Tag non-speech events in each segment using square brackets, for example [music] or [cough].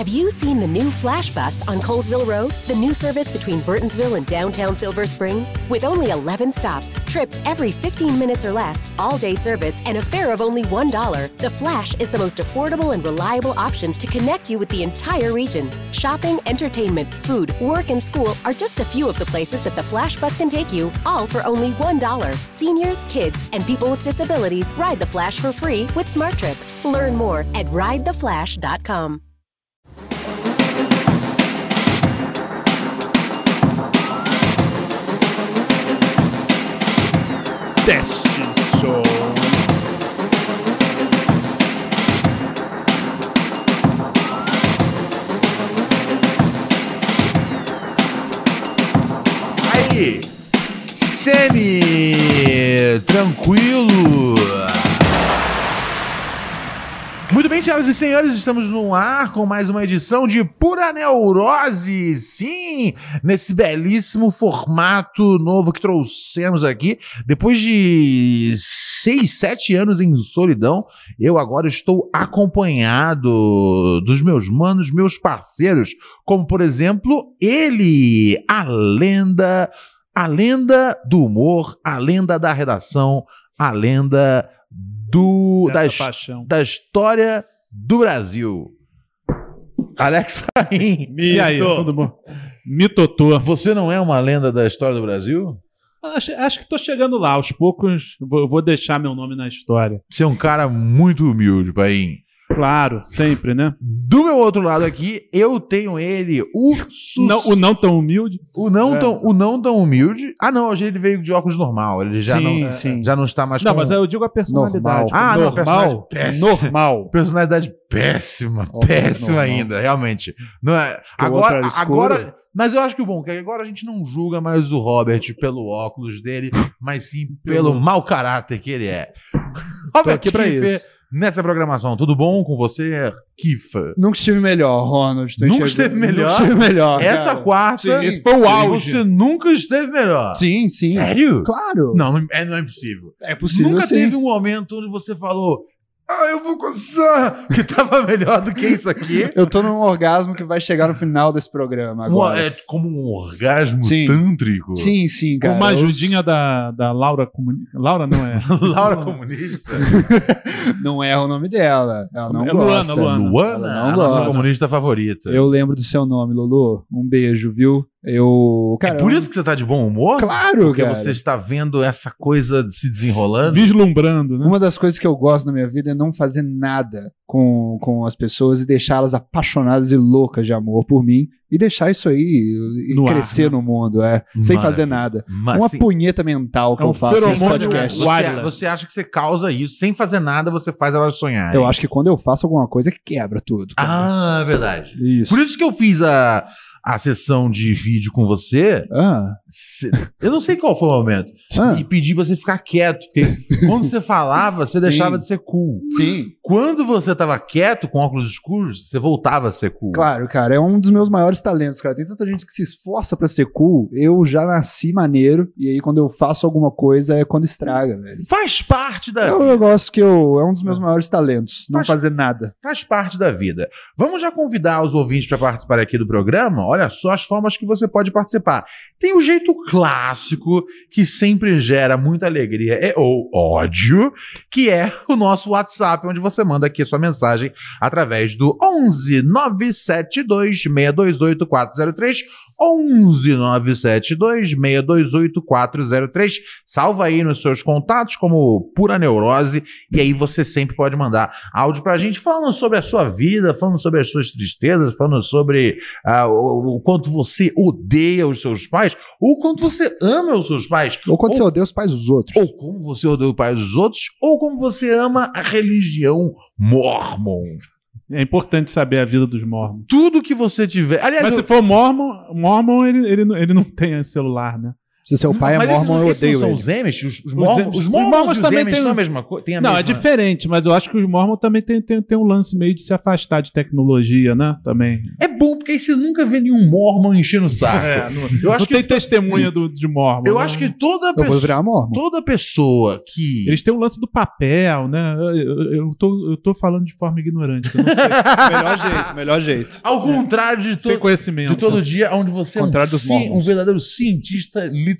Have you seen the new Flash Bus on Colesville Road? The new service between Burtonsville and downtown Silver Spring? With only 11 stops, trips every 15 minutes or less, all day service, and a fare of only $1, the Flash is the most affordable and reliable option to connect you with the entire region. Shopping, entertainment, food, work, and school are just a few of the places that the Flash Bus can take you, all for only $1. Seniors, kids, and people with disabilities ride the Flash for free with SmartTrip. Learn more at ridetheflash.com. Teste som. Aí, semi tranquilo. Muito bem, senhoras e senhores, estamos no ar com mais uma edição de Pura Neurose. Sim, nesse belíssimo formato novo que trouxemos aqui. Depois de seis, sete anos em solidão, eu agora estou acompanhado dos meus manos, meus parceiros, como por exemplo, ele, a lenda, a lenda do humor, a lenda da redação, a lenda do da, Dessa paixão. da história do Brasil. Alex Paim. [laughs] E aí, tudo bom? Mitotô. Você não é uma lenda da história do Brasil? Acho, acho que tô chegando lá. Aos poucos vou, vou deixar meu nome na história. Você é um cara muito humilde, Paim. Claro, sempre, né? Do meu outro lado aqui, eu tenho ele, o sus... Não, o não tão humilde. o não É. tão o não tão humilde. Ah, não, hoje ele veio de óculos normal, ele já Sim, não sim. já não está mais Não, mas eu digo a personalidade. Ah, não, normal. personalidade péssima. normal. [laughs] personalidade péssima, Óculos péssima normal. ainda, realmente. Não é, agora agora mas eu acho que o bom é que agora a gente não julga mais o Robert pelo óculos dele, mas sim pelo mau caráter que ele é. Robert aqui pra Kiefer, isso. Nessa programação, tudo bom com você, Kifa? Nunca estive melhor, Ronald. Nunca esteve melhor? Nunca estive melhor. Essa cara. quarta, Sim, esse foi o auge. Você nunca esteve melhor. Sim, sim. Sério? Claro. Não, não é, não é impossível. É possível Nunca sim. teve um momento onde você falou, ah, eu vou coçar, que tava melhor do que isso aqui. [laughs] Eu tô num orgasmo que vai chegar no final desse programa Um- agora. é como um orgasmo Sim. tântrico. Sim, sim, Com cara. uma Eu- ajudinha da, da Laura Comunista. Laura não é. [laughs] Laura comunista. [laughs] Não é o nome dela. Ela não É Luana, gosta. Luana. Luana, Ela não a nossa gosta. comunista favorita. Eu lembro do seu nome, Lulu. Um beijo, viu? Eu. Cara, é por eu- isso que você tá de bom humor? Claro, Porque cara. você está vendo essa coisa se desenrolando? Vislumbrando, né? Uma das coisas que eu gosto na minha vida é não fazer nada com, com as pessoas e deixá-las apaixonadas e loucas de amor por mim e deixar isso aí e No ar, crescer né? no mundo, é, sem Maravilha. fazer nada. Mas, Uma assim, punheta mental que É um eu faço nesse podcast. você, você acha que você causa isso, sem fazer nada, você faz elas sonharem. Eu acho que quando eu faço alguma coisa, quebra tudo. cara. Ah, verdade. Isso. Por isso que eu fiz a, a sessão de vídeo com você. Ah, se- Eu não sei qual foi o momento. Ah. E pedi pra você ficar quieto. Porque quando você falava, você [laughs] Sim. deixava de ser cool. sim. Quando você tava quieto, com óculos escuros, você voltava a ser cool. Claro, cara, é um dos meus maiores talentos, cara. Tem tanta gente que se esforça pra ser cool. Eu já nasci maneiro e aí quando eu faço alguma coisa é quando estraga, velho. Faz parte da É um negócio que eu é um dos meus maiores talentos, não Faz- fazer nada. Faz parte da vida. Vamos já convidar os ouvintes para participar aqui do programa? Olha só as formas que você pode participar. Tem o jeito clássico, que sempre gera muita alegria e- ou ódio, que é o nosso WhatsApp, onde você manda aqui a sua mensagem através do 11 972 628 403 11 972 628 403. Salva aí nos seus contatos como Pura Neurose e aí você sempre pode mandar áudio pra gente falando sobre a sua vida, falando sobre as suas tristezas, falando sobre ah, o, o quanto você odeia os seus pais, ou o quanto você ama os seus pais, Ou quando Ou- você odeia os pais dos outros. ou como você odeia o pai dos outros, ou como você ama a religião mormon. É importante saber a vida dos mormons. Tudo que você tiver. Aliás, Mas eu- se for mormon, mormon ele, ele, ele não tem celular, né? Se seu pai é mas esses mormon, não- eu esses não odeio são ele. os Amish? Os, os, Os mormons, os os mormons Mormons os também são a mesma coisa? Não, é mesma- diferente, mas eu acho que os Mormon também tem, tem, tem um lance meio de se afastar de tecnologia, né? Também. É bom, porque aí você nunca vê nenhum mormon enchendo o saco. [laughs] É, não, Eu acho não que tem testemunha do, de Mormon. Eu né? acho que toda Eu vou pessoa, virar mormon. toda pessoa que. Eles têm o lance do papel, né? Eu, eu- eu tô, eu tô falando de forma ignorante, que eu não sei. [laughs] melhor jeito, melhor jeito. Ao contrário de, sem to conhecimento. de todo dia, onde você é um, mormons. um verdadeiro cientista literal,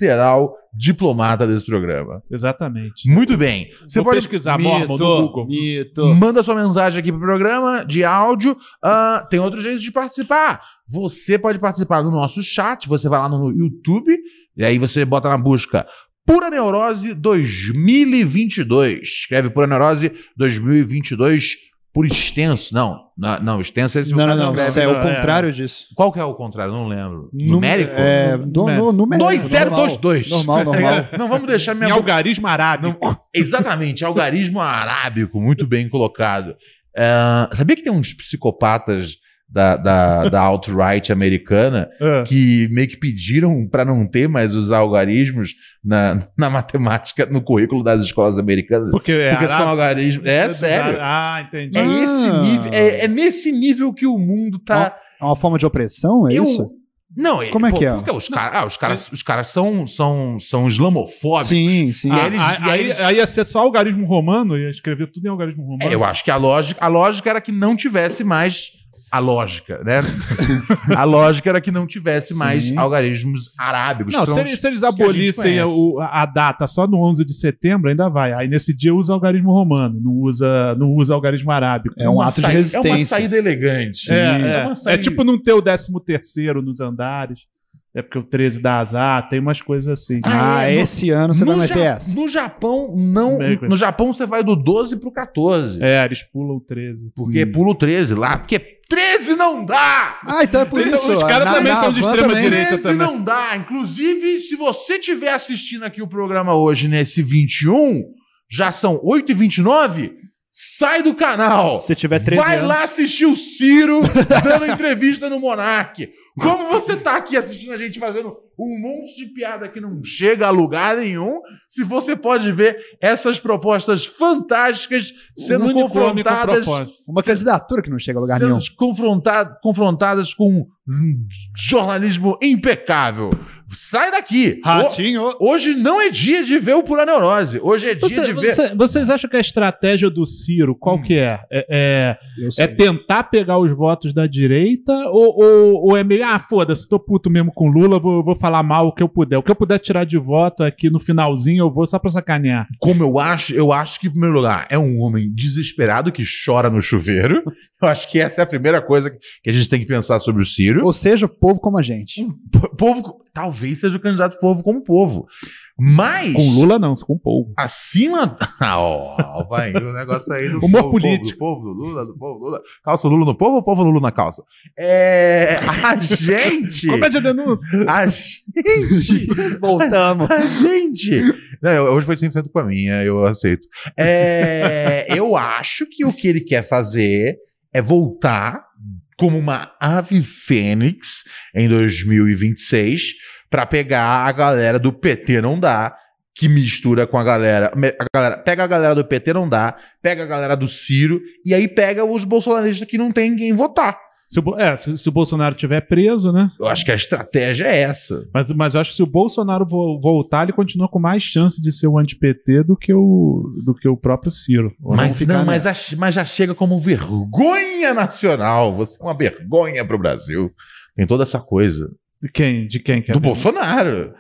diplomata desse programa. Exatamente. Muito bem. Você Vou pode pesquisar Mormon no Google. mito. Manda sua mensagem aqui pro programa de áudio. Ah, tem outro jeito de participar. Você pode participar do nosso chat. Você vai lá no YouTube e aí você bota na busca Pura Neurose 2022. Escreve Pura Neurose 2022 por extenso. Não, não, não extenso é esse Não, o não, não. escreve. É o É. contrário disso. Qual que é o contrário? Não lembro. Num- Numérico? É, do, no, numérico, 2022. Normal, [laughs] normal. Não vamos deixar Em minha algarismo arábico. Exatamente, algarismo arábico, muito bem colocado. Ah, sabia que tem uns psicopatas da, da, da [laughs] alt-right americana É. que meio que pediram para não ter mais os algarismos na, na matemática, no currículo das escolas americanas? Porque, é Porque são algarismos. É sério. Ah, entendi. É Ah. esse nível, é, é nesse nível que o mundo tá. É uma forma de opressão, é Eu- isso? Não, Como é pô, que é? porque os caras ah, os caras os caras são, são, são islamofóbicos. Sim, sim. E Ah, eles- aí, e aí, eles- aí ia ser só algarismo romano, ia escrever tudo em algarismo romano. É, eu acho que a lógica, a lógica era que não tivesse mais a lógica, né? a lógica era que não tivesse mais Sim. algarismos arábicos. Não, se os- se eles a abolissem conhece. o- a data só no 11 de setembro, ainda vai. Aí nesse dia usa algarismo romano, não usa, não usa algarismo arábico. É um uma ato de saída- É uma resistência. saída elegante. É, É é. É saída- tipo não ter o 13 terceiro nos andares. É porque o 13 dá azar, tem umas coisas assim. Ah, Ah, é, no- esse ano você vai Ja- meter essa. no Japão, não. No Japão você vai do 12 pro 14. É, eles pulam o 13. Porque pula o 13 lá. Porque 13 não dá! Ah, então é por Então, isso. os caras também na são de Havan extrema também. direita. 13 também. não dá. Inclusive, se você estiver assistindo aqui o programa hoje nesse 21, já são 8h29, sai do canal. Se tiver 13 Vai anos. lá assistir o Ciro dando entrevista no Monark. Como você tá aqui assistindo a gente fazendo um monte de piada que não chega a lugar nenhum, se você pode ver essas propostas fantásticas sendo confrontadas. Uma candidatura que não chega a lugar nenhum. sendo confronta- confrontadas com jornalismo impecável. Sai daqui. Ratinho. Ho- Hoje não é dia de ver o Pura Neurose. Hoje é dia Você- de ver. você- vocês acham que a estratégia do Ciro, qual Hum. que é? É, é- é tentar pegar os votos da direita ou, ou- ou é meio, ah, foda-se, tô puto mesmo com Lula, vou, vou falar mal o que eu puder. O que eu puder tirar de voto aqui no finalzinho, eu vou só pra sacanear. Como eu acho, eu acho que, em primeiro lugar, é um homem desesperado que chora no chuveiro. [laughs] Eu acho que essa é a primeira coisa que a gente tem que pensar sobre o Ciro. Ou seja, povo como a gente. P- Povo, talvez seja o candidato povo como povo. Mas. Com Lula não, com o povo. Acima. [laughs] Ah, ó, vai o negócio aí do Humor povo, político. Do povo do Lula, do povo do Lula. Calça o Lula no povo ou povo Lula na calça? É. A [laughs] gente. Comédia denúncia. A gente. [laughs] Voltamos. A gente. Não, eu- hoje foi 100% pra mim, é, eu aceito. É, eu acho que o que ele quer fazer é voltar como uma ave fênix em 2026 pra pegar a galera do PT não dá, que mistura com a galera, a galera. Pega a galera do PT não dá, pega a galera do Ciro e aí pega os bolsonaristas que não tem ninguém votar. Se o, é, se, se o Bolsonaro tiver preso, né? Eu acho que a estratégia é essa. Mas, mas eu acho que se o Bolsonaro vo- voltar, ele continua com mais chance de ser o anti-PT do que o, do que o próprio Ciro. Mas não, mas, a- mas já chega como vergonha nacional. Você é uma vergonha pro Brasil. Tem toda essa coisa. De quem? De quem? que é? Do Bolsonaro.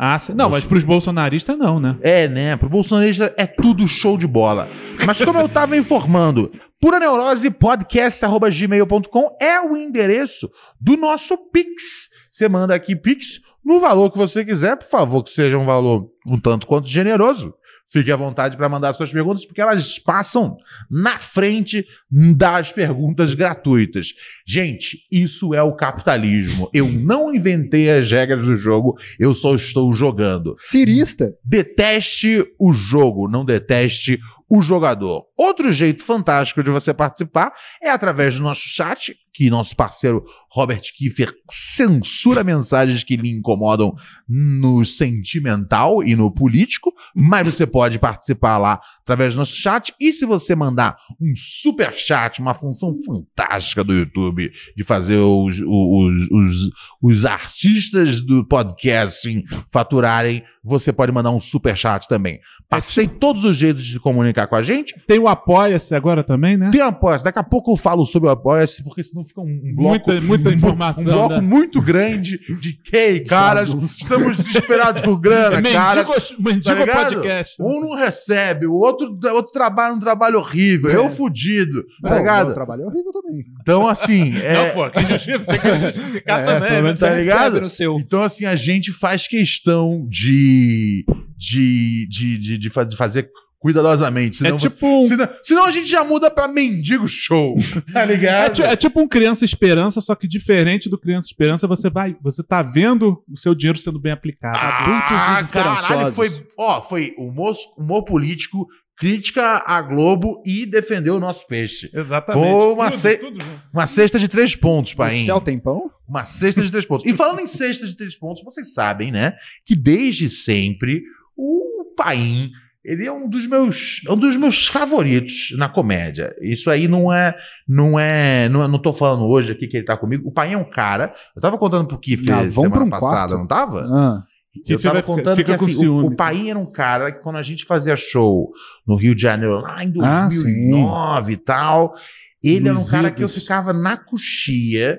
Ah. Não, mas pros bolsonaristas não, né? É, né? Pro bolsonarista é tudo show de bola. Mas como eu tava informando, Pura Neurose podcast.gmail.com é o endereço do nosso Pix. Você manda aqui Pix no valor que você quiser, por favor, que seja um valor um tanto quanto generoso. Fique à vontade para mandar suas perguntas, porque elas passam na frente das perguntas gratuitas. Gente, isso é o capitalismo. Eu não inventei as regras do jogo, eu só estou jogando. Cirista. Deteste o jogo, não deteste o jogador. Outro jeito fantástico de você participar é através do nosso chat. Que nosso parceiro Robert Kiefer censura mensagens que lhe incomodam no sentimental e no político, mas você pode participar lá através do nosso chat. E se você mandar um super chat, uma função fantástica do YouTube de fazer os, os, os, os artistas do podcasting faturarem, você pode mandar um super chat também. Passei todos os jeitos de se comunicar com a gente. Tem o Apoia-se agora também, né? Tem apoia Daqui a pouco eu falo sobre o apoia-se, porque senão fica um, um bloco. Muita, muita [laughs] um, informação. um bloco né? muito grande de que, [laughs] caras, estamos desesperados por grana, cara. [laughs] Mendigo, mendigo tá ligado? podcast. Um não recebe, o outro, outro trabalha um trabalho horrível, É. eu fudido, tá Não, o ligado? meu trabalho é horrível também. Então, assim, Não, é, pô, que justiça, tem que justificar É, também. pelo né? menos tá ligado? recebe no seu. Então, assim, a gente faz questão de, de, de, de, de fazer cuidadosamente. Senão, É você- tipo um, senão, senão a gente já muda pra mendigo show, [laughs] tá é, ligado? ti- é tipo um criança esperança, só que diferente do criança esperança, você vai, você tá vendo o seu dinheiro sendo bem aplicado. Ah, caralho, foi, ó, foi humor, humor político, crítica à Globo e defendeu o nosso peixe. Exatamente. Foi uma Tudo, ce- tudo. Uma cesta de três pontos, O Paim. céu tem pão? Uma cesta de três pontos. E falando em cesta de três pontos, vocês sabem, né? Que desde sempre o Paim. Ele é um dos meus, um dos meus favoritos na comédia. Isso aí não é, não é, não, é- não tô falando hoje aqui que ele tá comigo. O Paim é um cara. Eu tava contando pro Kiffer Ah, vamos semana pra um passada, quarto? não tava? Ah, Eu tava contando fica que assim, o, o Paim era um cara que quando a gente fazia show no Rio de Janeiro, lá em Ah, 2009 e tal, ele era um cara que eu ficava na coxia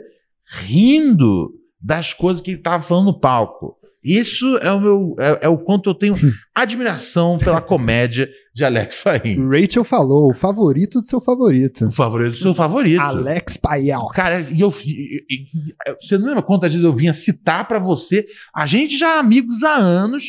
rindo das coisas que ele tava falando no palco. Isso é o meu é, é o quanto eu tenho admiração pela comédia de Alex Paim. Rachel falou, o favorito do seu favorito. O favorito do seu favorito. Alex Paiel. Cara, e eu, e- e- você não lembra quantas vezes eu vinha citar pra você? A gente já é amigos há anos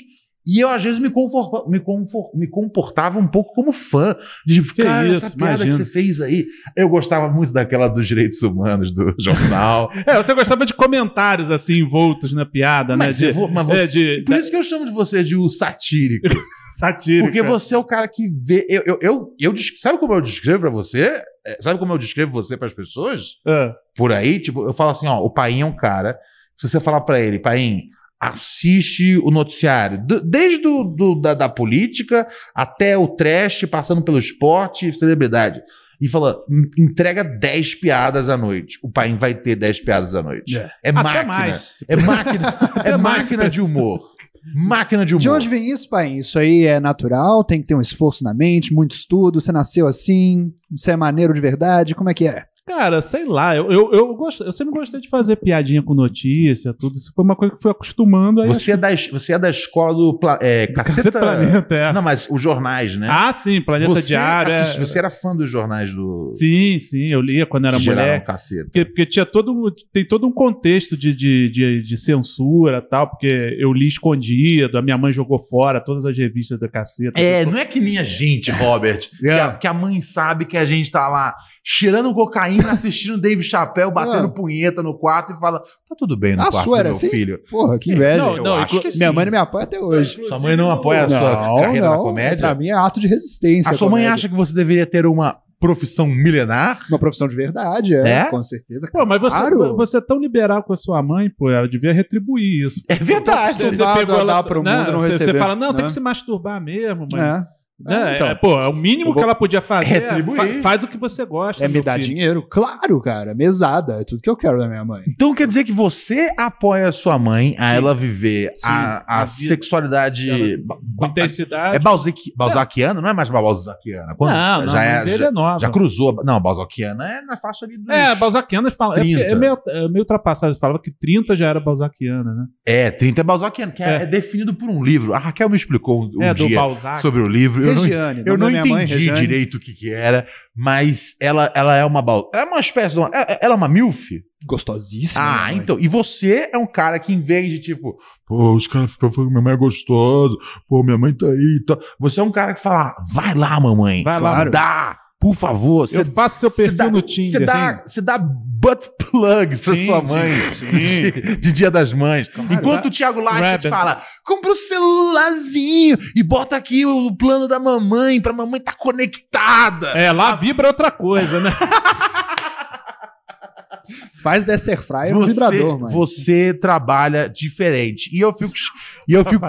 e eu às vezes me, conforta- me, confor- me comportava um pouco como fã. De, Que cara, isso, essa piada imagino. que você fez aí. Eu gostava muito daquela dos direitos humanos do [laughs] jornal. [laughs] É, você gostava de comentários assim, envoltos na piada, mas, né? De, vou- mas é, você, de- por isso que eu chamo de você de o satírico. [laughs] satírica. Porque você é o cara que vê. Eu, eu, eu, eu sabe como eu descrevo pra você? É, Sabe como eu descrevo você pras pessoas? Ah, por aí, tipo, eu falo assim, ó, o Paim é um cara, se você falar pra ele, Paim, assiste o noticiário, desde do, do- da, da política até o trash, passando pelo esporte e celebridade. E fala, "En- entrega 10 piadas à noite. O Paim vai ter 10 piadas à noite. É. É, máquina. mais. É máquina. [laughs] é mais, máquina de humor. Máquina de humor. De onde vem isso, pai? Isso aí é natural? Tem que ter um esforço na mente, muito estudo? Você nasceu assim? Você é maneiro de verdade? Como é que é? Cara, sei lá, eu, eu, eu, gosto, eu sempre gostei de fazer piadinha com notícia, tudo. Isso foi uma coisa que fui acostumando. Aí Você é, da, você é da escola do pla- é, Caceta Caceta... Planeta, é. Não, mas os jornais, né? Ah, sim, Planeta você, Diário. é. você era fã dos jornais do... Sim, sim, eu lia quando era mulher. caceta. Porque, porque tinha todo, tem todo um contexto de, de, de, de censura e tal, porque eu li escondido, a minha mãe jogou fora todas as revistas da caceta. É, não é que nem a gente, Robert, que, a, que a mãe sabe que a gente tá lá cheirando cocaína, [laughs] assistindo Dave Chappelle, batendo Ah. punheta no quarto e fala: tá tudo bem no A quarto sua do era meu assim? filho. Porra, que inveja. Não, Eu não, acho que sim. Minha mãe não me apoia até hoje. Sua mãe não apoia a sua carreira na comédia? Pra mim é ato de resistência. A sua mãe acha que você deveria ter uma profissão milenar? Uma profissão de verdade, é, É? com certeza. Pô, mas você, Claro. você é tão liberal com a sua mãe, pô, ela devia retribuir isso. É verdade. Você acostumado a dar pro mundo e não você, receber, Você fala, não, tem né? que se masturbar mesmo, mãe. É. É, É, então. é, pô, é o mínimo que ela podia fazer. é retribuir. fa- faz o que você gosta. É me dar filho. dinheiro? Claro, cara. Mesada. É tudo que eu quero da minha mãe. Então quer dizer que você apoia a sua mãe a Sim. ela viver Sim, a, a a vida sexualidade. ba- intensidade. É balzac, balzaquiana? Não é mais balzaquiana? Quando- não, não, já, a é, já, é nova. já cruzou. Não, balzaquiana é na faixa ali dos... É, Balzaquiana fala. É, porque 30. é meio, é meio ultrapassado. Você falava que 30 já era Balzaquiana, né? É, 30 é balzaquiano, que é, É. é definido por um livro. A Raquel me explicou um, um é, dia sobre o livro. Eu não, Regiane. eu não da minha entendi Regiane. direito o que, que era, mas ela, ela é uma bal... É uma espécie de uma... é- Ela é uma milf? Gostosíssima. Ah, então. E você é um cara que, em vez de tipo, pô, os caras ficam falando que minha mãe é gostosa, pô, minha mãe tá aí e tal. Você é um cara que fala, vai lá, mamãe. Vai lá, Claro. Dá, por favor. Você Eu faço seu perfil dá, no Tinder. Você dá, assim. você dá butt plugs pra Sim, sua mãe sim. De, de Dia das Mães. Enquanto o Thiago Leifert fala, compra o celularzinho e bota aqui o plano da mamãe pra mamãe tá conectada. É, lá vibra outra coisa, né? [laughs] Faz dessa airfryer um você, vibrador, mano. você trabalha diferente. E eu fico. e eu fico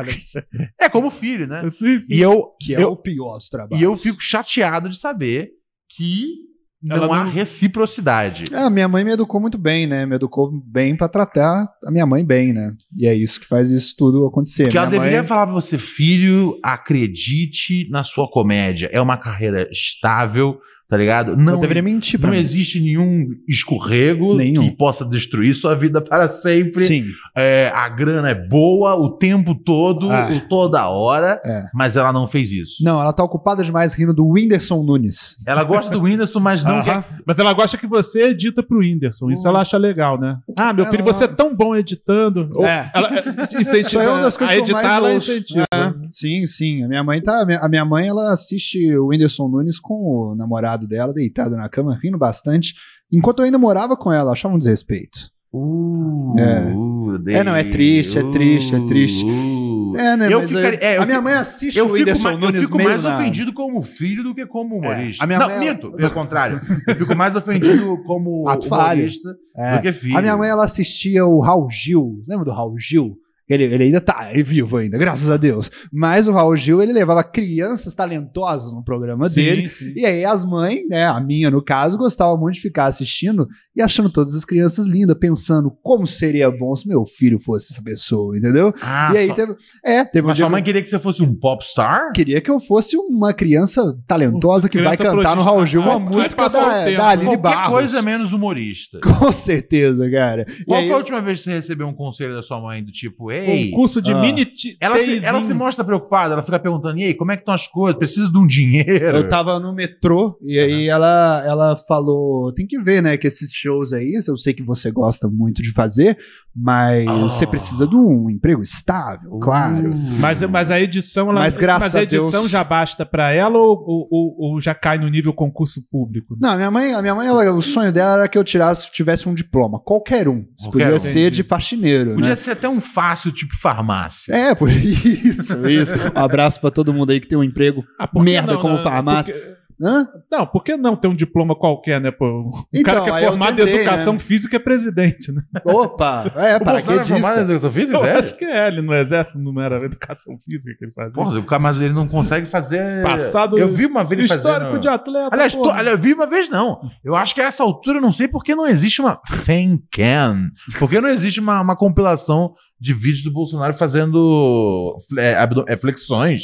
é como filho, né? Sim, sim. E eu, Que é eu, o pior dos trabalhos. e eu fico chateado de saber que não Ela há não- reciprocidade. Ah, minha mãe me educou muito bem, né? Me educou bem pra tratar a minha mãe bem, né? E é isso que faz isso tudo acontecer. Porque ela Minha deveria mãe- falar pra você, filho, acredite na sua comédia. É uma carreira estável, tá ligado? Eu Não, deveria mentir pra não mim. existe nenhum escorrego Nenhum. que possa destruir sua vida para sempre. Sim, É, a grana é boa o tempo todo, Ah. o- toda hora, é. mas ela não fez isso. Não, ela tá ocupada demais rindo do Whindersson Nunes. Ela gosta do Whindersson, mas não quer. Mas ela gosta que você edita pro Whindersson. Isso ela acha legal, né? Ah, meu filho, você é tão bom editando. Ou É. Ela é, incentiva Isso é uma das coisas a que eu editar, mais ela incentiva. É, sim, sim. A minha mãe tá. a minha- A minha mãe, ela assiste o Whindersson Nunes com o namorado dela, deitado na cama, rindo bastante. Enquanto eu ainda morava com ela, achava um desrespeito. Uh, É. uh, É, não, é triste, é triste, é triste. uh. É, né? Eu mas ficaria- é, eu a minha fico- mãe assiste Eu o fico, Whindersson mais, eu Nunes fico meio mais na- ofendido como filho do que como humorista. a minha não, mãe- minto, pelo contrário. [laughs] Eu fico mais ofendido como Ato humorista É. do que filho. A minha mãe, ela assistia o Raul Gil. Lembra do Raul Gil? Ele, ele ainda tá é vivo ainda, graças a Deus. Mas o Raul Gil, ele levava crianças talentosas no programa dele. sim. E aí as mães, né, a minha no caso, gostava muito de ficar assistindo e achando todas as crianças lindas, pensando como seria bom se meu filho fosse essa pessoa, entendeu? Ah, e aí só- teve, é, teve um Mas dia sua mãe que queria que você fosse um popstar? queria que eu fosse uma criança talentosa que vai Criança cantar no. Raul Gil uma Ah, música da, da Aline Qualquer Barros. coisa menos humorista. [laughs] Com certeza, cara. E Qual aí- foi a última vez que você recebeu um conselho da sua mãe do tipo, ei... Concurso de Ah. mini Ela se, ela se mostra preocupada, ela fica perguntando, e aí, como é que estão as coisas? Precisa de um dinheiro? Eu tava no metrô e aí ela, ela falou: tem que ver, né? Que esses shows aí, eu sei que você gosta muito de fazer, mas Ah. você precisa de um emprego estável, claro. Uh. Mas, mas a edição, ela, Mas graças a a edição Deus- já basta pra ela ou, ou, ou- já cai no nível concurso público? Não, a minha mãe, a minha mãe ela- o sonho dela era que eu tirasse, tivesse um diploma, qualquer um. Qualquer podia um. ser Entendi. de faxineiro, Podia né? ser até um fácil, tipo farmácia. É, por isso, isso. Um abraço pra todo mundo aí que tem um emprego. Ah, Merda não, como né? farmácia. Porque- Hã? não, por que não ter um diploma qualquer, né? Pô? O Então, cara que é formado tentei, em educação né? física é presidente, né? Opa! É, [laughs] O Bolsonaro é formado em paraquedista. educação física, Eu sério? acho que é, ele no exército não era educação física que ele fazia. Porra, o cara, mas ele não consegue fazer... Passado- Eu vi uma vez ele Histórico fazendo... de atleta. Aliás, to- aliás, eu vi uma vez não. Eu acho que a essa altura eu não sei porque não existe uma FanCam. Porque não existe uma, uma compilação de vídeos do Bolsonaro fazendo é, é, flexões.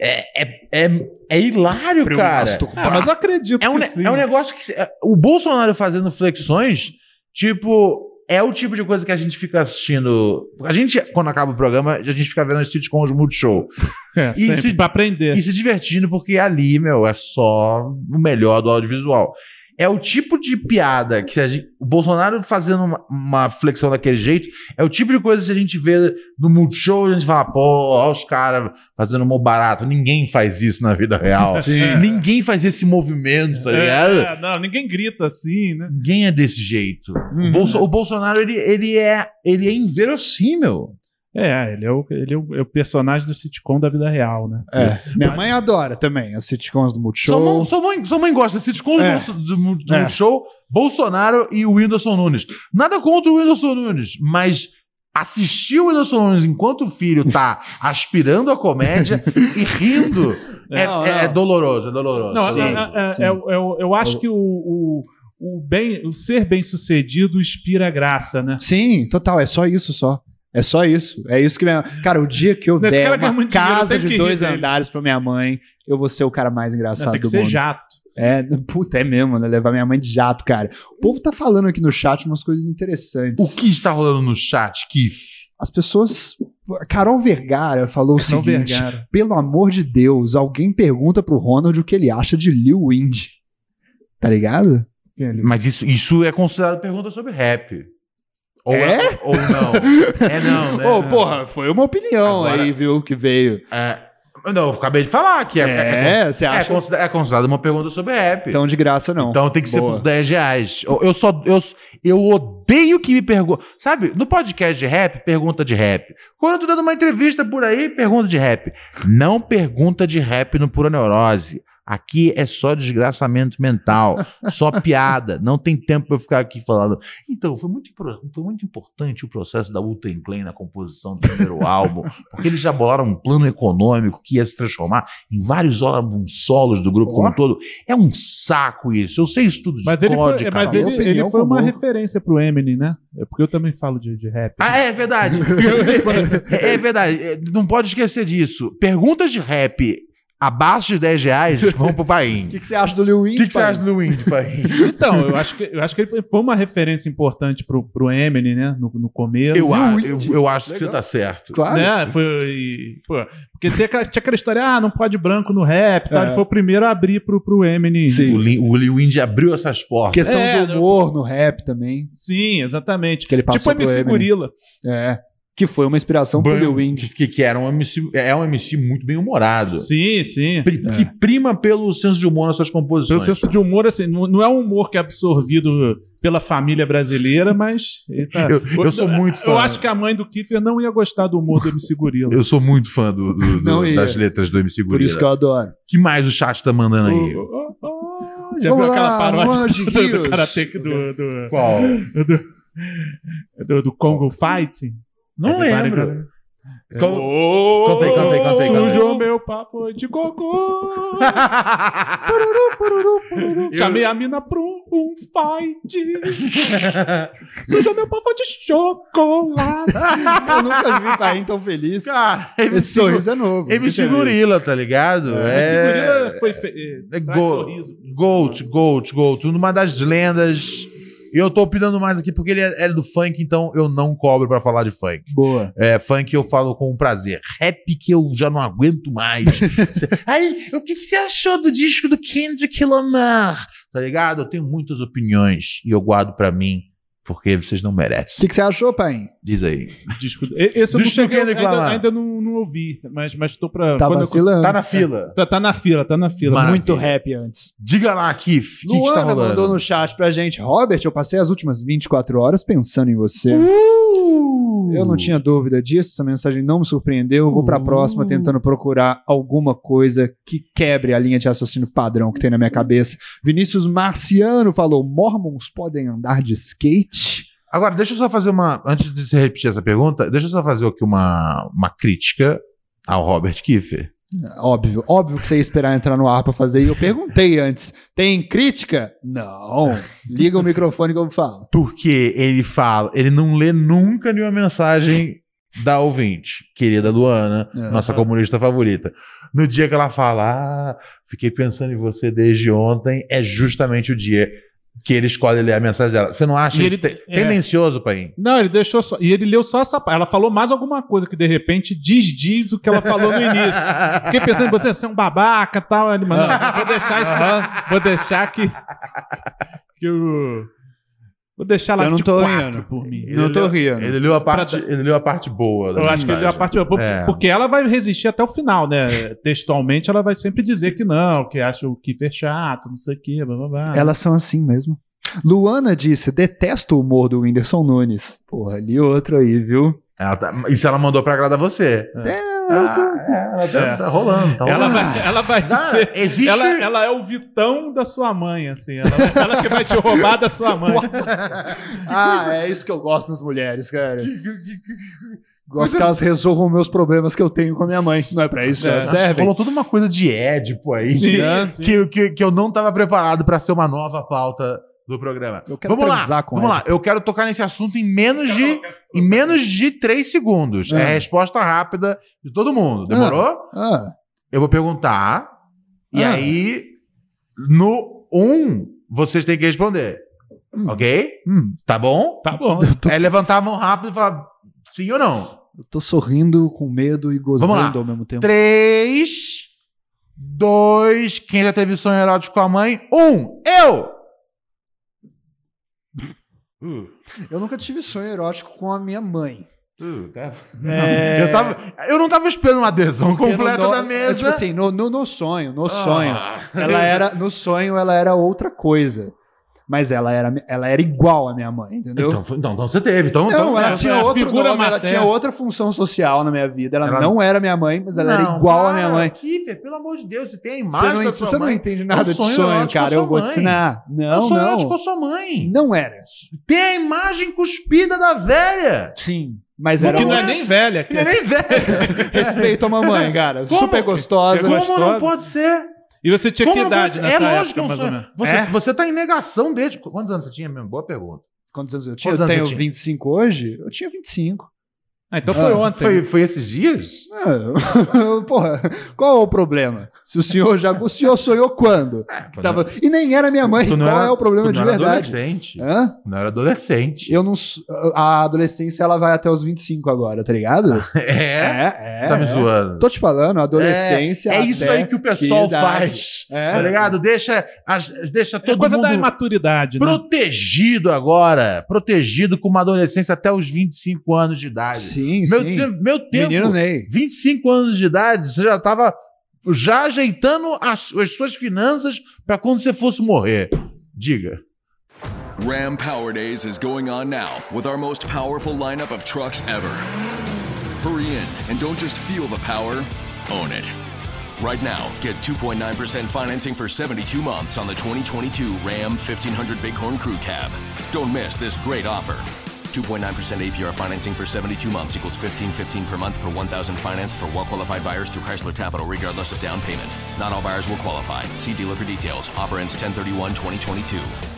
É, é, é, é hilário, cara. Ah, mas eu acredito É um, que ne- sim. é um negócio que. se- é, O Bolsonaro fazendo flexões, tipo. É o tipo de coisa que a gente fica assistindo. A gente, quando acaba o programa, a gente fica vendo as sitcoms Multishow. [laughs] É, E sempre, se- pra aprender. E se divertindo, porque ali, meu, é só o melhor do audiovisual. É o tipo de piada que se a gente- o Bolsonaro fazendo uma, uma flexão daquele jeito, é o tipo de coisa que a gente vê no Multishow, a gente fala, pô, olha os caras fazendo mó barato. Ninguém faz isso na vida real. [laughs] Sim. Ninguém faz esse movimento, tá ligado? É, não, ninguém grita assim, né? Ninguém é desse jeito. Uhum. O, Bolso- o Bolsonaro, ele, ele, é, ele é inverossímil. É, ele é o, ele é o, é o personagem do sitcom da vida real, né? É, minha mãe adora também as sitcoms do Multishow. Sua mãe, sua, mãe, sua mãe gosta de sitcoms É. do, do, do É. Multishow, Bolsonaro e o Whindersson Nunes. Nada contra o Whindersson Nunes, mas assistir o Whindersson Nunes enquanto o filho tá [laughs] aspirando a comédia e rindo [laughs] é, Não, é- é não. doloroso, é doloroso. Não, Sim, é- é- sim. é- eu, eu acho que o, o, o, bem, o ser bem sucedido inspira graça, né? Sim, total, é só isso só. É só isso. É isso que minha... Cara, o dia que eu Esse der uma dinheiro, casa de rir dois dele. andares pra minha mãe, eu vou ser o cara mais engraçado Tem que do ser mundo. jato. É, puta, é mesmo, né? Levar minha mãe de jato, cara. O povo tá falando aqui no chat umas coisas interessantes. O que está rolando no chat, Kif? As pessoas. Carol Vergara falou o Não seguinte: vergaram. pelo amor de Deus, alguém pergunta pro Ronald o que ele acha de Lil Wind. Tá ligado? Mas isso, isso é considerado pergunta sobre rap. Ou É? Ou não. É não, né? Ô, porra, foi uma opinião Agora- aí, viu, que veio. É, não, eu acabei de falar que é, é, É, você é, acha? considera- é considerado uma pergunta sobre rap. Então, de graça, não. Então tem que ser Boa. por 10 reais. Eu, eu só. Eu, eu odeio que me perguntam. Sabe, no podcast de rap, pergunta de rap. Quando eu tô dando uma entrevista por aí, pergunta de rap. Não pergunta de rap no Pura Neurose. Aqui é só desgraçamento mental, só [laughs] piada. Não tem tempo pra eu ficar aqui falando. Então, foi muito, foi muito importante o processo da Wu-Tang Clan na composição do primeiro [laughs] álbum, porque eles já bolaram um plano econômico que ia se transformar em vários álbuns solos do grupo como Ó. um todo. É um saco isso. Eu sei isso tudo de Mas ele cor, foi, de é, mas ele, ele foi uma como- referência pro Eminem, né? É porque eu também falo de, de rap. Ah, é verdade. [laughs] é, é verdade. É, Não pode esquecer disso. Perguntas de rap abaixo de 10 reais [laughs] vão pro O Paim. que, que você acha do Lil O Wayne? que, que você acha do Wind, Paim? [laughs] Então, eu acho que, eu acho que ele foi, foi uma referência importante pro, pro Eminem, né? No, no começo. Eu, a- eu, eu acho que Legal. você tá certo. Claro. Né? Foi, pô, porque tem aquela- tinha aquela história, ah, não pode branco no rap e tal. É. Ele foi o primeiro a abrir pro, pro Eminem. Sim. O, o Lil Wind abriu essas portas. Questão É, do humor no rap também. Sim, exatamente. Que ele passou tipo MC Eminem. Gorila. É. Que foi uma inspiração pro Bam, Lil Wayne. que, que era um MC, é um MC muito bem humorado. Sim, sim. Pri- É. Que prima pelo senso de humor nas suas Pelo composições. senso de humor, assim, não, é um humor que é absorvido pela família brasileira, mas. tá- Eu- eu sou muito fã. Eu acho que a mãe do Kiefer não ia gostar do humor do MC Gorila. Eu sou muito fã do- do- do- das letras do MC Por Gorila. isso que eu adoro. que mais o chat tá mandando aí? Oh, oh, oh, Já Vamos viu aquela paródia do, do. Karate do, do, Qual? do, do, do Congo Fight? Não Everybody lembro. gotta- Con- Oh, conta aí, conta aí. Sujou meu papo de cocô. Chamei a mina pra um, um fight. [laughs] Sujou meu papo de chocolate. Eu nunca vi Paim tão feliz. Cara, Esse MC, sorriso é novo. MC vi. Gorila, tá ligado? Gorila É, foi fe... é go- sorriso. Gold, Gold, Gold. Tudo uma das lendas. Eu tô opinando mais aqui porque ele é, é do funk, então eu não cobro pra falar de funk. Boa. É, funk eu falo com prazer. Rap que eu já não aguento mais. [laughs] Aí, o que, que você achou do disco do Kendrick Lamar? Tá ligado? Eu tenho muitas opiniões e eu guardo pra mim porque vocês não O merecem. que, que você achou, Paim? Diz aí. Disco... E- Esse eu não cheguei, ainda, ainda não, não ouvi, mas, mas tô pra... Tá quando eu- vacilando. Tá na fila. Tá, tá na fila, tá na fila. Maravilha. Muito rap antes. Diga lá, Kif. O que, que Luana rolando? mandou no chat pra gente. Robert, eu passei as últimas 24 horas pensando em você. Uh! Eu não tinha dúvida disso, essa mensagem não me surpreendeu. Eu vou pra Uh. próxima tentando procurar alguma coisa que quebre a linha de raciocínio padrão que tem na minha cabeça. Vinícius Marciano falou: Mormons podem andar de skate? Agora, deixa eu só fazer uma. Antes de você repetir essa pergunta, deixa eu só fazer aqui uma, uma crítica ao Robert Kiefer. Óbvio, óbvio que você ia esperar entrar no ar pra fazer. E eu perguntei antes: tem crítica? Não. Liga o microfone que eu falo. Porque ele fala, ele não lê nunca nenhuma mensagem da ouvinte, querida Luana, É. nossa comunista favorita. No dia que ela fala, ah, fiquei pensando em você desde ontem, é justamente o dia que ele escolhe ler a mensagem dela. Você não acha ele te- é. tendencioso, pai? Não, ele deixou só. E ele leu só essa parte. Ela falou mais alguma coisa que de repente desdiz o que ela falou no início. Fiquei pensando em você ser um babaca e tal. Ele, mano, não, vou deixar isso. Vou deixar que. Que o. Vou deixar lá Eu não de tô quatro rindo. por mim. Não tô rindo. Ele leu a parte, Pra- ele leu a parte boa. Da Eu acho que ele deu a parte. É. Porque ela vai resistir até o final, né? Textualmente, ela vai sempre dizer que não, que acha o Kiffer chato, não sei o quê, blá blá blá. Elas são assim mesmo. Luana disse: detesto o humor do Whindersson Nunes. Porra, ali outro aí, viu? Ela tá- isso ela mandou pra agradar você. É, Ah, eu tô- é, ela tá, É. tá rolando. Tá Ela rolando. vai, ela vai Ah, ser. existe. Ela, ela é o Vitão da sua mãe, assim. Ela, ela que vai te roubar da sua mãe. [laughs] Ah, é isso que eu gosto nas mulheres, cara. Gosto que elas resolvam meus problemas que eu tenho com a minha mãe. Não é pra isso que É. elas Nossa, servem? Rolou toda uma coisa de Édipo aí. Sim, né? sim. Que, que, que eu não tava preparado pra ser uma nova pauta do programa. Eu quero Vamos lá, vamos ela. lá. Eu quero tocar nesse assunto em menos de, em menos de 3 segundos. É Ah. a resposta rápida de todo mundo. Demorou? Ah, Eu vou perguntar. E Ah. aí, no 1, um, vocês têm que responder. Hum. Ok? hum, Tá bom? Tá bom. É levantar a mão rápido e falar sim ou não. eu tô sorrindo com medo e gozando Vamos lá. ao mesmo tempo. 3, 2, quem já teve sonho erótico com a mãe? 1, um, eu! Uh, Eu nunca tive sonho erótico com a minha mãe. uh, tá. É. [laughs] Eu, tava, eu não tava esperando uma adesão completa da é, mesa. Tipo assim, no, no, no sonho, no sonho. Ah. Ela era, no sonho, ela era outra coisa. Mas ela era, ela era igual à minha mãe, entendeu? Então, então, então você teve. Então, não, então, ela é, tinha é outro figura nome, ela tinha outra função social na minha vida. Ela, Ela- não era minha mãe, mas ela era Não, igual à para, minha mãe. Kiffer, pelo amor de Deus, você tem a Você imagem não, da sua você não mãe. entende nada de sonho sonho, erótico cara, eu vou sua te mãe. ensinar. É Não, sonho erótico com não. a sua mãe. Não era. Tem a imagem cuspida da velha. Sim. Mas era que não é nem velha. Que Que nem velha. Respeito a mamãe, cara. Como? Super gostosa. É Como gostosa. não pode ser? E você tinha Como que idade nessa É lógico época, que é mais? Você, É? você tá em negação desde. Quantos anos você tinha mesmo? Boa pergunta. Quantos anos eu tinha? Quantos eu anos tenho você tinha? 25 hoje? Eu tinha 25. Ah, então foi Ah, ontem. Foi, foi esses dias? Ah, [laughs] Porra, qual é o problema? Se o senhor já. O senhor sonhou quando? É, Tava- E nem era minha mãe. Tu Qual era- é o problema de não era verdade? adolescente. Hã? Não era adolescente. Eu não. A adolescência ela vai até os 25 agora, tá ligado? [laughs] É? é. Tá me é. zoando. Tô te falando, a adolescência. É isso até aí que o pessoal idade? faz. É. Tá ligado? Deixa, as- deixa É todo coisa mundo da imaturidade, né? protegido agora. Protegido com uma adolescência até os 25 anos de idade. Sim, Meu, sim. meu tempo, Menino Ney. 25 anos de idade, você já tava já ajeitando as, as suas finanças pra quando você fosse morrer. Diga. Ram Power Days is going on now with our most powerful lineup of trucks ever. Hurry in and don't just feel the power, own it. Right now, get 2.9% financing for 72 months on the 2022 Ram 1500 Bighorn Crew Cab. Don't miss this great offer. 2.9% APR financing for 72 months equals 1515 per month per 1000 financed for well-qualified buyers through Chrysler Capital regardless of down payment. Not all buyers will qualify. See dealer for details. Offer ends 1031-2022.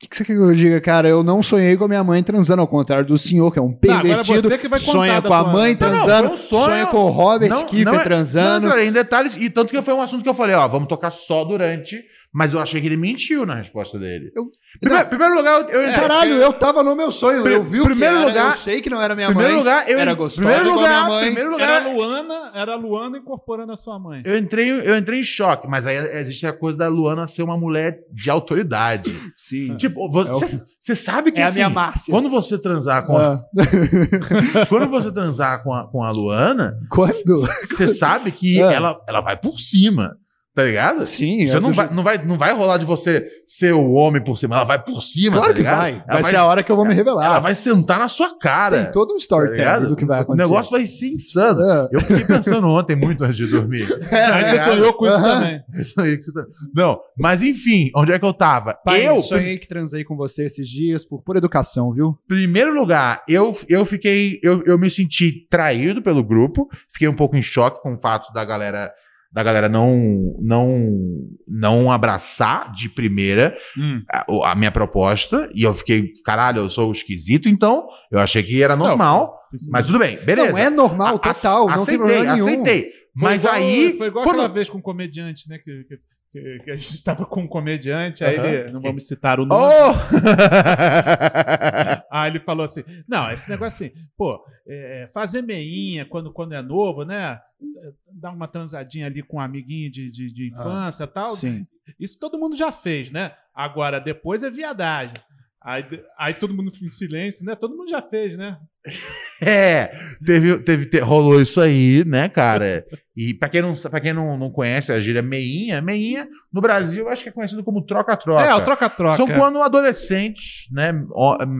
O que, você quer que eu diga, cara? Eu não sonhei com a minha mãe transando, ao contrário do senhor, que é um agora pervertido. contar sonha com a mãe Não, Não, não, transando, sonho. sonha com o Robert Não- Kiefer não é- Não transando. entrarei em detalhes, e tanto que foi um assunto que eu falei, ó, vamos tocar só durante, mas eu achei que ele mentiu na resposta dele. Eu- Primeiro, Não. primeiro lugar, eu, eu Caralho, eu tava no meu sonho. Pri- eu vi o primeiro que era, lugar- eu sei que não era minha primeiro mãe. lugar, eu era gostosa primeiro lugar, minha mãe. primeiro Era a lugar, Luana, era a Luana incorporando a sua mãe. eu entrei, eu entrei em choque, mas aí existe a coisa da Luana ser uma mulher de autoridade. [laughs] Sim. tipo, É o você, você sabe que É a assim, minha Márcia. quando você transar com a, Ah. [laughs] quando você transar com a, com a Luana, Quando? você sabe que Ah. ela, ela vai por cima. Tá ligado? Sim, Você é não vai, jeito- não, vai, não vai rolar de você ser o homem por cima, ela vai por cima, Claro tá que vai. Ela Vai ser a hora que eu vou me revelar. ela vai sentar na sua cara. Tem todo um tá storytelling ligado? do que vai O acontecer. negócio vai ser insano. Ah. Eu fiquei pensando ontem muito antes de dormir. [laughs] Aí você sonhou com isso também. [laughs] Isso aí que você tá- Não, mas enfim, onde é que eu tava? Pai, eu, sonhei que transei com você esses dias por pura educação, viu? primeiro lugar, eu, eu fiquei. Eu, eu me senti traído pelo grupo, fiquei um pouco em choque com o fato da galera. Da galera não, não, não abraçar de primeira Hum. a, a minha proposta. E eu fiquei, caralho, eu sou esquisito, então eu achei que era normal. Mas tudo bem, beleza. Não, é normal, A- total. não aceitei, aceitei. Foi Mas igual- aí. Foi igual quando- aquela vez com um comediante, né? Que, que, que- que a gente tava com um comediante, aí ele. Não vamos citar o nome. Oh! [laughs] Aí ele falou assim: não, esse negócio assim, pô, é, fazer meinha quando, quando é novo, né? Dar uma transadinha ali com um amiguinho de, de, de infância e tal. Sim. Isso todo mundo já fez, né? Agora, depois é viadagem. Aí, aí todo mundo fica em silêncio, né? Todo mundo já fez, né? [laughs] É, teve, teve, te- rolou isso aí, né, cara? E pra quem não, pra quem não, não conhece a gíria meinha, meinha no Brasil eu acho que é conhecido como troca-troca. É, o troca-troca. São quando adolescentes, né,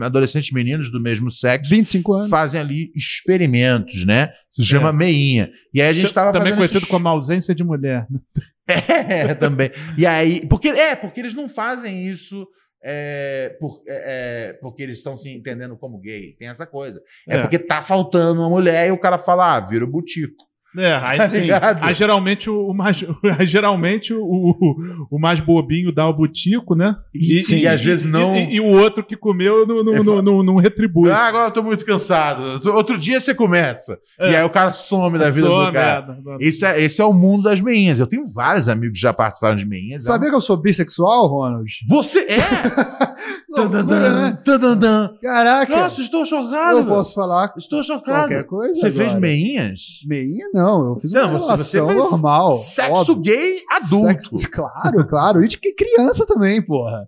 adolescentes meninos do mesmo sexo 25 anos. fazem ali experimentos, né? Se chama É. meinha. E aí a gente tava Também conhecido esses- como ausência de mulher. né? [laughs] É, também. E aí, porque é, porque eles não fazem isso é, por- é, é, porque eles estão se entendendo como gay. Tem essa coisa. É, É. porque tá faltando uma mulher e o cara fala, ah, vira o butico. É, aí, Tá sim. ligado? Aí geralmente o, o mais, [laughs] aí, geralmente o, o, o mais bobinho dá o butico, né? E, e às vezes não. E, e o outro que comeu não, não, É não, não, não retribui. Ah, agora eu tô muito cansado. Outro dia você começa. É. E aí o cara some da vida Some, do cara. é, Esse é, esse é o mundo das meinhas. Eu tenho vários amigos que já participaram de meinhas. Sabia que eu sou bissexual, Ronald? Você é? [laughs] Loucura, né? Caraca! Nossa, estou chocado. eu posso falar Estou chocado. qualquer coisa. Você fez agora. meinhas? Meinha não, eu fiz Não, uma você- relação você fez normal. Sexo óbvio. gay adulto. Sexo- [laughs] claro, claro. E de criança também, porra.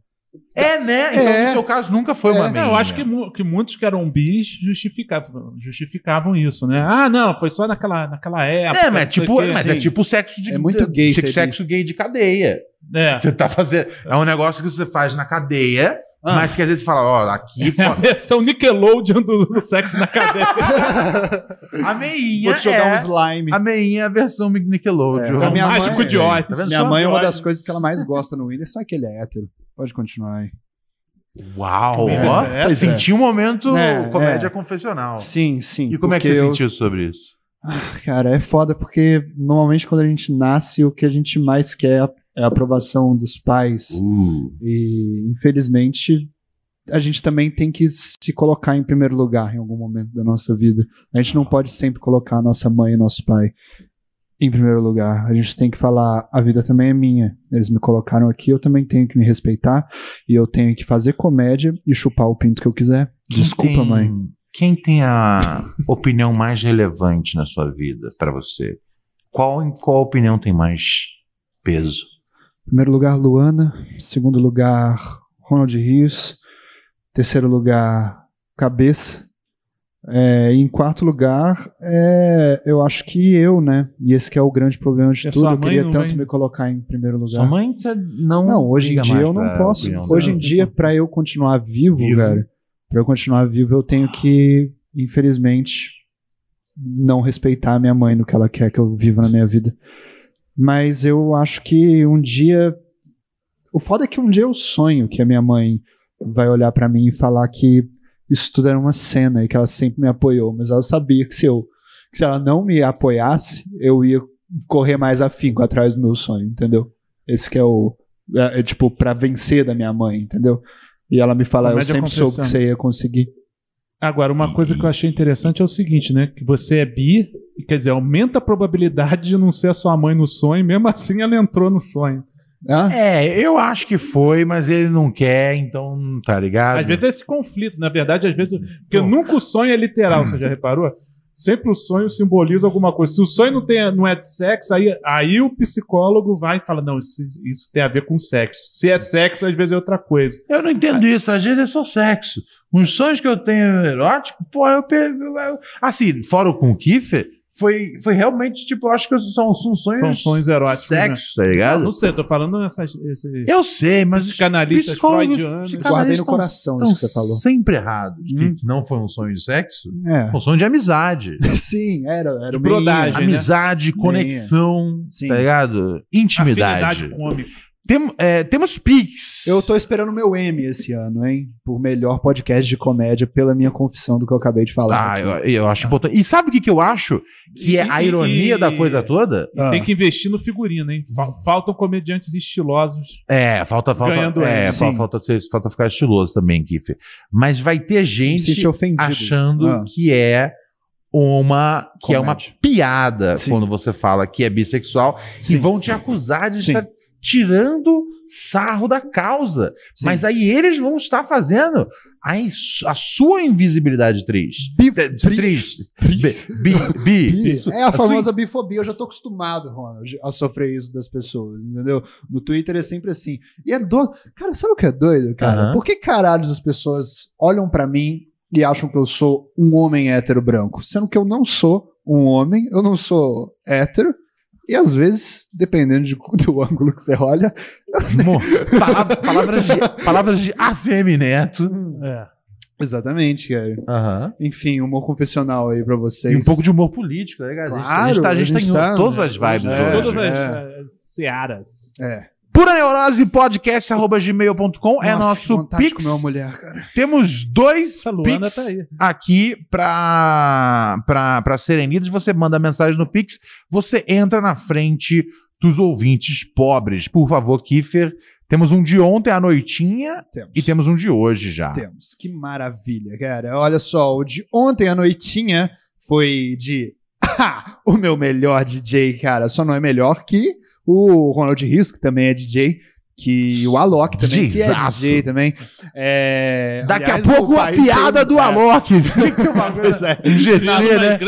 É, né? Então, É. no seu caso, nunca foi É. uma Não, meinha. eu acho que, que muitos que eram bis justificavam, justificavam isso, né? Ah, não, foi só naquela, naquela época. É, mas, é tipo, o quê. mas é Sim. tipo sexo de É muito gay sexo, sexo gay de cadeia. É. Você tá fazendo. É um negócio que você faz na cadeia, Ah. mas que às vezes fala, ó, aqui É a versão Nickelodeon do, do sexo na cadeia. [laughs] a meinha. Vou te jogar um é, slime. A meinha é a versão Nickelodeon. É, É o minha mágico mãe- de Oz. Tá Minha só? mãe, uma Olha. das coisas que ela mais gosta no Whindersson é que ele é hétero. Pode continuar aí. Uau! É senti um momento É, comédia é. confessional. Sim, sim. E como é que você eu- sentiu sobre isso? Cara, é foda porque normalmente quando a gente nasce, o que a gente mais quer é a aprovação dos pais. Uh. E infelizmente a gente também tem que se colocar em primeiro lugar em algum momento da nossa vida. A gente não pode sempre colocar a nossa mãe e nosso pai em primeiro lugar. A gente tem que falar, a vida também é minha. Eles me colocaram aqui, eu também tenho que me respeitar e eu tenho que fazer comédia e chupar o pinto que eu quiser. Desculpa, Quem tem- mãe. Quem tem a opinião mais relevante na sua vida pra você? Qual, qual opinião tem mais peso? Primeiro lugar, Luana. Segundo lugar, Ronald Rios. Terceiro lugar, Cabeça. É, em quarto lugar, é, eu acho que eu, né? E esse que é o grande problema de E tudo. Eu queria tanto vem? me colocar em primeiro lugar. Sua mãe você não. Não, hoje em dia eu não posso. opinião Hoje em dia, pra eu continuar vivo, Vivo. cara, pra eu continuar vivo, eu tenho que, infelizmente, não respeitar a minha mãe no que ela quer que eu viva na minha vida. Mas eu acho que um dia. O foda é que um dia eu sonho que a minha mãe vai olhar pra mim e falar que isso tudo era uma cena e que ela sempre me apoiou, mas ela sabia que se eu que se ela não me apoiasse, eu ia correr mais afinco atrás do meu sonho, entendeu? Esse que é o é, é, tipo pra vencer da minha mãe, entendeu? E ela me fala, eu sempre soube que você ia conseguir. Agora, uma coisa que eu achei interessante é o seguinte, né? Que você é bi, e quer dizer, aumenta a probabilidade de não ser a sua mãe no sonho, mesmo assim ela entrou no sonho. Ah? É, eu acho que foi, mas ele não quer, então tá ligado? Às vezes é esse conflito, na verdade, às vezes. Porque Pô. nunca o sonho é literal, você já reparou? Sempre o sonho simboliza alguma coisa. Se o sonho não, tem, não é de sexo, aí, aí o psicólogo vai e fala: não, isso, isso tem a ver com sexo. Se é sexo, às vezes é outra coisa. Eu não entendo isso, às vezes é só sexo. Uns sonhos que eu tenho erótico, pô, eu, eu, eu- Assim, fora o com o Kiefer, foi, foi realmente, tipo, eu acho que são, são sonhos. São sonhos eróticos. né? Sexo, tá Não, ligado? não sei, tô falando nessas. Esses, Eu sei, mas os psicólogos- freudianos. Guardei no coração isso que você falou. sempre errados. que Hum. não foi um sonho de sexo, É. foi um sonho de amizade. [laughs] Sim, era, era De brodagem. né? amizade, conexão, Sim. tá ligado? Intimidade. Afinidade cômica. Tem- é, temos Pix. Eu tô esperando o meu M esse ano, hein? Por melhor podcast de comédia, pela minha confissão do que eu acabei de falar. Ah, eu, eu acho importante. E sabe o que, que eu acho? Que é E- a e- ironia e- da coisa toda? Ah. Tem que investir no figurino, hein? Fal- Faltam comediantes estilosos. É, falta, falta, Ganhando é, falta, ter- falta ficar estiloso também, Kiffer. Mas vai ter gente achando Ah. que é uma que é uma Comédia. piada Sim. quando você fala que é bissexual Sim. e vão te acusar de Sim. estar tirando sarro da causa. Sim. Mas aí eles vão estar fazendo a, a sua invisibilidade triste. Bi- Triste. Triste. Bi, bi, É a sua famosa bifobia. Eu já tô acostumado, Ronald, a sofrer isso das pessoas, entendeu? No Twitter é sempre assim. E é doido. Cara, sabe o que é doido, cara? Por que caralhos as pessoas olham pra mim e acham que eu sou um homem hétero branco? Sendo que eu não sou um homem, eu não sou hétero. E às vezes, dependendo de- do [laughs] ângulo que você olha, Palavra- palavras, de, palavras de ACM Neto. É. Exatamente, cara. Aham. Enfim, humor confessional aí pra vocês. E um pouco de humor político, né, cara? A gente- a gente Claro, tá, a gente a tá em tá, todas né? as vibes É, hoje. Todas as, é. as searas. É. Pura Neurose Podcast, arroba gmail.com é nosso Pix. uma mulher, cara. Temos dois Pix tá aqui pra, pra, pra serem lidos. Você manda mensagem no Pix, você entra na frente dos ouvintes pobres. Por favor, Kiffer. Temos um de ontem à noitinha Temos. e temos um de hoje já. Temos. Que maravilha, cara. Olha só, o de ontem à noitinha foi de. [laughs] Ah, o meu melhor DJ, cara. Só não é melhor que o Ronald Rios, que também é DJ. Que o Alok também, que é. DJ também. É, Daqui aliás, a pouco a piada tem- do é. Alok. [laughs] Tinha que ter uma [laughs] Pois é. GC, Nada, né?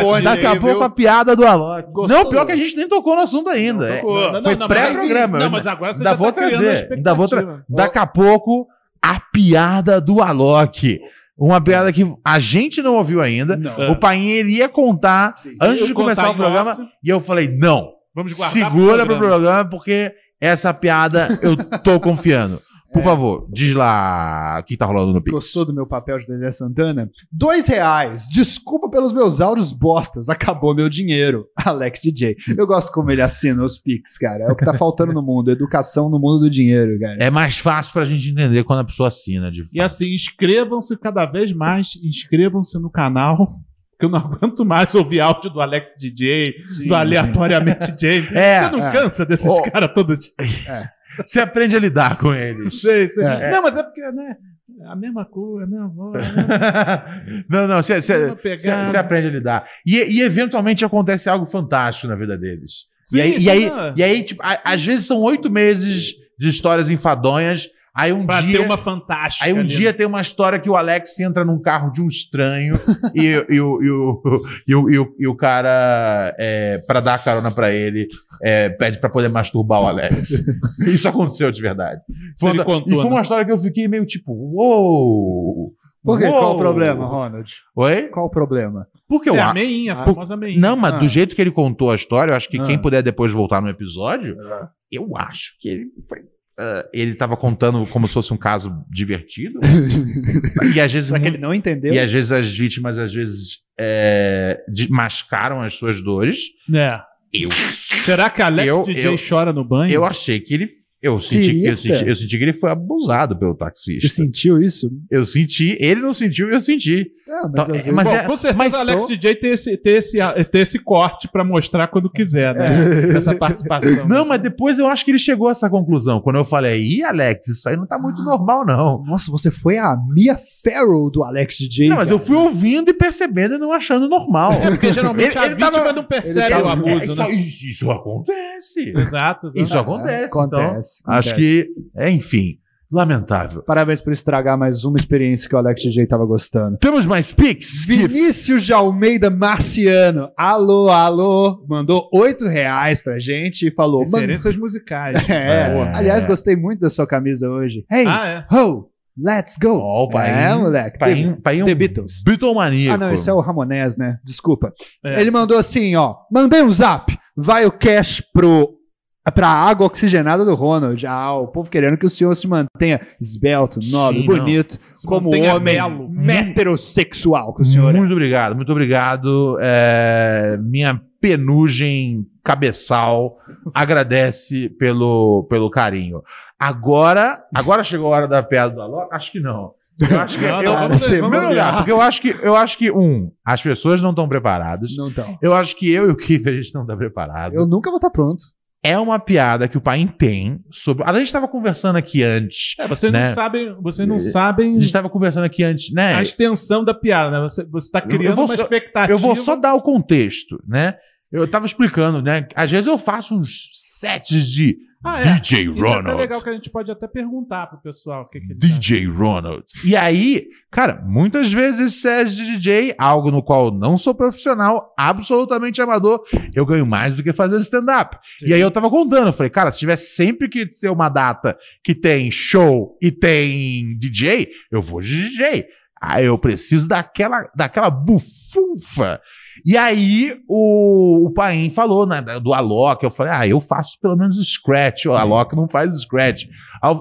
ponte. Daqui a pouco viu? a piada do Alok. Gostou? Não, pior que a gente nem tocou no assunto ainda. Não É, tocou. Não, Foi não, mas- pré-programa. Não, mas agora você Ainda já vou tá criando trazer. Ainda vou tra-. Daqui a pouco, a piada do Alok. Uma piada que a gente não ouviu ainda. Não. O Painho ele ia contar Sim. antes Eu de começar o programa. off. E eu falei: não, Vamos guardar segura pro programa. programa, porque essa piada eu tô [laughs] confiando. Por favor, diz lá o que tá rolando no Pix. Gostou do meu papel de Dedé Santana? Dois reais. Desculpa pelos meus áudios bostas. Acabou meu dinheiro. [laughs] Alex DJ. Eu gosto como ele assina os Pix, cara. É o que tá faltando no mundo. Educação no mundo do dinheiro, cara. É mais fácil pra gente entender quando a pessoa assina. De E assim, inscrevam-se cada vez mais, inscrevam-se no canal, porque eu não [laughs] aguento mais ouvir áudio do Alex DJ, do Aleatoriamente DJ. [laughs] É, Você não é. cansa desses Ô. caras todo dia? [laughs] Você aprende a lidar com eles. Sei, sei. É. Não, mas é porque, né? A mesma cor, a mesma voz, né? não, não, você aprende a lidar. E, e eventualmente acontece algo fantástico na vida deles. Sim, e aí, sim, e aí, não. e aí, tipo, a- às vezes são oito meses de histórias enfadonhas. Aí um Pra dia. ter uma fantástica. Aí um ali, dia né? tem uma história que o Alex entra num carro de um estranho [laughs] e, e, o- e, o, e, o, e, o, e o cara, é, pra dar carona pra ele, é, pede pra poder masturbar o Alex. [laughs] Isso aconteceu de verdade. Foi uma- contou, e foi né? uma história que eu fiquei meio tipo, uou! Por quê? Qual uou." o problema, Ronald? Oi? Qual o problema? Porque eu É a meinha, a Ah, famosa meinha. Não, mas Ah. do jeito que ele contou a história, eu acho que Ah. quem puder depois voltar no episódio, eu acho que ele foi. Ah, ele tava contando como se fosse um caso divertido. [laughs] e às vezes. Será que ele não entendeu? E às vezes as vítimas, às vezes, é, mascaram as suas dores. É. Eu, Será que Alex Eu- DJ eu- chora no banho? eu achei que ele. Eu senti, eu, senti, eu senti que ele foi abusado pelo Você taxista. sentiu isso? Eu senti, ele não sentiu e eu senti. Ah, mas Então, é, mas Bom, é- com certeza mas o Alex só- DJ tem esse, tem, esse, tem esse corte pra mostrar quando quiser, né? Essa participação. Não, mas depois eu acho que ele chegou a essa conclusão. Quando eu falei, ih, Alex, isso aí não tá muito normal, não. Nossa, você foi a Mia Farrow do Alex DJ. Não, mas eu fui ouvindo e percebendo e não achando normal. É porque geralmente Ele- a ele vítima tava- não percebe ele o abuso, isso, né? isso, isso acontece. Exato. exato. Isso acontece. Então, acontece, acho acontece. que, é, enfim, lamentável. Parabéns por estragar mais uma experiência que o Alex DJ tava gostando. Temos mais Pix? Vinícius de Almeida Marciano. Alô, alô. Mandou oito reais pra gente e falou. "Man- Referências musicais. [laughs] É, É. aliás, gostei muito da sua camisa hoje. Hey, Ah, é. ho, let's go. Ó, o pai. É, moleque. Pai, pai, The Beatles. Beatlemaníaco. Ah, não, esse é o Ramonés, né? Desculpa. É. Ele mandou assim, ó. Mandei um zap. Vai o cash pro pra água oxigenada do Ronald. Ah, o povo querendo que o senhor se mantenha esbelto, nobre, Sim, bonito, Se como homem belo. heterossexual que o senhor é. Muito obrigado, muito obrigado. É, minha penugem cabeçal agradece pelo, pelo carinho. Agora, agora chegou a hora da piada do Alok? Acho que não. Eu acho que Não, eu, não, eu, vamos- vamos lugar, porque eu acho que eu acho que um, as pessoas não estão preparadas. Não tão. Eu acho que eu e o Keith a gente não está preparado. Eu nunca vou estar pronto. É uma piada que o pai tem sobre. A gente estava conversando aqui antes. É, vocês Né? não sabem, vocês não A sabem gente estava conversando aqui antes, né? a extensão da piada, né? Você, você tá Eu- eu criando uma só- expectativa. Eu vou só dar o contexto, né? Eu tava explicando, né? Às vezes eu faço uns sets de Ah, é. DJ Isso é Ronald. legal que a gente pode até perguntar pro pessoal o que, que. DJ Ronald. E aí, cara, muitas vezes sets de DJ, algo no qual eu não sou profissional, absolutamente amador, eu ganho mais do que fazer stand-up. E aí eu tava contando, eu falei, cara, se tiver sempre que ser uma data que tem show e tem DJ, eu vou de DJ. Aí eu preciso daquela, daquela bufunfa. E aí o, o Paim falou né, do Alok. Eu falei, ah, eu faço pelo menos scratch. O Alok não faz scratch.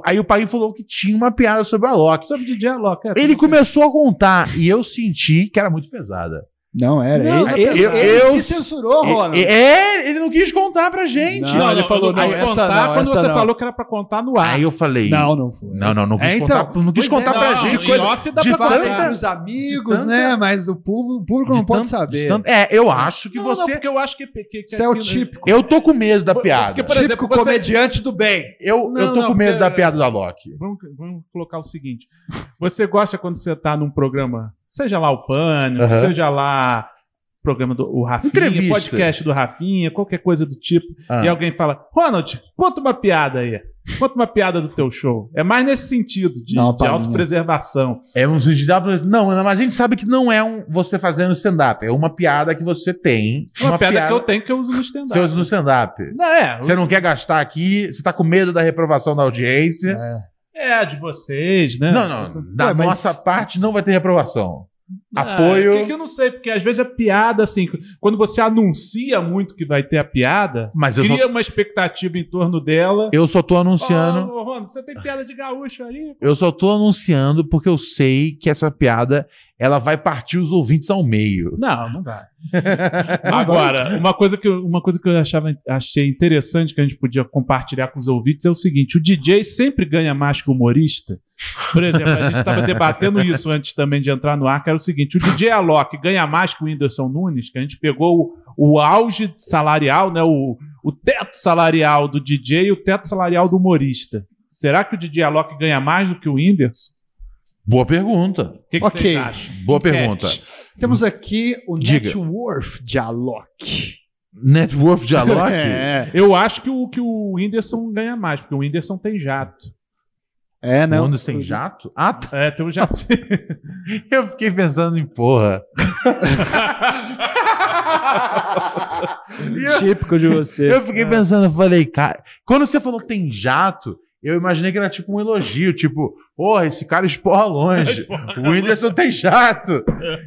Aí- o Paim falou que tinha uma piada sobre o Alok. Sobre DJ Alok. é, Ele começou a contar e eu senti que era muito pesada. Não, era. Não, ele, eu- ele, ele eu- se censurou, Ronald. É, ele não quis contar pra gente. Não, ele falou, não, não, essa contar não, quando você não. falou que era pra contar no ar. Aí eu falei. Não, não foi. Não, não, não quis É, então, contar, não quis é, contar pra não, gente. de coisa- off dá de pra Falei tanta- pros amigos, de né? tanta- Mas o público, o público não de pode tanto- saber. tanto- É, eu acho que Não, não, você. porque eu acho que... que, que Isso é o típico. Eu tô com medo da piada. Porque, por exemplo, típico você- comediante do bem. Eu, Não, eu tô não, com medo da piada da Loki. Vamos, vamos colocar o seguinte. Você gosta quando você tá num programa, seja lá o Pânico, Aham. seja lá o programa do o Rafinha, Entrevista. podcast do Rafinha, qualquer coisa do tipo, Ah. e alguém fala, Ronald, conta uma piada aí. Conta uma piada do teu show. É mais nesse sentido, de, uma de autopreservação. É um sentido de- Não, mas a gente sabe que não é um você fazendo stand-up. É uma piada que você tem. Uma, piada, que eu tenho que eu uso no stand-up. Você usa no stand-up. Não, é, Você não quer gastar aqui, você tá com medo da reprovação da audiência. é de vocês, né? Não, não. Da Ué, mas- nossa parte não vai ter reprovação. Ah, Apoio. Que, que eu não sei, porque às vezes a piada, assim, quando você anuncia muito que vai ter a piada, Mas eu cria só, uma expectativa em torno dela. eu só tô anunciando. Ô, ô, Ronald, você tem piada de gaúcho aí? Eu só tô anunciando porque eu sei que essa piada ela vai partir os ouvintes ao meio. Não, não vai. [laughs] Agora, uma coisa que eu, uma coisa que eu achava, achei interessante que a gente podia compartilhar com os ouvintes é o seguinte: o DJ sempre ganha mais que o humorista. Por exemplo, a gente estava debatendo isso antes também de entrar no ar, que era o seguinte: o DJ Alok ganha mais que o Whindersson Nunes, que a gente pegou o, o auge salarial, né, o, o teto salarial do DJ e o teto salarial do humorista. Será que o DJ Alok ganha mais do que o Whindersson? Boa pergunta. O que, que Ok. Boa Enquete. pergunta. Temos aqui o Diga. net worth de Alok. Net worth de Alok? [laughs] É, Eu acho que o, que o Whindersson ganha mais, porque o Whindersson tem jato. é não. Onde tem jato? Ah, tá. É, tem um jato. [laughs] Eu fiquei pensando em porra. [laughs] Típico de você. eu fiquei pensando, eu falei, cara, quando você falou que tem jato, eu imaginei que era tipo um elogio, tipo, porra, esse cara esporra longe. [laughs] O Whindersson tem jato.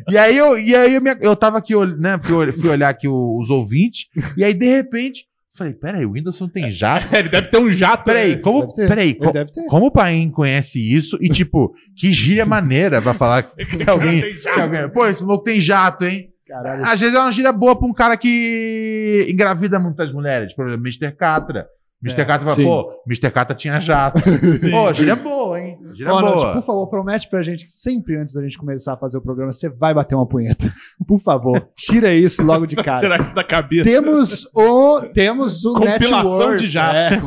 E aí eu, e aí eu, me- eu tava aqui, né, fui, fui olhar aqui os ouvintes, e aí de repente, falei, peraí, o Whindersson tem jato? [laughs] Ele deve ter um jato. Peraí, né? como, Deve ter, peraí, co- deve ter. como o Paim conhece isso e, tipo, que gíria maneira pra falar [laughs] que alguém, que. Pô, esse maluco tem jato, hein? Caralho. Às vezes é uma gíria boa pra um cara que engravida muitas mulheres. Por exemplo, Mr. Catra. Mr. É, Catra fala, sim. pô, Mr. Catra tinha jato. [laughs] Pô, gíria boa, hein? Gíria Ronald, boa. por favor, promete pra gente que sempre antes da gente começar a fazer o programa, você vai bater uma punheta. [laughs] Por favor, tira isso logo de cara. [laughs] Tirar isso da cabeça. Temos o temos o Compilação network. de jato. É.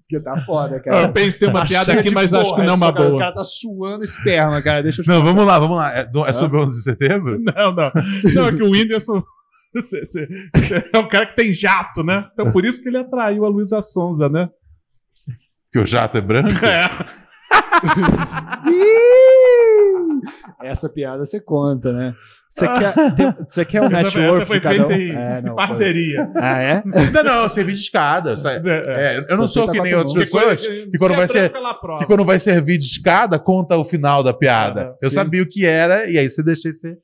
Porque tá foda, Eu cara. pensei uma Tá piada aqui, mas acho que porra, não é uma cara- O boa. cara tá suando esperma, cara. Deixa eu Não, vamos lá, vamos lá. É, é sobre o 11 de setembro? Não, não. Não, é que o Whindersson cê- cê- cê é um cara que tem jato, né? Então por isso que ele atraiu a Luísa Sonza, né? Que o jato é branco? É. Essa piada você conta, né? Você quer, tem- você quer o Essa net foi- essa foi de cada um? feita em É, não, foi. parceria. Ah, é? Não, não, eu servi de escada. eu sa- É. É, eu não Você sou tá que nem outras mão. pessoas que quando vai ser que quando vai servir de escada, conta o final da piada. Ah, eu sim. sabia o que era, e aí você deixei ser.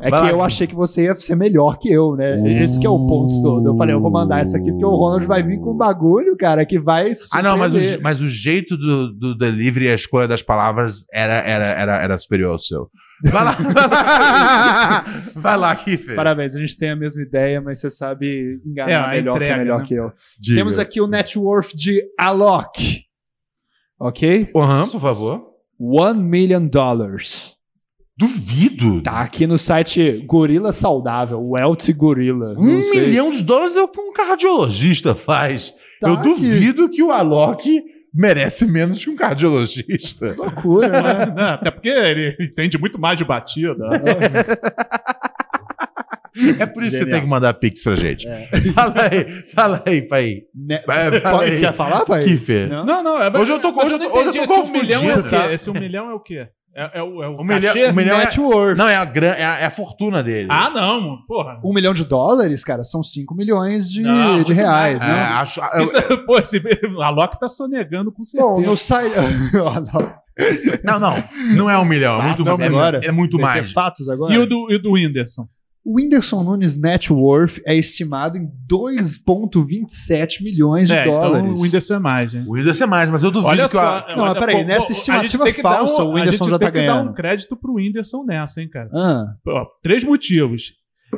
É Vai que lá. eu achei que você ia ser melhor que eu, né? Esse que é o ponto todo. Eu falei, eu vou mandar essa aqui porque o Ronald vai vir com um bagulho, cara, que vai Ah, não, mas o, je- mas o jeito do, do delivery e a escolha das palavras era, era, era, era superior ao seu. Vai lá, [laughs] vai lá, vai lá Kiffer. Parabéns, a gente tem a mesma ideia, mas você sabe É, enganar a melhor que é entrega, melhor né? que eu. Diga. Temos aqui o net worth de Alok. Ok? Aham, por favor. One million dollars. Duvido. Tá aqui no site Gorila Saudável, Wealthy Gorilla. Um milhão de dólares é o que um cardiologista faz. Tá Eu aqui. duvido que o Alok merece menos que um cardiologista. Loucura, né? [laughs] Não, até porque ele entende muito mais de batida. É por isso que você tem que mandar pix pra gente. É. [laughs] Fala aí, fala aí, pai. Ne- Vai, fala Pode- aí. Quer falar, pai? Kiffer. Não? Não, não. É, Hoje eu tô- mas hoje eu tô- hoje eu esse um milhão é o confundido, quê? tá? Esse um milhão é o quê? É, é o, é o Um milhão, cachê? um milhão é, Net worth. não, é a, gran, é, a, é a fortuna dele. Ah, não, porra. Um milhão de dólares, cara, são 5 milhões de, Não, de reais, mais. É, né? acho, eu- Isso, é- [laughs] pô, esse, a Loki tá sonegando com certeza. Bom, no site. [laughs] Não. não, não. É um milhão. É muito, Fatos é, agora? é muito mais. fatos agora? E o do, e o do Whindersson? O Whindersson Nunes net worth é estimado em 2,27 milhões de É, dólares. então o Whindersson é mais, hein? O Whindersson é mais, mas eu duvido Olha que só. o- Não, olha, peraí, pô, nessa a estimativa gente falsa, um- o Whindersson a gente já tá tem que dar ganhando. um crédito pro Whindersson nessa, hein, cara. Ah, Ó, três motivos.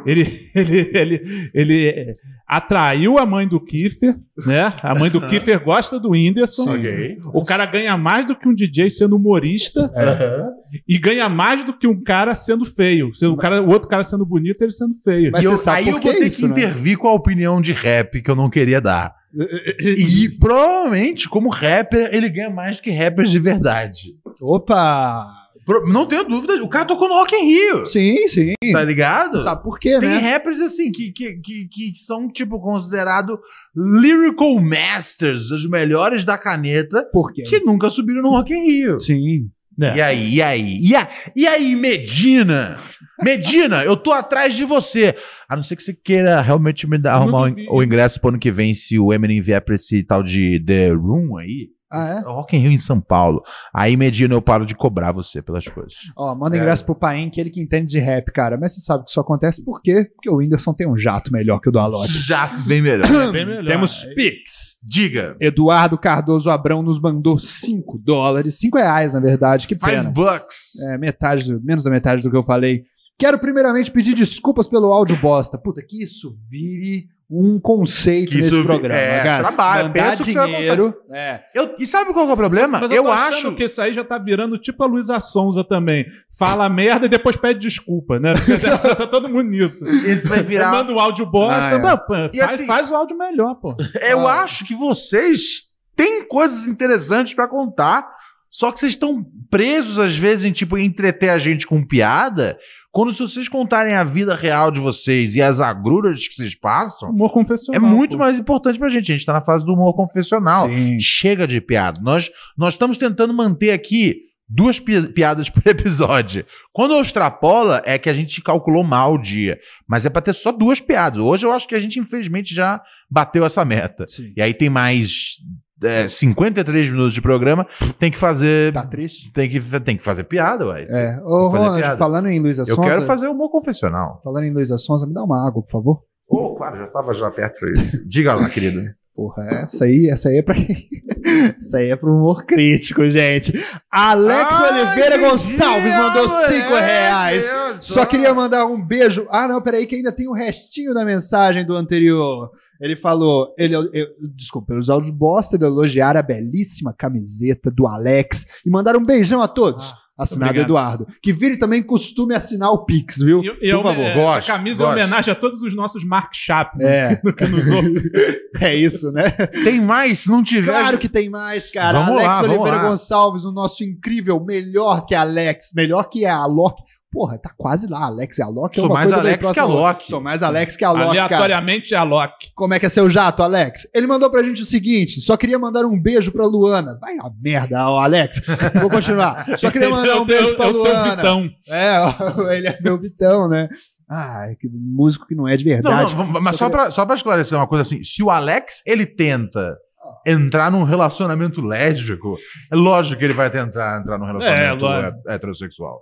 Ele, [laughs] ele, ele, ele é, atraiu a mãe do Kiefer, né? A mãe do Kiefer gosta do Whindersson. Ok. O cara ganha mais do que um DJ sendo humorista Aham. E ganha mais do que um cara sendo feio. Sendo o, cara, o outro cara sendo bonito, ele sendo feio. Mas E eu- aí eu vou ter isso, que né? intervir com a opinião de rap que eu não queria dar. [laughs] E provavelmente, como rapper, ele ganha mais do que rappers de verdade. Opa! Pro- Não tenho dúvida, o cara tocou no Rock in Rio. Sim, sim. Tá ligado? Sabe por quê, Tem né? rappers assim que, que, que, que são, tipo, considerados lyrical masters, os melhores da caneta, Por quê? que nunca subiram no Rock in Rio. Sim. É. E aí, e aí? E, a, e aí, Medina? Medina, eu tô atrás de você. A não ser que você queira realmente me dar, arrumar o, o ingresso pro ano que vem, se o Eminem vier pra esse tal de The Room aí. Ah, é? Rock in Rio em São Paulo. Aí, Medina, eu paro de cobrar você pelas coisas. Ó, manda É. ingresso pro Paim, que ele que entende de rap, cara. Mas você sabe que isso acontece por quê? Porque o Whindersson tem um jato melhor que o do Alok. [laughs] Já bem melhor. É bem melhor. Temos É. Pix. Diga. Eduardo Cardoso Abrão nos mandou 5 dólares, 5 reais, na verdade, que Five pena. bucks. É, metade, menos da metade do que eu falei. Quero primeiramente pedir desculpas pelo áudio bosta. Puta, que isso vire um conceito Que nesse isso programa, é, cara. trabalho, Mandar dinheiro. É. Eu, e sabe qual que é o problema? Mas eu achando acho. que isso aí já tá virando tipo a Luísa Sonza também. Fala merda e depois pede desculpa, né? Porque [laughs] tá todo mundo nisso. Esse vai virar. Manda o áudio bosta. Ah, é. Faz, assim- faz o áudio melhor, pô. Eu Ah. acho que vocês têm coisas interessantes pra contar, só que vocês estão presos às vezes em tipo entreter a gente com piada, quando se vocês contarem a vida real de vocês e as agruras que vocês passam, Humor é confessional. muito pô. mais importante pra gente. A gente tá na fase do humor confessional. Sim. Chega de piada. Nós nós estamos tentando manter aqui duas pi- piadas por [laughs] episódio. Quando extrapola, é que a gente calculou mal o dia. Mas é pra ter só duas piadas. Hoje eu acho que a gente, infelizmente, já bateu essa meta. Sim. E aí tem mais é, 53 minutos de programa, tem que fazer. Tá triste? Tem que, tem que fazer piada, ué. É. Ô, Ronald, piada. falando em Luísa Eu Sonza. quero fazer humor confessional. Falando em Luísa Sonza, me dá uma água, por favor. Oh, claro, já tava já perto. Diga lá, querido. Porra, essa aí, essa aí é pra quem? [laughs] essa aí é pro humor crítico, gente. Alex Ai, Oliveira Gonçalves mandou moleque, 5 reais. olha Só queria mandar um beijo. Ah, não, peraí, que ainda tem o restinho da mensagem do anterior. Ele falou, ele, eu, desculpa, pelos áudios bosta, ele elogiar a belíssima camiseta do Alex e mandar um beijão a todos. Assinado obrigado. Eduardo. Que vire também costume assinar o Pix, viu? E- e Por é favor. uma- é, gosto, A camisa gosto. é homenagem a todos os nossos Mark Chapman É. [laughs] que, que nos ouvem. [laughs] É isso, né? Tem mais? Se não tiver. Claro que tem mais, cara. Vamos Alex lá, vamos Oliveira lá. Gonçalves, o nosso incrível, melhor que Alex, melhor que a Alok. Porra, tá quase lá, Alex e Alok. é Sou uma mais Alex que. Alok. Sou mais Alex que Alok, cara. Aleatoriamente é a Loki. Como é que é seu jato, Alex? Ele mandou pra gente o seguinte: só queria mandar um beijo pra Luana. Vai a merda, ó, Alex. [laughs] Vou continuar. Só queria mandar um beijo pra Luana. Vitão. É, [laughs] ele é meu Vitão, né? Ah, que músico que não é de Não, verdade. não, vamos- mas só pra, só pra esclarecer uma coisa assim: se o Alex ele tenta entrar num relacionamento lésbico, é lógico que ele vai tentar entrar num relacionamento lógico. he- heterossexual.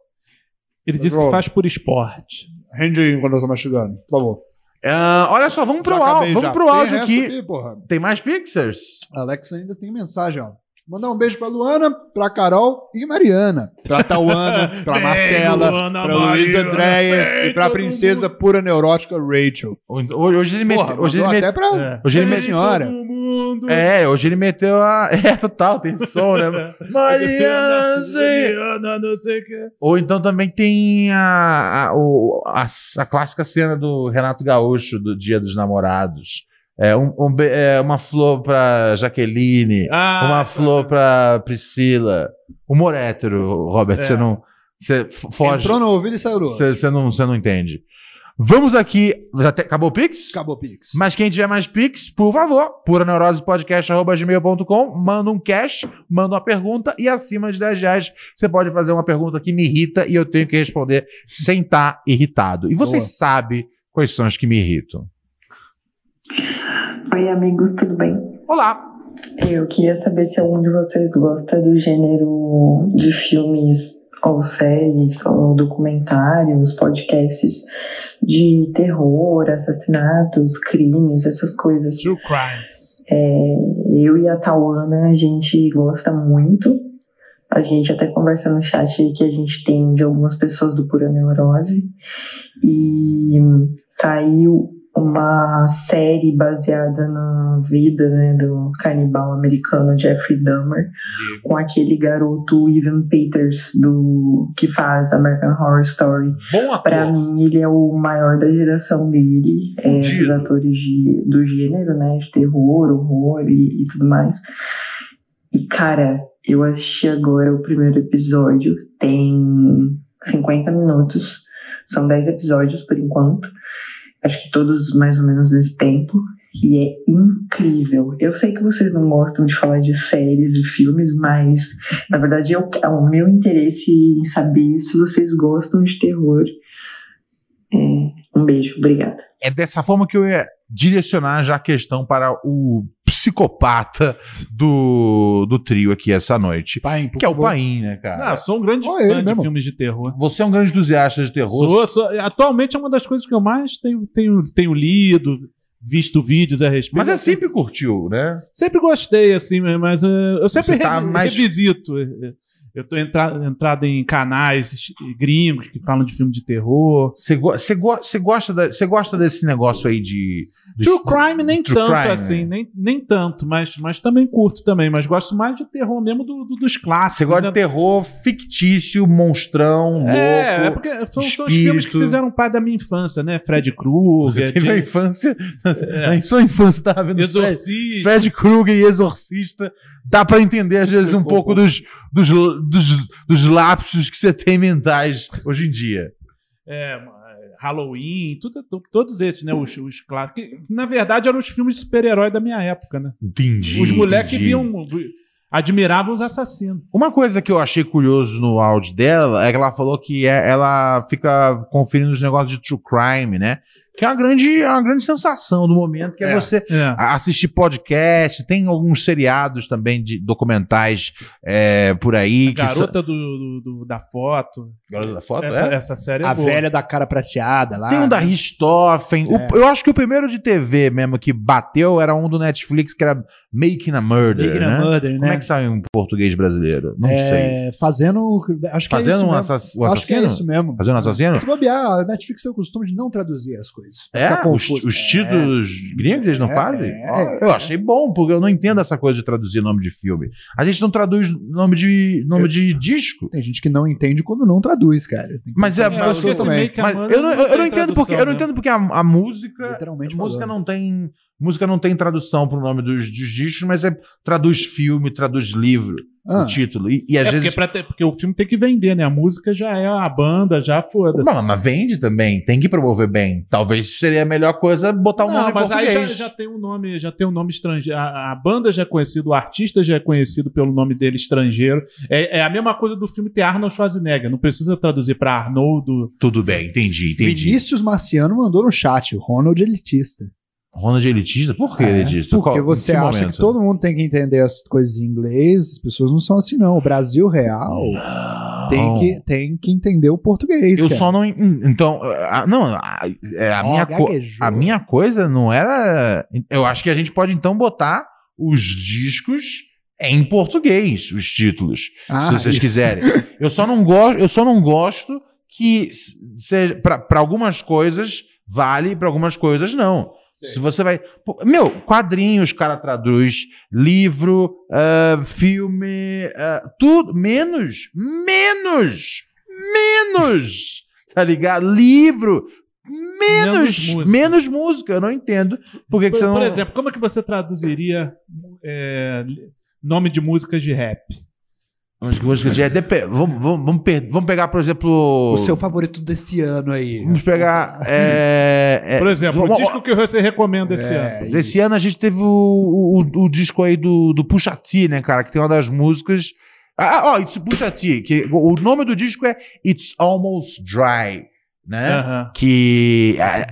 Ele disse que faz por esporte. Rende aí quando eu tô mastigando, por favor. Ah, olha só, vamos pro, Já áudio, vamos pro Tem áudio resto aqui. porra. Tem mais Pixers? Alex ainda tem mensagem, ó. Mandar um beijo pra Luana, pra Carol e Mariana. Pra Tauana, [laughs] pra Bem, Marcela, Luana, pra Luísa Andréia e pra princesa pura neurótica Rachel. Hoje hoje ele meteu. Hoje ele meteu. até pra É. Hoje ele meteu. senhora. Mundo. É, hoje ele meteu a. [laughs] É, total, tem som, né? [laughs] Mariana, sei. Mariana, não sei o que. Ou então também tem a, a, o- a, a clássica cena do Renato Gaúcho do Dia dos Namorados. É, um, um é, uma flor pra Jaqueline, Ah, uma tá. flor pra Priscila. Humor hétero, Robert, É. você não. Você foge. Entrou no ouvido e saiu do outro. Você você não, você não entende. Vamos aqui. Já te- acabou o Pix? Acabou o Pix. Mas quem tiver mais Pix, por favor, puraneurosepodcast.gmail.com, manda um cash, manda uma pergunta e acima de 10 reais você pode fazer uma pergunta que me irrita e eu tenho que responder sem estar irritado. E vocês Boa. sabem quais são as que me irritam. Oi, amigos, tudo bem? Olá! Eu queria saber se algum de vocês gosta do gênero de filmes ou séries, ou documentários, podcasts de terror, assassinatos, crimes, essas coisas. True Crimes. É, eu e a Tawana, a gente gosta muito. A gente até conversa no chat que a gente tem de algumas pessoas do Pura Neurose. E saiu uma série baseada na vida né, do canibal americano Jeffrey Dahmer, com aquele garoto Evan Peters do que faz American Horror Story. Bom Pra ator. mim, ele é o maior da geração dele, é, dos atores de, do gênero, né? De terror, horror e, e tudo mais. E, cara, eu assisti agora o primeiro episódio, tem 50 minutos, são 10 episódios por enquanto, acho que todos mais ou menos nesse tempo, e é incrível. Eu sei que vocês não gostam de falar de séries e filmes, mas na verdade eu, é o meu interesse em saber se vocês gostam de terror. É, um beijo, obrigada. É dessa forma que eu ia direcionar já a questão para o psicopata do, do trio aqui essa noite. Paim, por Que é o. Paim, né, cara? Ah, sou um grande Ó, fã de mesmo. filmes de terror. Você é um grande entusiasta de terror. Sou, sou- atualmente é uma das coisas que eu mais tenho, tenho, tenho lido, visto vídeos a respeito. Mas é Assim, sempre curtiu, né? Sempre gostei, assim, mas eh, eu sempre tá mais- revisito. Eu tô entra, entrado em canais gringos que falam de filme de terror. Você go você go você gosta, da- você gosta desse negócio aí de. de- True crime nem True tanto, crime, assim, né? nem, nem tanto, mas, mas também curto também, mas gosto mais de terror mesmo do, do- dos clássicos. Você gosta né? de terror fictício, monstrão, louco. É, é porque são, são os filmes que fizeram parte da minha infância, né? Fred Você Krueger, teve a James- infância. É. Em sua infância, tava vendo Fred, Exorcista. Fred Krueger e Exorcista. Dá pra entender, às vezes, um pouco dos, dos, dos, dos lapsos que você tem mentais hoje em dia. É, Halloween, tudo, tu- todos esses, né? Os, os clássicos. Que, na verdade, eram os filmes de super-herói da minha época, né? Entendi. os moleques viam. Admiravam os assassinos. Uma coisa que eu achei curioso no áudio dela é que ela falou que é- ela fica conferindo os negócios de true crime, né? Que é uma grande, é uma grande sensação do momento, que é, É. você É. a- assistir podcast, tem alguns seriados também de documentais é, por aí. que Garota do, do- do- da foto. Garota da foto, Essa, é? essa série é A boa. velha da cara prateada lá. Tem um da Richthofen. O- É. eu acho que o primeiro de TV mesmo que bateu era um do Netflix que era Making a Murder. Big né? Murder, né? Como é que sai em português brasileiro? Não sei. É, Fazendo. Acho que é Fazendo isso um assass- o Acho que é assassino? isso mesmo. Fazendo um assassino? Se bobear, a Netflix tem o costume de não traduzir as coisas. Pra É, os, os É. títulos gringos eles não É, fazem? é, é. eu achei bom, porque eu não entendo essa coisa de traduzir nome de filme. A gente não traduz nome de, nome de disco. Tem gente que não entende quando não traduz, cara. Mas é, pensar mas esse também. Mas eu não, eu, eu não entendo porque, eu não entendo porque a, a música. Literalmente A música falando. não tem. Música não tem tradução pro nome dos, dos discos, mas é traduz filme, traduz livro, Ah. o título. E, e às É vezes. porque, ter- porque o filme tem que vender, né? A música já é a banda, já foda-se. Não, mas vende também, tem que promover bem. Talvez seria a melhor coisa botar um Não, nome mas aí português. já, já tem um nome, já tem um nome estrangeiro. A, a banda já é conhecida, o artista já é conhecido pelo nome dele estrangeiro. É, é a mesma coisa do filme ter Arnold Schwarzenegger. Não precisa traduzir pra Arnoldo. Tudo bem, entendi, entendi. Vinícius Marciano mandou no chat, Ronald elitista. Ronald é elitista? Por que É, elitista? Porque Qual- você que acha momento? que todo mundo tem que entender as coisas em inglês, as pessoas não são assim, não. O Brasil real tem que, tem que entender o português. Eu cara. só não. en- Então, a- não, a, é, a minha co- a minha coisa não era. Eu acho que a gente pode então botar os discos em português, os títulos, Ah, se vocês isso. quiserem. [laughs] Eu só não gosto, eu só não gosto que seja para algumas coisas vale, para algumas coisas não. Se você vai. Pô, Meu, quadrinhos, o cara traduz, livro, ah, filme, ah, tudo. Menos, menos, menos. Tá ligado? Livro, menos, Menos música. menos música. Eu não entendo. Por que, que Por, você não. por exemplo, como é que você traduziria é, nome de músicas de rap? Vamos, vamos, já depe- vamos, vamos, vamos, per- vamos pegar, por exemplo. O seu favorito desse ano aí. Vamos pegar. é, é, Por exemplo, o vamos- disco que você recomenda esse É, ano. Desse ano a gente teve o, o, o disco aí do, do Pusha T, né, cara? Que tem uma das músicas. Ah, ó, It's Pusha T, que o nome do disco é It's Almost Dry, né? Aham. Que, é, é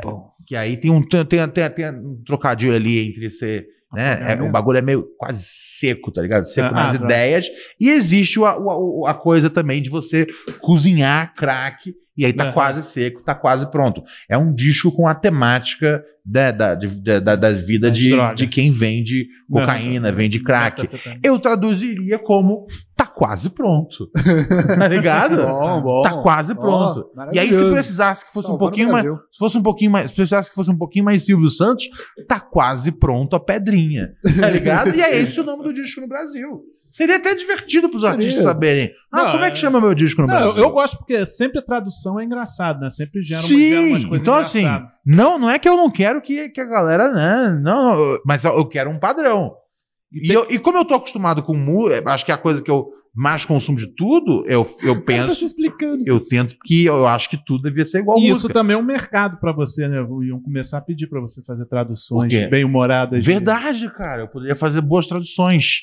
que aí tem um, tem, tem, tem, tem um trocadilho ali entre ser né? É, o bagulho é meio quase seco, tá ligado? Seco Ah, nas ah, tá. ideias. E existe o- a coisa também de você cozinhar crack e aí tá Aham. quase seco, tá quase pronto. É um disco com a temática da, da, de- da, da- da vida de, drogas. de quem vende cocaína, Aham. vende crack. Metanfetamina. Eu traduziria como tá quase pronto. [laughs] tá ligado? [laughs] Bom, bom. Tá quase pronto. E aí, se precisasse que fosse um pouquinho mais. Se fosse um pouquinho mais. Se precisasse que fosse um pouquinho mais Silvio Santos, tá quase pronto a pedrinha. Tá ligado? e é [laughs] esse o nome do disco no Brasil. Seria até divertido pros Seria. artistas saberem. Ah, Não, como é que é- chama meu disco no Não, Brasil? eu, eu gosto porque sempre a tradução é engraçado, né? Sempre gera, uma, Sim, gera umas coisas então assim, engraçadas. não, não é que eu não quero que, que a galera, né, não, eu- mas eu quero um padrão. E, eu- e como eu tô acostumado com mu, é, acho que é a coisa que eu mais consumo de tudo, eu, eu se penso, explicando. eu tento que eu acho que tudo devia ser igual E isso também é um mercado pra você, né? Iam começar a pedir pra você fazer traduções bem-humoradas. de- Verdade, cara, eu poderia fazer boas traduções.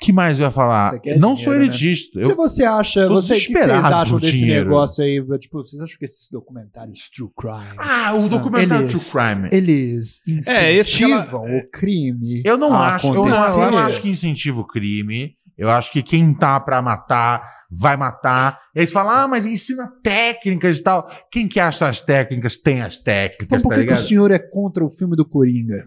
que mais eu ia falar? Não dinheiro, sou né? elitista. Se Eu, você acha, você, o que vocês acham desse dinheiro. negócio aí? Tipo, vocês acham que esses documentários True Crime, ah, o documentário Eles- True Crime. eles É, esse que ela- incentivam o crime Eu não a acho, eu não, eu não acho que incentiva o crime. Eu acho que quem tá pra matar, vai matar. E aí você fala, ah, mas ensina técnicas e tal. Quem que acha as técnicas, tem as Então técnicas, por tá que, que o senhor é contra o filme do Coringa?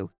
do.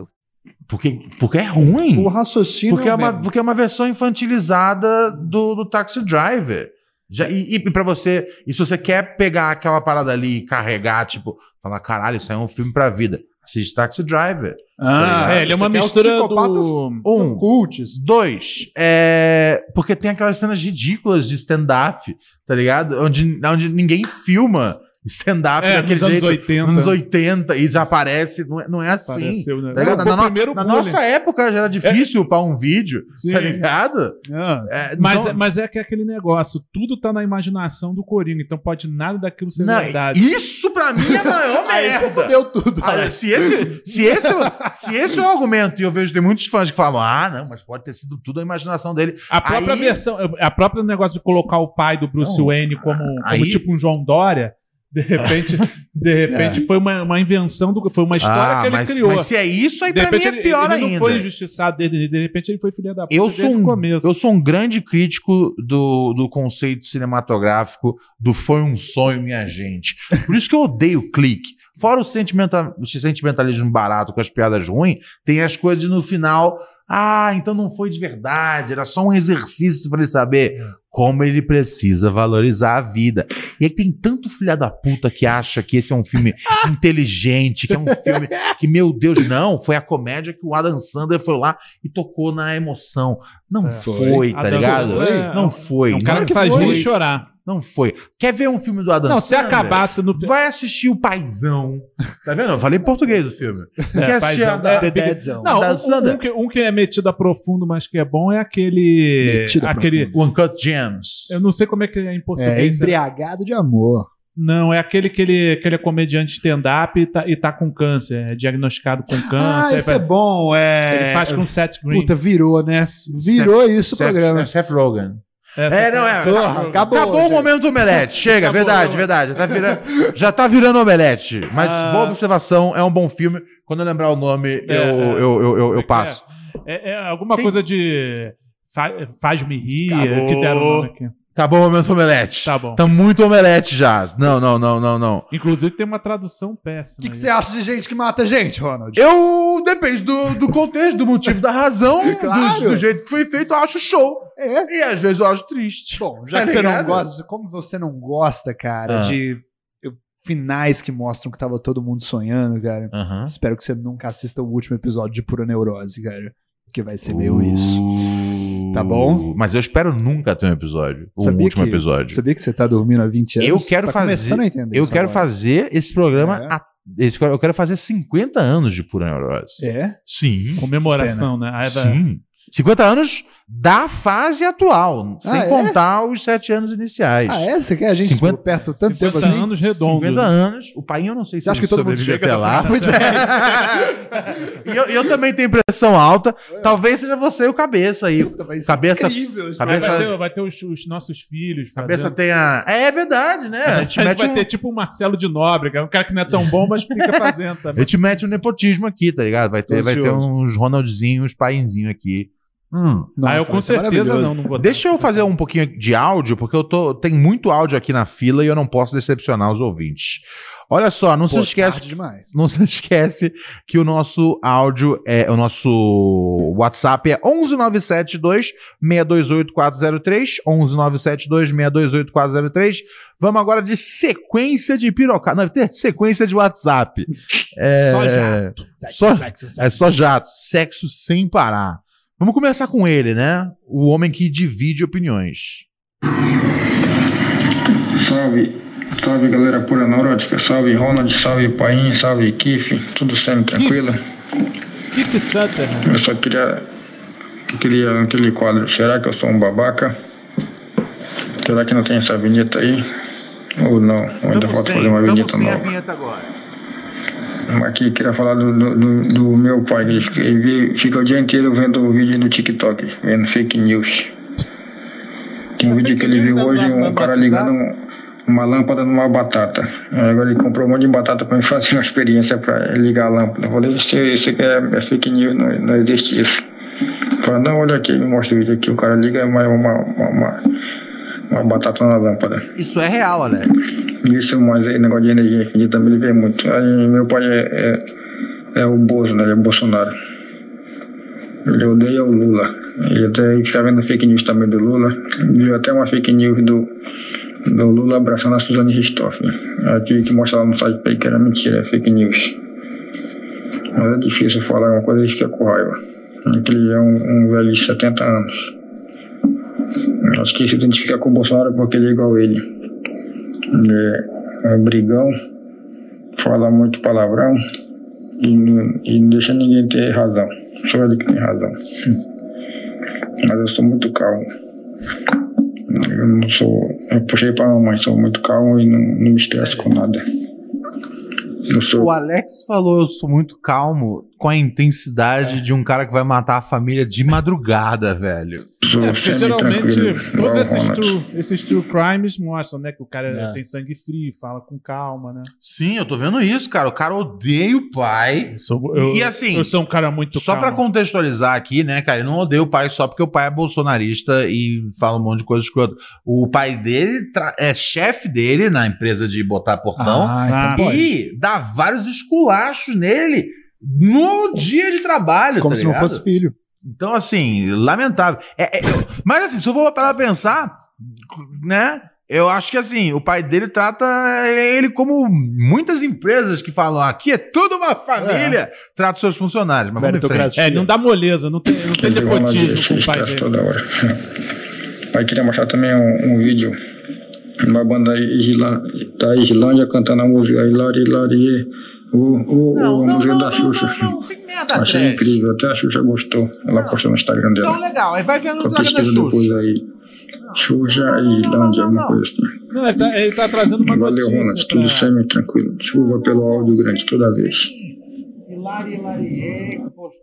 Porque, porque é ruim. O raciocínio Porque é, uma, mesmo. porque é uma versão infantilizada do, do Taxi Driver. Já, e, e para você, e se você quer pegar aquela parada ali e carregar, tipo, falar, caralho, isso aí é um filme pra vida. Assiste Taxi Driver. Ah, Tá é, ele é uma mistura psicopatas? do... Um. Cults. Dois, é. Porque tem aquelas cenas ridículas de stand-up, tá ligado? Onde, onde ninguém filma stand-up É, daquele nos anos jeito. 80. Nos 80 e já aparece. Não é, não é assim. Apareceu, né? Tá ligado? Na, no- na nossa época já era difícil upar um vídeo, Sim. tá ligado? Ah, É, Mas, então- é- mas é que é aquele negócio, tudo tá na imaginação do Corino, então pode nada daquilo ser Não, verdade. isso pra mim é a maior [laughs] merda. Deu tudo. Ah, se, esse, se, esse, se esse é o argumento, e eu vejo tem muitos fãs que falam, ah, não, mas pode ter sido tudo a imaginação dele. A própria Aí- versão, a própria negócio de colocar o pai do Bruce Não, Wayne como, como aí- tipo um João Dória, de repente, de [laughs] repente foi uma, uma invenção do foi uma história Ah, que ele mas, criou. mas se é isso, aí de pra mim é ele, pior ele ainda. não foi injustiçado desde de repente ele foi filha da puta Eu sou, um, começo. eu sou um grande crítico do, do conceito cinematográfico do foi um sonho, minha gente. Por isso que eu odeio o clique. Fora o, sentimenta, o sentimentalismo barato com as piadas ruins, tem as coisas de no final. Ah, então não foi de verdade, era só um exercício para ele saber como ele precisa valorizar a vida. E aí tem tanto filha da puta que acha que esse é um filme [laughs] inteligente, que é um filme que, meu Deus, não, foi a comédia que o Adam Sandler foi lá e tocou na emoção. Não É. foi, tá Adam ligado? É- não foi. é um cara Não que faz foi. rir e chorar. Não foi. Quer ver um filme do Adam Não, se acabasse no Vai assistir o Paizão. Tá vendo? Eu falei em português do filme. [laughs] Quer assistir a Paizão. da, É, The Deadzão. Não, Adam um, Sandler? um que, um que é metido a profundo, mas que é bom, é aquele. Metido a aquele profundo. Uncut Gems. eu não sei como é que é em É português. embriagado de amor. Não, é aquele que ele, que ele é comediante stand-up e tá, e tá com câncer, é diagnosticado com câncer. Ah, isso faz- é bom. É... Ele faz com Seth Green. Puta, virou, né? Virou Seth- isso o programa. é Seth Rogen. Essa É, não, é. Porra, acabou, Acabou o momento omelete. Chega, Acabou, verdade, verdade. Já tá, virando, já tá virando omelete. Mas Ah. boa observação, é um bom filme. Quando eu lembrar o nome, É, eu, é. eu, eu, eu, eu passo. É, é alguma Tem- coisa de. fa- Faz-me rir, Acabou. que deram o nome aqui. Acabou o momento omelete. Tá bom. Tá muito omelete já. Não, não, não, não, não. Inclusive tem uma tradução péssima. O que, você acha de gente que mata gente, Ronald? Eu depende do, do contexto, do motivo, da razão, [laughs] Claro. do, do jeito que foi feito, eu acho show. É. E às vezes eu acho triste. Bom, já Tá que você não gosta, como você não gosta, cara, Ah. de finais que mostram que tava todo mundo sonhando, cara. Aham. Espero que você nunca assista o último episódio de Pura Neurose, cara. Que vai ser meio isso. Tá bom? Mas eu espero nunca ter um episódio. O Sabia último que- episódio. Sabia que você tá dormindo há 20 anos? Eu quero Tá fazer. começando a entender Eu isso quero agora. fazer esse programa. É. a- esse- eu quero fazer 50 anos de pura neurose. É? Sim. Comemoração, né? Aí vai- Sim. 50 anos da fase atual, Ah, sem é? contar os 7 anos iniciais. Ah, é? Você quer a gente 50 por perto tanto tempo 50 assim? anos redondo. 50 anos. O pai eu não sei se ele que todo mundo chega até lá. Pois [laughs] e eu, eu também tenho pressão alta. Talvez seja você e o cabeça aí. Ser Cabeça- incrível cabeça- Vai ter, vai ter os, os nossos filhos. Cabeça fazendo. tem a. É, é verdade, né? A A gente, gente mete vai um- ter tipo o Marcelo de Nóbrega, um cara que não é tão bom, mas fica fazendo [laughs] A também. gente mete um nepotismo aqui, tá ligado? Vai ter, Tô vai ter uns Ronaldzinhos, paizinhos aqui. Hum. Nossa, ah, eu com ser certeza não, não vou Deixa eu fazer um pouquinho de áudio, porque eu tô. Tem muito áudio aqui na fila e eu não posso decepcionar os ouvintes. Olha só, não se Pô, esquece. tarde demais. [laughs] Não se esquece que o nosso áudio é o nosso WhatsApp é 11972 628 403 11972 628 403. Vamos agora de sequência de pirocada. Não, ter sequência de WhatsApp. É, Só jato. Só, é só jato. Sexo sem parar. Vamos começar com ele, né? O homem que divide opiniões. Salve, salve galera pura neurótica, salve Ronald, salve Paim, salve Kiff, tudo sendo tranquilo? Kiff Sutter. Eu só queria, queria aquele quadro, será que eu sou um babaca? Será que não tem essa vinheta aí? Ou não? Ou ainda falta fazer uma vinheta nova? vinheta agora. Aqui queria falar do, do, do- meu pai, ele, fica- ele fica o dia inteiro vendo o vídeo no TikTok, vendo fake news. Tem um vídeo que ele viu hoje, um cara ligando um- uma lâmpada numa batata. Agora ele comprou um monte de batata para mim fazer uma experiência para ligar a lâmpada. Eu falei, isso, isso aqui é, é fake news, não, não existe isso. Falou, não, olha aqui, me mostra o vídeo aqui, o cara liga uma, uma, uma, uma, uma batata na lâmpada. Isso é real, Alex. Isso, mas negócio de energia infinita também vê muito. Aí, meu pai é, é, é o Bozo, né? Ele é o Bolsonaro. Ele odeia o Lula. Ele até fica vendo fake news também do Lula. Viu até uma fake news do, do Lula abraçando a Suzane Ristoffen. Aí tive que mostrar lá no site pra ele que era mentira, é fake news. Mas é difícil falar uma coisa e fica com raiva. Ele é um, um velho de 70 anos. Acho que se identifica com o Bolsonaro porque ele é igual a ele. É, é brigão, fala muito palavrão e não, e não deixa ninguém ter razão. Só ele que tem razão. Mas eu sou muito calmo. Eu não sou. Eu puxei pra mamãe, sou muito calmo e não, não me estresso com nada. O Alex falou: eu sou muito calmo com a intensidade de um cara que vai matar a família de madrugada, velho. É, porque sempre geralmente todos esses true, esses true crimes mostram, né? Que o cara É. tem sangue frio, fala com calma, né? Sim, eu tô vendo isso, cara. O cara odeia o pai. Eu sou- eu- e assim, eu sou um cara muito só pra calmo. contextualizar aqui, né, cara, ele não odeia o pai só porque o pai é bolsonarista e fala um monte de coisa escrota. O pai dele é chefe dele na empresa de botar portão Ah, então pode. e dá vários esculachos nele no dia de trabalho, Como tá se não ligado? fosse filho. Então, assim, lamentável. É, é, mas, assim, se eu for parar pra pensar, né? Eu acho que, assim, o pai dele trata ele como muitas empresas que falam aqui é tudo uma família, trata os seus funcionários. Mas vamos. É, não dá moleza, não tem, não tem nepotismo com o pai dele. toda hora. [laughs] Aí queria mostrar também um, um vídeo de uma banda da Islândia cantando a música Hilari Hilari, o, o, o, a música da Xuxa. Achei trash. incrível, até a Xuxa gostou. Ela postou no Instagram dela. Então, legal. Aí vai vendo o Só Traga da Xuxa. depois aí. Xuxa e Islândia, alguma coisa assim. Não, ele tá, ele tá trazendo uma Valeu, notícia Ronald. Tudo pra... semi-tranquilo. Chuva pelo áudio grande toda vez. Hilari,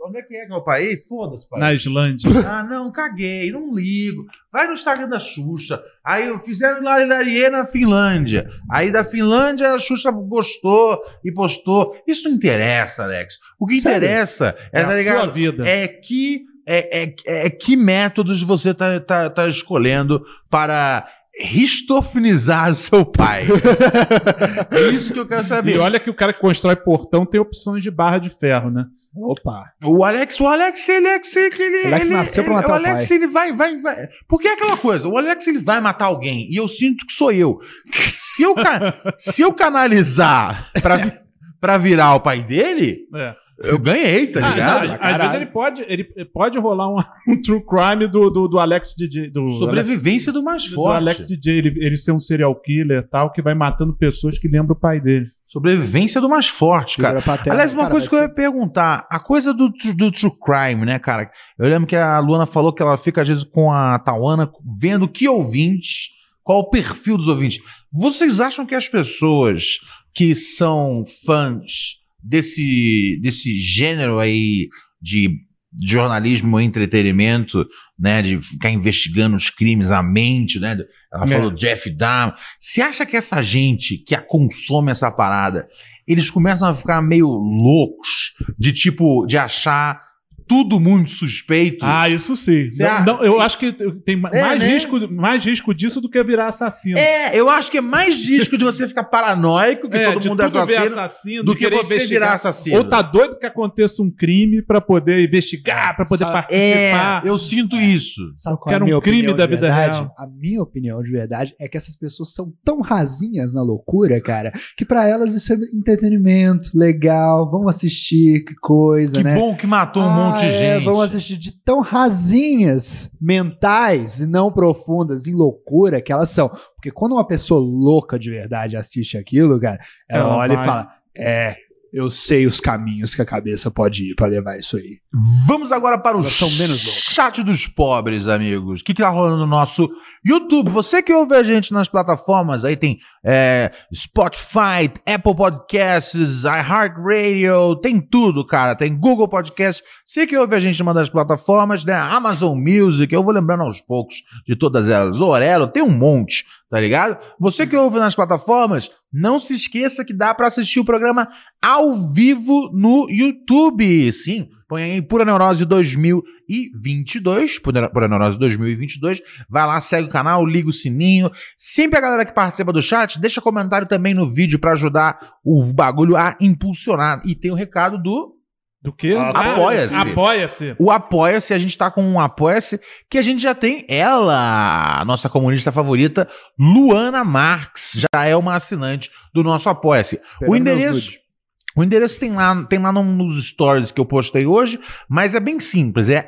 Onde é que é que é o país? Foda-se, pai. Na Islândia. Ah, não, caguei, não ligo. Vai no Instagram da Xuxa. Aí fizeram Hilari Hilarie na Finlândia. Aí da Finlândia a Xuxa gostou e postou. Isso não interessa, Alex. O que Sério? interessa é, É tá ligado? sua vida. é que é, é, é que métodos você tá, tá, tá escolhendo para ristofinizar o seu pai. [laughs] é isso que eu quero saber. E olha que o cara que constrói portão tem opções de barra de ferro, né? Opa. O Alex, o Alex, ele é que ele, O Alex ele- nasceu pra matar o o Alex, pai. ele vai, vai, vai. Porque é aquela coisa, o Alex ele vai matar alguém e eu sinto que sou eu. [laughs] Se eu, ca- se eu canalizar pra, vi- pra virar o pai dele, É. eu ganhei, tá Ah, ligado? não, às vezes ele pode, ele pode rolar um, [laughs] um true crime do, do, do Alex DJ. Do Sobrevivência do mais Alex, forte. Do Alex DJ, ele, ele ser um serial killer e tal, que vai matando pessoas que lembram o pai dele. Sobrevivência do mais forte, cara. Aliás, uma coisa que eu ia perguntar, a coisa do, do true crime, né, cara? Eu lembro que a Luana falou que ela fica às vezes com a Tawana vendo que ouvintes, qual o perfil dos ouvintes. Vocês acham que as pessoas que são fãs desse, desse gênero aí de jornalismo e entretenimento, né, de ficar investigando os crimes à mente, né? Ela É. falou Jeff Dahmer. Você acha que essa gente que a consome essa parada, eles começam a ficar meio loucos de tipo de achar tudo muito suspeito? Ah, isso sim. Não, não, eu acho que tem É, mais, né? risco, mais risco disso do que virar assassino. É, eu acho que é mais risco de você ficar paranoico que É, todo mundo é assassino, assassino, do que você investigar. virar assassino. Ou tá doido que aconteça um crime pra poder investigar, pra poder Sabe- participar. É, eu sinto isso. Sabe qual Que é um crime da vida verdade? real. A minha opinião de verdade é que essas pessoas são tão rasinhas na loucura, cara, que pra elas isso é entretenimento, legal, vamos assistir, que coisa, Que né? bom que matou um Ah, monte de é, gente. Vamos assistir de tão rasinhas mentais e não profundas em loucura que elas são. Porque quando uma pessoa louca de verdade assiste aquilo, cara, ela, Ela olha vai. e fala: É, eu sei os caminhos que a cabeça pode ir pra levar isso aí. Vamos agora para o chat dos pobres, amigos. O que, que tá rolando no nosso YouTube? Você que ouve a gente nas plataformas, aí tem é, Spotify, Apple Podcasts, iHeartRadio, tem tudo, cara. Tem Google Podcasts. Você que ouve a gente numa das plataformas, né? Amazon Music, eu vou lembrando aos poucos de todas elas. Orelo, tem um monte, tá ligado? Você que ouve nas plataformas, não se esqueça que dá pra assistir o programa ao vivo no YouTube. Sim, põe aí Pura Neurose 2022, Pura Neurose 2022. Vai lá, segue o canal, liga o sininho. Sempre a galera que participa do chat, deixa comentário também no vídeo pra ajudar o bagulho a impulsionar. E tem o recado do Do? Ah, Ah, Apoia-se. Apoia-se. o Apoia-se, a gente tá com um Apoia-se, que a gente já tem ela, a nossa comunista favorita, Luana Marx, já é uma assinante do nosso Apoia-se. O endereço, o endereço tem lá, tem lá nos stories que eu postei hoje, mas é bem simples, é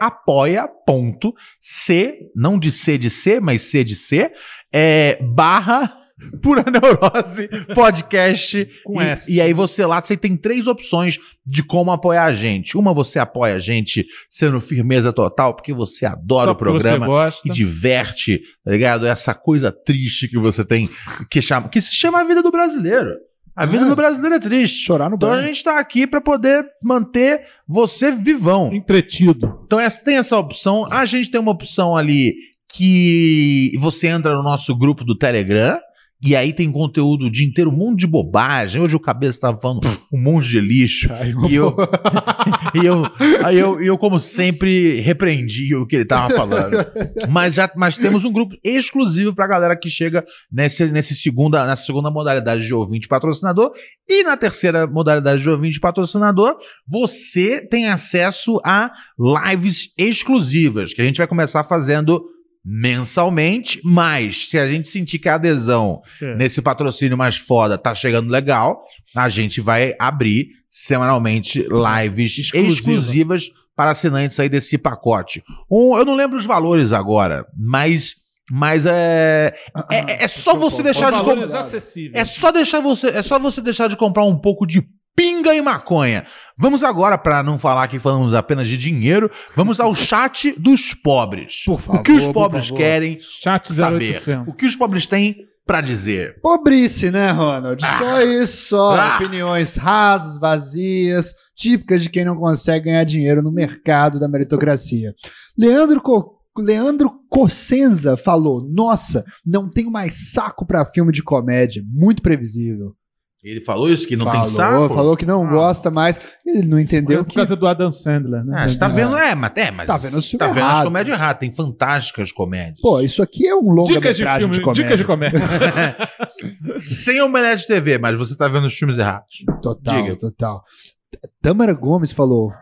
apoia.c, não de C de C, mas C de C, é barra [laughs] Pura Neurose Podcast. Com e, S. e aí você lá, você tem três opções de como apoiar a gente. Uma, você apoia a gente sendo firmeza total, porque você adora Só o programa e diverte, tá ligado? Essa coisa triste que você tem, que, chama, que se chama a vida do brasileiro. A vida É. do brasileiro é triste. Chorar no Então a banho. gente tá aqui pra poder manter você vivão. Entretido. Então essa, tem essa opção. A gente tem uma opção ali que você entra no nosso grupo do Telegram, E aí tem conteúdo o dia inteiro, um monte de bobagem. Hoje o cabeça tava falando um monte de lixo. E eu, [laughs] e eu, aí eu, eu, como sempre, repreendi o que ele tava falando. Mas já mas temos um grupo exclusivo pra galera que chega nesse, nesse segunda, nessa segunda modalidade de ouvinte patrocinador. E na terceira modalidade de ouvinte patrocinador, você tem acesso a lives exclusivas, que a gente vai começar fazendo mensalmente, mas se a gente sentir que a adesão É. nesse patrocínio mais foda tá chegando legal, a gente vai abrir semanalmente lives Exclusiva. exclusivas para assinantes aí desse pacote. Um, eu não lembro os valores agora, mas mas é é, é só você deixar de comprar. É só deixar você, é só você deixar de comprar um pouco de pinga e maconha. Vamos agora, para não falar que falamos apenas de dinheiro, vamos ao chat dos pobres. Por favor, o que os pobres querem Chat saber? 0800. O que os pobres têm pra dizer? Pobrice, né, Ronald? Só isso, só. Ah. Opiniões rasas, vazias, típicas de quem não consegue ganhar dinheiro no mercado da meritocracia. Leandro, Co- Leandro Cossenza falou: Nossa, não tenho mais saco pra filme de comédia. Muito previsível. Ele falou isso que não falou, tem saco? Falou que não gosta mais. Ele não entendeu Por que. causa do Adam Sandler, né? Ah, você tá vendo, é, mas, é, mas Tá vendo o filme tá vendo as comédias erradas, tem fantásticas comédias. Pô, isso aqui é um Dicas de filme, de, comédia. dicas de comédia. [laughs] Sem omelete TV, mas você tá vendo os filmes errados. Total, Diga. total. Tâmara Gomes falou.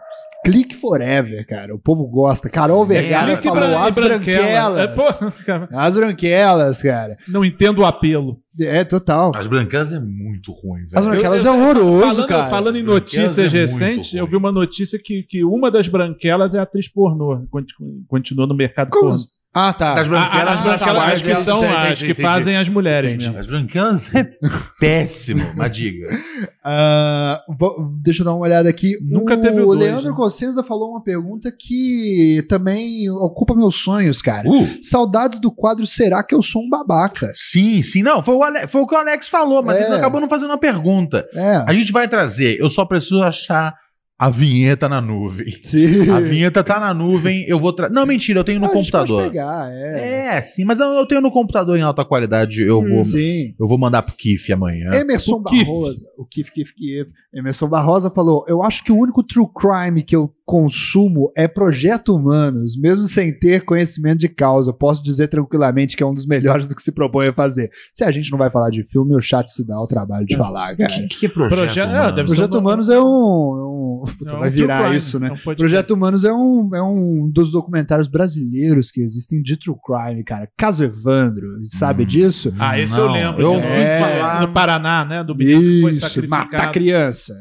Click Forever, cara. O povo gosta. Carol Vergara Clique falou bran- as branquelas. É, pô, cara, As branquelas, cara. não entendo o apelo. É, total. As Brancas é muito ruim, As velho. branquelas Eu- é eu- horroroso, falando, cara. Falando em As branquelas notícias é recentes, eu vi uma notícia que, que uma das branquelas é atriz pornô. conti- Continua no mercado Como? pornô. Ah, tá. Das A- branquelas, as branquelas, as que entendi, são entendi, as que entendi. fazem as mulheres Entendi. mesmo. As Brancas é péssimo, mas diga. [laughs] Ah, vo- deixa eu dar uma olhada aqui. Nunca o teve o dois, Leandro né? Cossenza falou uma pergunta que também ocupa meus sonhos, cara. Uh, Saudades do quadro Será que eu sou um babaca? sim, sim, não, foi o, Ale- foi o que o Alex falou, mas É. ele acabou não fazendo uma pergunta. É. A gente vai trazer, eu só preciso achar a vinheta na nuvem. Sim. A vinheta tá na nuvem, eu vou trazer. Não, mentira, eu tenho no Ah, computador. pegar, é. É, sim, mas eu, eu tenho no computador em alta qualidade, eu vou Sim. eu vou mandar pro Kiff amanhã. Emerson O Kif. Barrosa. O Kif, Kif, Kif. Emerson Barrosa falou: Eu acho que o único true crime que eu consumo é Projeto Humanos, mesmo sem ter conhecimento de causa. Posso dizer tranquilamente que é um dos melhores do que se propõe a fazer. Se a gente não vai falar de filme, o chat se dá o trabalho de falar, O cara. que, que é projeto? Projeto- é, mano? deve ser Projeto um- Humanos é um. um- Puta, É um vai true virar crime, isso, né? é um. Projeto Humanos é um, é um dos documentários brasileiros que existem de true crime, cara. Caso Evandro, sabe Hum. disso? Ah, esse Não, eu lembro. eu né? ouvi É, falar- No Paraná, né? Do menino que foi Isso, sacrificado. matar criança.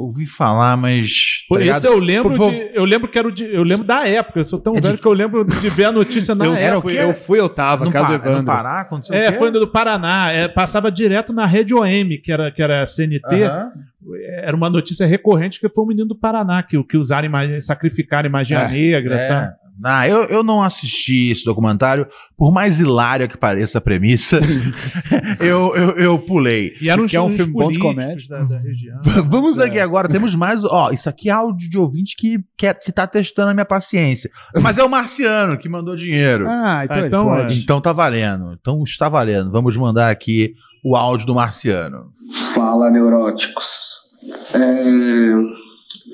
Ouvi falar, mas. Pô, tá esse ligado? eu lembro Pô, de, eu lembro que era o de, eu lembro da época, eu sou tão É de- velho que eu lembro de ver a notícia [laughs] na Eu- época. era o fui, quê? eu fui, eu tava, no, Caso Pa- Evandro. no Pará, aconteceu o É, quê? foi do Paraná, é, passava direto na Rede OM, que era, que era CNT. Aham. Era uma notícia recorrente que foi um menino do Paraná que, que usaram imagem, sacrificaram magia É, negra É. tal. Ah, eu, eu não assisti esse documentário, por mais hilária que pareça a premissa, [laughs] eu, eu, eu pulei. E era um, Que é um filme bom de comédia. Da, da região. Vamos aqui agora, temos mais. Ó, isso aqui é áudio de ouvinte que, quer, que tá testando a minha paciência. Mas é o Marciano que mandou dinheiro. Ah, então, Ah, então, pode. Então tá valendo. Então está valendo. Vamos mandar aqui o áudio do Marciano. Fala, neuróticos. É,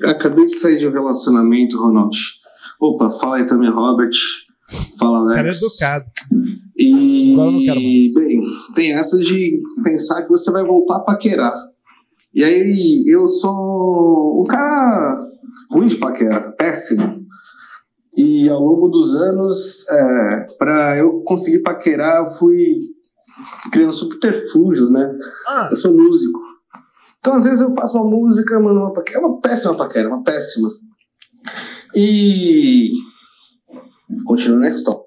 Acabei de sair de um relacionamento, Ronald. Opa, fala aí também, Robert. Fala, O cara é Alex. educado. E, Agora eu não quero mais. bem, tem essa de pensar que você vai voltar a paquerar. E aí, eu sou um cara ruim de paquera, péssimo. E ao longo dos anos, é, para eu conseguir paquerar, eu fui criando subterfúgios, né? Ah. Eu sou músico. Então, às vezes, eu faço uma música, mano, uma paquera. É uma péssima paquera, uma péssima. E. Continuo na história.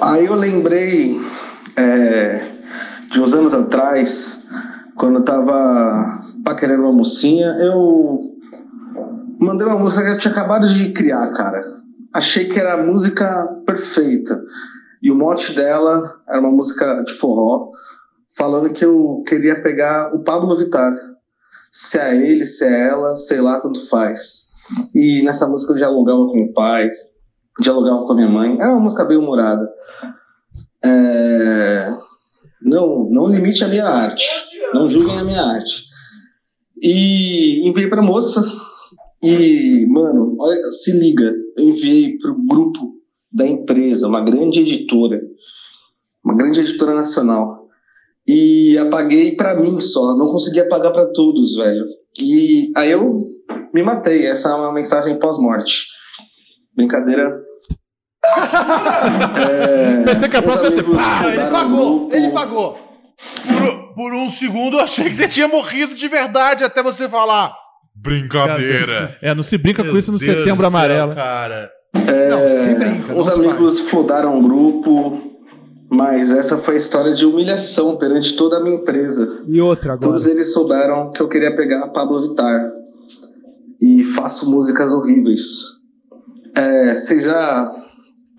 Aí eu lembrei é, de uns anos atrás, quando eu tava paquerando uma mocinha, eu mandei uma música que eu tinha acabado de criar, cara. Achei que era a música perfeita. E o mote dela era uma música de forró, falando que eu queria pegar o Pablo Vittar. Se é ele, se é ela, sei lá, tanto faz. E nessa música eu dialogava com o pai, dialogava com a minha mãe. Era uma música bem humorada. É, Não, não limite a minha arte. Não julguem a minha arte. E enviei pra moça. E, mano, olha, se liga. Eu enviei pro grupo da empresa, uma grande editora. Uma grande editora nacional. E apaguei pra mim só. Não consegui apagar pra todos, velho. E aí eu me matei. Essa é uma mensagem pós-morte. Brincadeira. É, Pensei que a próxima ia ser pá, Ele pagou, ele pagou. Por, por um segundo eu achei que você tinha morrido de verdade até você falar. Brincadeira. É, não se brinca Meu com isso no Deus setembro céu, amarelo. cara. É, Não, se brinca, Os não se amigos fundaram um grupo, mas essa foi a história de humilhação perante toda a minha empresa. E outra agora. Todos eles souberam que eu queria pegar a Pablo Vittar e faço músicas horríveis. É, vocês já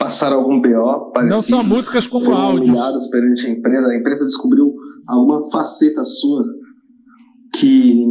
passaram algum BO parecido? Não são músicas como áudios. humilhados perante a empresa? A empresa descobriu alguma faceta sua que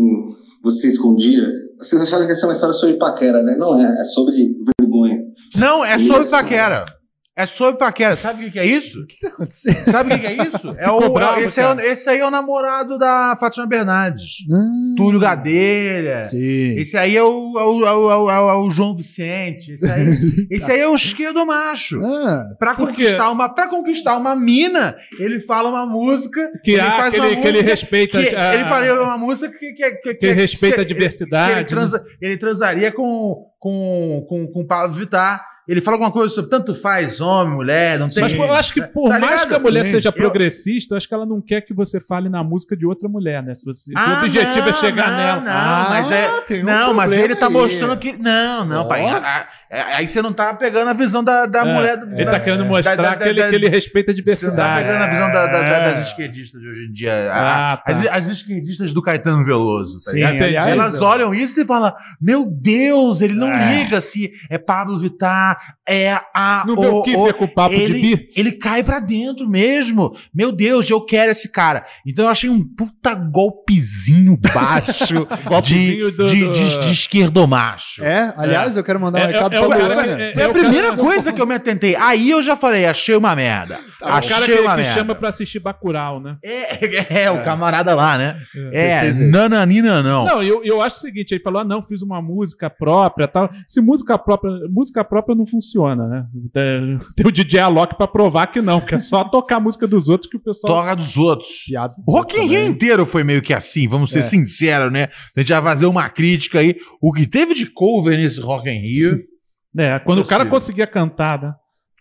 você escondia? Vocês acharam que essa é uma história sobre paquera, né? Não é, é sobre vergonha. Não, é sobre paquera. É sobre paquera. Sabe o que, que é isso? O que tá acontecendo? Sabe o que, que é isso? [laughs] É o, bravo, esse, é esse aí é o namorado da Fátima Bernardes. Hum, Túlio Gadelha. Sim. Esse aí é o, é o, é o, é o- é o João Vicente. Esse aí, [laughs] esse aí é o esquerdo macho. Ah, Pra conquistar, uma, pra conquistar uma mina, ele fala uma música. Que, ele há, faz que, uma ele, que ele música respeita. que a- ele fala uma música que, que, que, Que respeita se- a diversidade, que ele, transa- ele transaria com, com, com, com o Pablo Vittar. Ele fala alguma coisa sobre tanto faz homem, mulher, não tem. Mas eu acho que por Tá mais ligado? que a mulher Sim. seja progressista, eu acho que ela não quer que você fale na música de outra mulher, né? Se, você, se o Ah, objetivo é não, chegar não, nela. Não, Ah, mas é. um não, mas ele tá mostrando que. Não, não, Ó. pai. a- a- a- Aí você não tá pegando a visão da, da É, mulher. do- Ele da- tá querendo mostrar da- que, ele, que ele respeita a Você não tá diversidade. pegando a visão da- da- da- É. das esquerdistas de hoje em dia. A- Ah, tá. as, as esquerdistas do Caetano Veloso, tá Sim, aliás, Elas olham isso e falam: Meu Deus, ele não É. liga se é Pablo Vittar, é a. Não vê o que ver com o papo de ele, bi? ele cai pra dentro mesmo. Meu Deus, eu quero esse cara. Então eu achei um puta golpezinho baixo [laughs] de, Golpezinho do- de, do- de, de esquerdomacho. é, aliás, eu quero mandar um É, recado é, é pra o cara Luana. que- Foi é a o primeira cara- coisa que eu me atentei. Aí eu já falei, achei uma merda. É o cara que, uma que merda. chama pra assistir Bacurau, né? É, [laughs] é, o camarada lá, né? É, vezes. nananina não. Não, eu, eu acho o seguinte, ele falou, ah, não, fiz uma música própria tal. Se música própria, música própria não funciona, né? Tem, [laughs] o DJ Alok pra provar que não, que é só tocar a música dos outros que o pessoal... Toca dos outros. Piada O Rock in Rio inteiro foi meio que assim, vamos ser É. sinceros, né? A gente vai fazer uma crítica aí. O que teve de cover nesse Rock in Rio... [laughs] É, quando o cara conseguia cantar, né?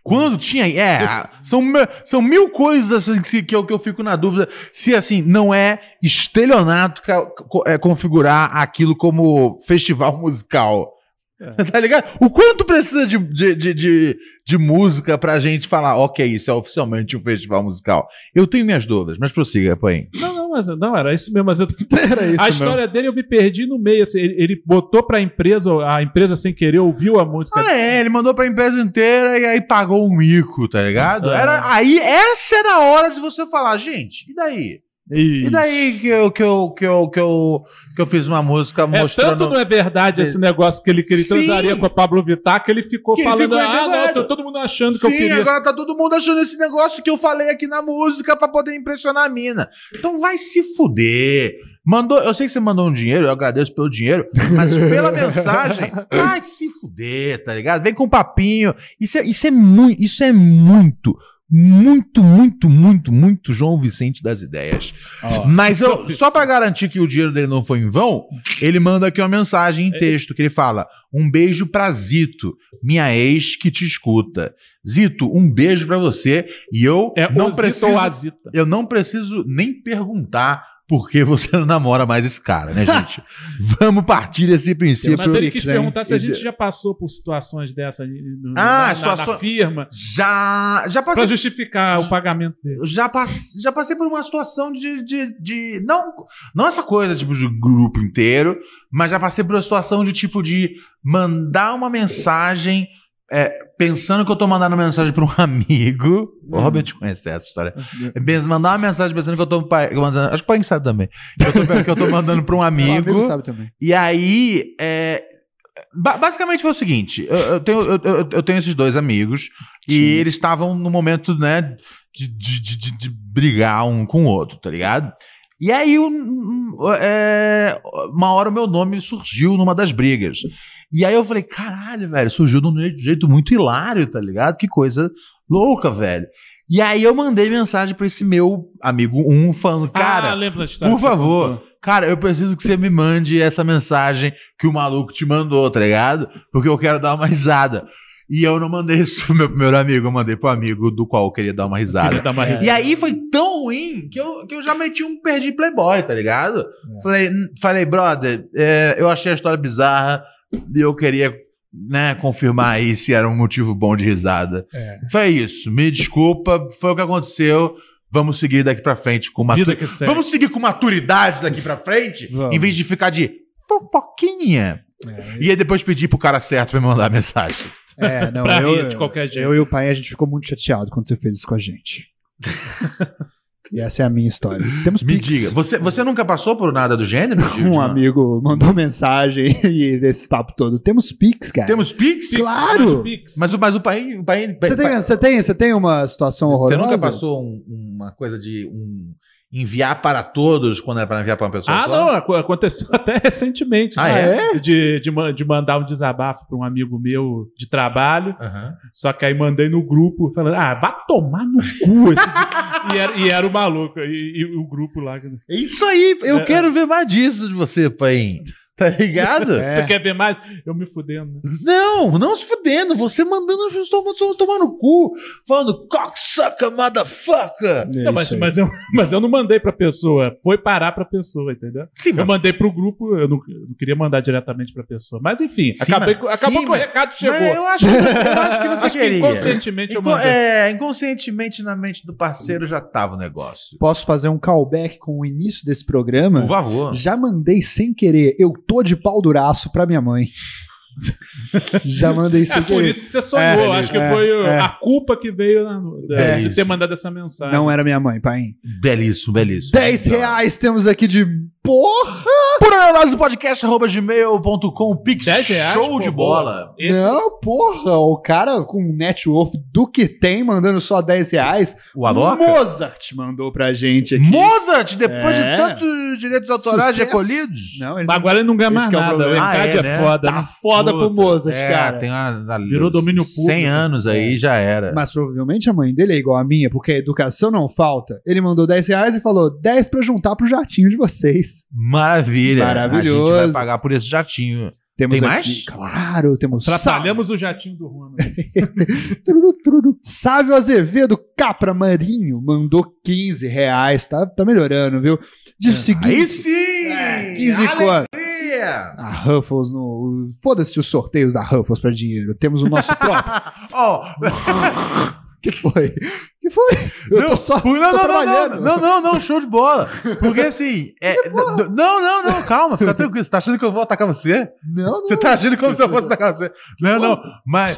Quando tinha. É, são, são mil coisas assim, que, eu, que eu fico na dúvida se assim não é estelionato é, configurar aquilo como festival [laughs] musical. Tá ligado? O quanto precisa de, de, de, de, de música pra gente falar, ok, isso é oficialmente um festival musical? Eu tenho minhas dúvidas, mas prossiga, põe. Não, não, mas, não, era isso mesmo. Mas eu, [laughs] Era isso a história dele eu me perdi no meio. assim, ele, ele botou pra empresa, a empresa sem querer ouviu a música. Ah, é, ele mandou pra empresa inteira e aí pagou um mico, tá ligado? Ah. Era, aí, essa era a hora de você falar, gente, e daí? E daí que eu, que eu, que eu, que eu, que eu fiz uma música É, mostrando. tanto não é verdade esse negócio que ele, que ele Sim. transaria com a Pablo Vittar que ele ficou Que ele falando, ficou ah, não, tô todo mundo achando que eu Sim, queria. agora tá todo mundo achando esse negócio que eu falei aqui na música pra poder impressionar a mina. Então vai se fuder. Mandou, eu sei que você mandou um dinheiro, eu agradeço pelo dinheiro, mas pela [laughs] mensagem, vai se fuder, tá ligado? Vem com papinho. Isso é, isso é muito, isso é muito, muito, muito, muito, muito João Vicente das ideias. Mas eu, só pra garantir que o dinheiro dele não foi em vão, ele manda aqui uma mensagem em texto que ele fala: Um beijo pra Zito, minha ex que te escuta. Zito, um beijo pra você e eu É não preciso eu não preciso nem perguntar por que você não namora mais esse cara, né, gente? [laughs] Vamos partir desse princípio. Mas ele quis perguntar se a gente já passou por situações dessas aí no- Ah, na, situação- na firma Já, já passei. pra justificar o pagamento dele. Já, pass- já passei por uma situação de, de, de- não, não essa coisa tipo de grupo inteiro, mas já passei por uma situação de tipo de mandar uma mensagem é, pensando que eu tô mandando mensagem pra um [laughs] amigo. O Robert conhece essa história. É, bem, mandar uma mensagem pensando que eu tô mandando, acho que o pai sabe também. Que eu tô, que eu tô mandando pra um [laughs] O amigo. amigo sabe também. E aí, é, ba- basicamente foi o seguinte: eu, eu tenho, eu, eu- eu tenho esses dois amigos e eles estavam no momento, né, de, de, de, de- brigar um com o outro, tá ligado? E aí, um, é, uma hora o meu nome surgiu numa das brigas. E aí eu falei, caralho, velho, surgiu de um jeito- muito hilário, tá ligado? Que coisa louca, velho. E aí eu mandei mensagem pra esse meu amigo um falando, cara, ah, da história. por favor, cara, eu preciso que você me mande essa mensagem que o maluco te mandou, tá ligado? Porque eu quero dar uma risada. E eu não mandei isso pro meu primeiro amigo, eu mandei pro amigo do qual eu queria dar uma risada. Dar uma risada. E aí foi tão ruim que eu, que eu já meti um perdi Playboy, tá ligado? Falei, falei, brother, é, eu achei a história bizarra e eu queria né, confirmar aí se era um motivo bom de risada. Foi isso, me desculpa, foi o que aconteceu. Vamos seguir daqui pra frente com maturidade. Vamos seguir com maturidade daqui pra frente, Vamos. em vez de ficar de fofoquinha. E aí depois pedir pro cara certo pra me mandar a mensagem. É, não, eu, rir de qualquer jeito. eu e o pai, a gente ficou muito chateado quando você fez isso com a gente. [laughs] e essa é a minha história. [gasps] Temos Me Pix. diga, você, você nunca passou por nada do gênero? [laughs] de Um amigo mandou mensagem [laughs] e desse papo todo. Temos Pix, cara. Temos Pix? Claro! Mas o, mas o pai. O pai Você tem, você, tem, você tem uma situação Você horrorosa? nunca passou um- uma coisa de um enviar para todos quando é para enviar para uma pessoa Ah, só? não, aco- aconteceu [laughs] até recentemente. Ah, né? é? De, de, de mandar um desabafo para um amigo meu de trabalho. Aham. Só que aí mandei no grupo, falando, ah, vai tomar no cu. esse- [laughs] e, era, e era o maluco. E, e o grupo lá. É Isso aí, eu É. quero ver mais disso de você, pai. Tá ligado? Você quer ver mais? Eu me fudendo. né? Não, não se fudendo. Você mandando as pessoas tomar, no cu. Falando, cocksucker, motherfucker. Não, mas, mas, eu, [laughs] mas eu não mandei pra pessoa. Foi parar pra pessoa, entendeu? Sim, eu mas- mandei pro grupo, eu não, eu não queria mandar diretamente pra pessoa. Mas enfim, Sim, acabei, mas- acabou sim, que o recado chegou. Mas eu acho que você, eu acho que [laughs] você Acho que queria. inconscientemente eu mandei. É, inconscientemente na mente do parceiro já tava o negócio. Posso fazer um callback com o início desse programa? Por favor. Já mandei sem querer. Eu tô de pau duraço pra minha mãe. [laughs] Já mandei sem É por isso que você sonhou. É, Acho que é, foi é. a culpa que veio na- da- É de isso. ter mandado essa mensagem. Não era minha mãe, pai. Belíssimo, belíssimo. 10 reais temos aqui de porra! Por podcast arroba gmail.com, pix 10 reais, show pô, de bola. Esse- Não, porra, o cara com um net worth do que tem, mandando só 10 reais. O Aloca? Mozart mandou pra gente aqui. Mozart, depois É. de tantos direitos autorais Sucesso. recolhidos. Não, ele Mas agora ele não ganha Esse mais que é o nada. O problema. Ah, é, é, né? foda, Tá né? foda pro Mozart, É, cara. tem uma, Virou domínio 100 público. anos aí, já era. Mas provavelmente a mãe dele é igual a minha, porque a educação não falta. Ele mandou 10 reais e falou 10 pra juntar pro jatinho de vocês. Maravilha. Maravilhoso. A gente vai pagar por esse jatinho. Temos Tem aqui- mais? Claro, temos. Atrapalhamos o jatinho do Juan. [laughs] Tururu. Sávio Azevedo Capra Marinho mandou 15 reais. Tá, tá melhorando, viu? Diz o seguinte. Aí sim! É, 15 quanto? Alegria! A Ruffles no. Foda-se os sorteios da Ruffles pra dinheiro. Temos o nosso próprio. [laughs] Ó, [laughs] que foi? Que foi? Eu tô só. não, não, não, trabalhando. não, não, não, show de bola. Porque assim, [laughs] é, não, não, não, calma, fica tranquilo. Você tá achando que eu vou atacar você? Não, não. Você tá agindo como se eu fosse atacar você. Não, não, mas,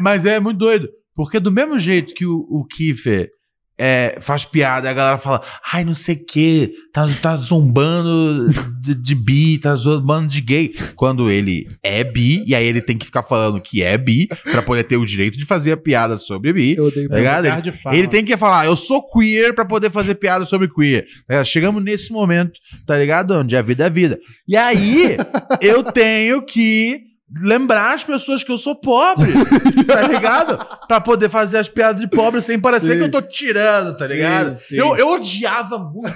mas é muito doido. Porque do mesmo jeito que o, o Kiefer é, faz piada a galera fala, ai, não sei o que, tá, tá zombando de, de bi, tá zombando de gay. Quando ele é bi, e aí ele tem que ficar falando que é bi, pra poder ter o direito de fazer a piada sobre bi. Eu odeio Tá ligado? Ele, fala. ele tem que falar, eu sou queer pra poder fazer piada sobre queer. Tá? Chegamos nesse momento, tá ligado? Onde a vida é vida. E aí, eu tenho que lembrar as pessoas que eu sou pobre, [laughs] tá ligado? Pra poder fazer as piadas de pobre sem parecer Sim. que eu tô tirando, tá Sim, ligado? sim. Eu, eu odiava muito.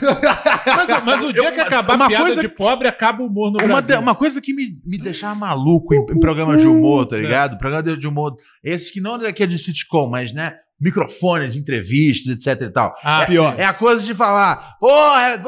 Mas, mas o dia Eu- que acabar uma a piada coisa- de pobre, acaba o humor no Uma, Brasil. uma coisa que me, me deixava maluco em, em programa de humor, tá ligado? Programa de humor. Esses que não é que é de sitcom, mas, né? Microfones, entrevistas, etc e tal. Ah, é, pior. é a coisa de falar, pô, é,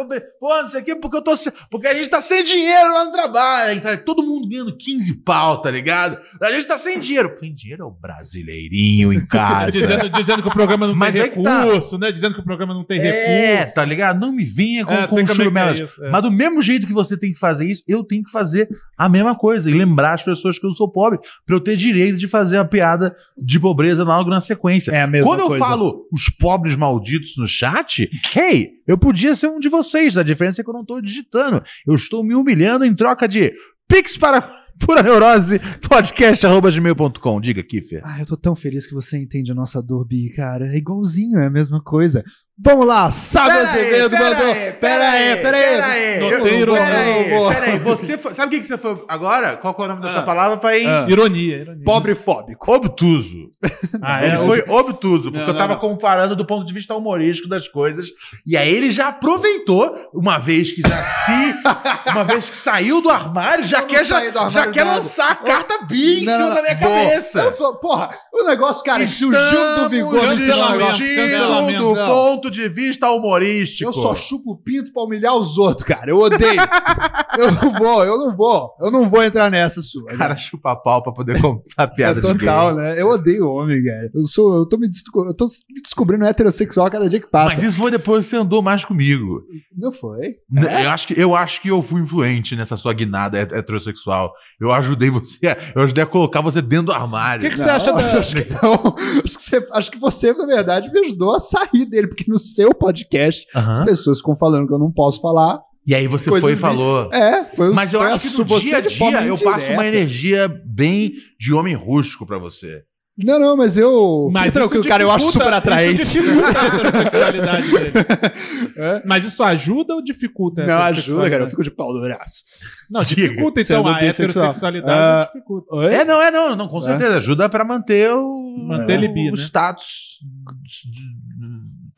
pô, não sei o quê, porque eu tô se- porque a gente tá sem dinheiro lá no trabalho, tá todo mundo ganhando 15 pau, tá ligado? A gente tá sem dinheiro. Sem dinheiro é o brasileirinho em [laughs] casa. dizendo, dizendo que o programa não Mas tem é tá. recurso, né? Dizendo que o programa não tem É, recurso. tá ligado? Não me venha com, É, com é é churumelas. isso, é. Mas do mesmo jeito que você tem que fazer isso, eu tenho que fazer a mesma coisa e lembrar as pessoas que eu sou pobre pra eu ter direito de fazer uma piada de pobreza logo na sequência. É a mesma Quando eu coisa. falo os pobres malditos no chat, hey, eu podia ser um de vocês. A diferença é que eu não tô digitando. Eu estou me humilhando em troca de Pix para [laughs] pura neurose podcast@gmail.com. Diga, Kiffer. Ah, eu tô tão feliz que você entende a nossa dor, Bi, cara. É igualzinho, é a mesma coisa. Vamos lá, Sábio Pera aí, Azevedo pera mandou. aí, Pera aí, pera aí. pera aí. Pera aí, pera aí. Você foi- sabe o que, que você foi agora? Qual é o nome dessa Ah. palavra pra ir? Ah. Ironia, ironia. Pobre fóbico. Obtuso. Ah, ele é, foi obtuso, porque Não, eu não, tava não. comparando do ponto de vista humorístico das coisas. E aí ele já aproveitou, uma vez que já se. [laughs] uma vez que saiu do armário, já quer, já, do armário já quer nada. lançar a carta bi em Não, cima não, da minha cabeça. Eu falo, porra, o negócio, cara, o Gil do Vigor me Cancelamento, cancelamento. do Não. Ponto de vista humorístico. Eu só chupo o pinto pra humilhar os outros, cara. Eu odeio. eu não vou, eu não vou. Eu não vou entrar nessa sua. O cara chupa pau pra poder contar piada é de total, gay. né? Eu odeio homem, cara. Eu sou, eu tô me, eu tô me descobrindo heterossexual a cada dia que passa. Mas isso foi depois que você andou mais comigo. Não foi? É? Eu, acho que, eu acho que eu fui influente nessa sua guinada het- heterossexual. Eu ajudei você, a- eu ajudei a colocar você dentro do O armário. que, que você acha da. Acho que não. [laughs] Acho que, você, acho que você, na verdade, me ajudou a sair dele, porque no seu podcast as pessoas ficam falando que eu não posso falar. E aí você foi e falou. É, foi o Mas eu acho que no você dia a dia eu passo uma energia bem de homem rústico pra você. Não, não, mas eu. Mas Fica tranquilo, isso cara, eu acho super atraente. Isso dificulta a heterossexualidade dele. [laughs] É? Mas isso ajuda ou dificulta a Não, ajuda, cara, eu fico de pau do braço. Não, Diga, dificulta então sendo a heterossexualidade dificulta. Oi? É, não, é, não, não, com certeza. Ajuda pra manter o. Manter o, libido, o né? status.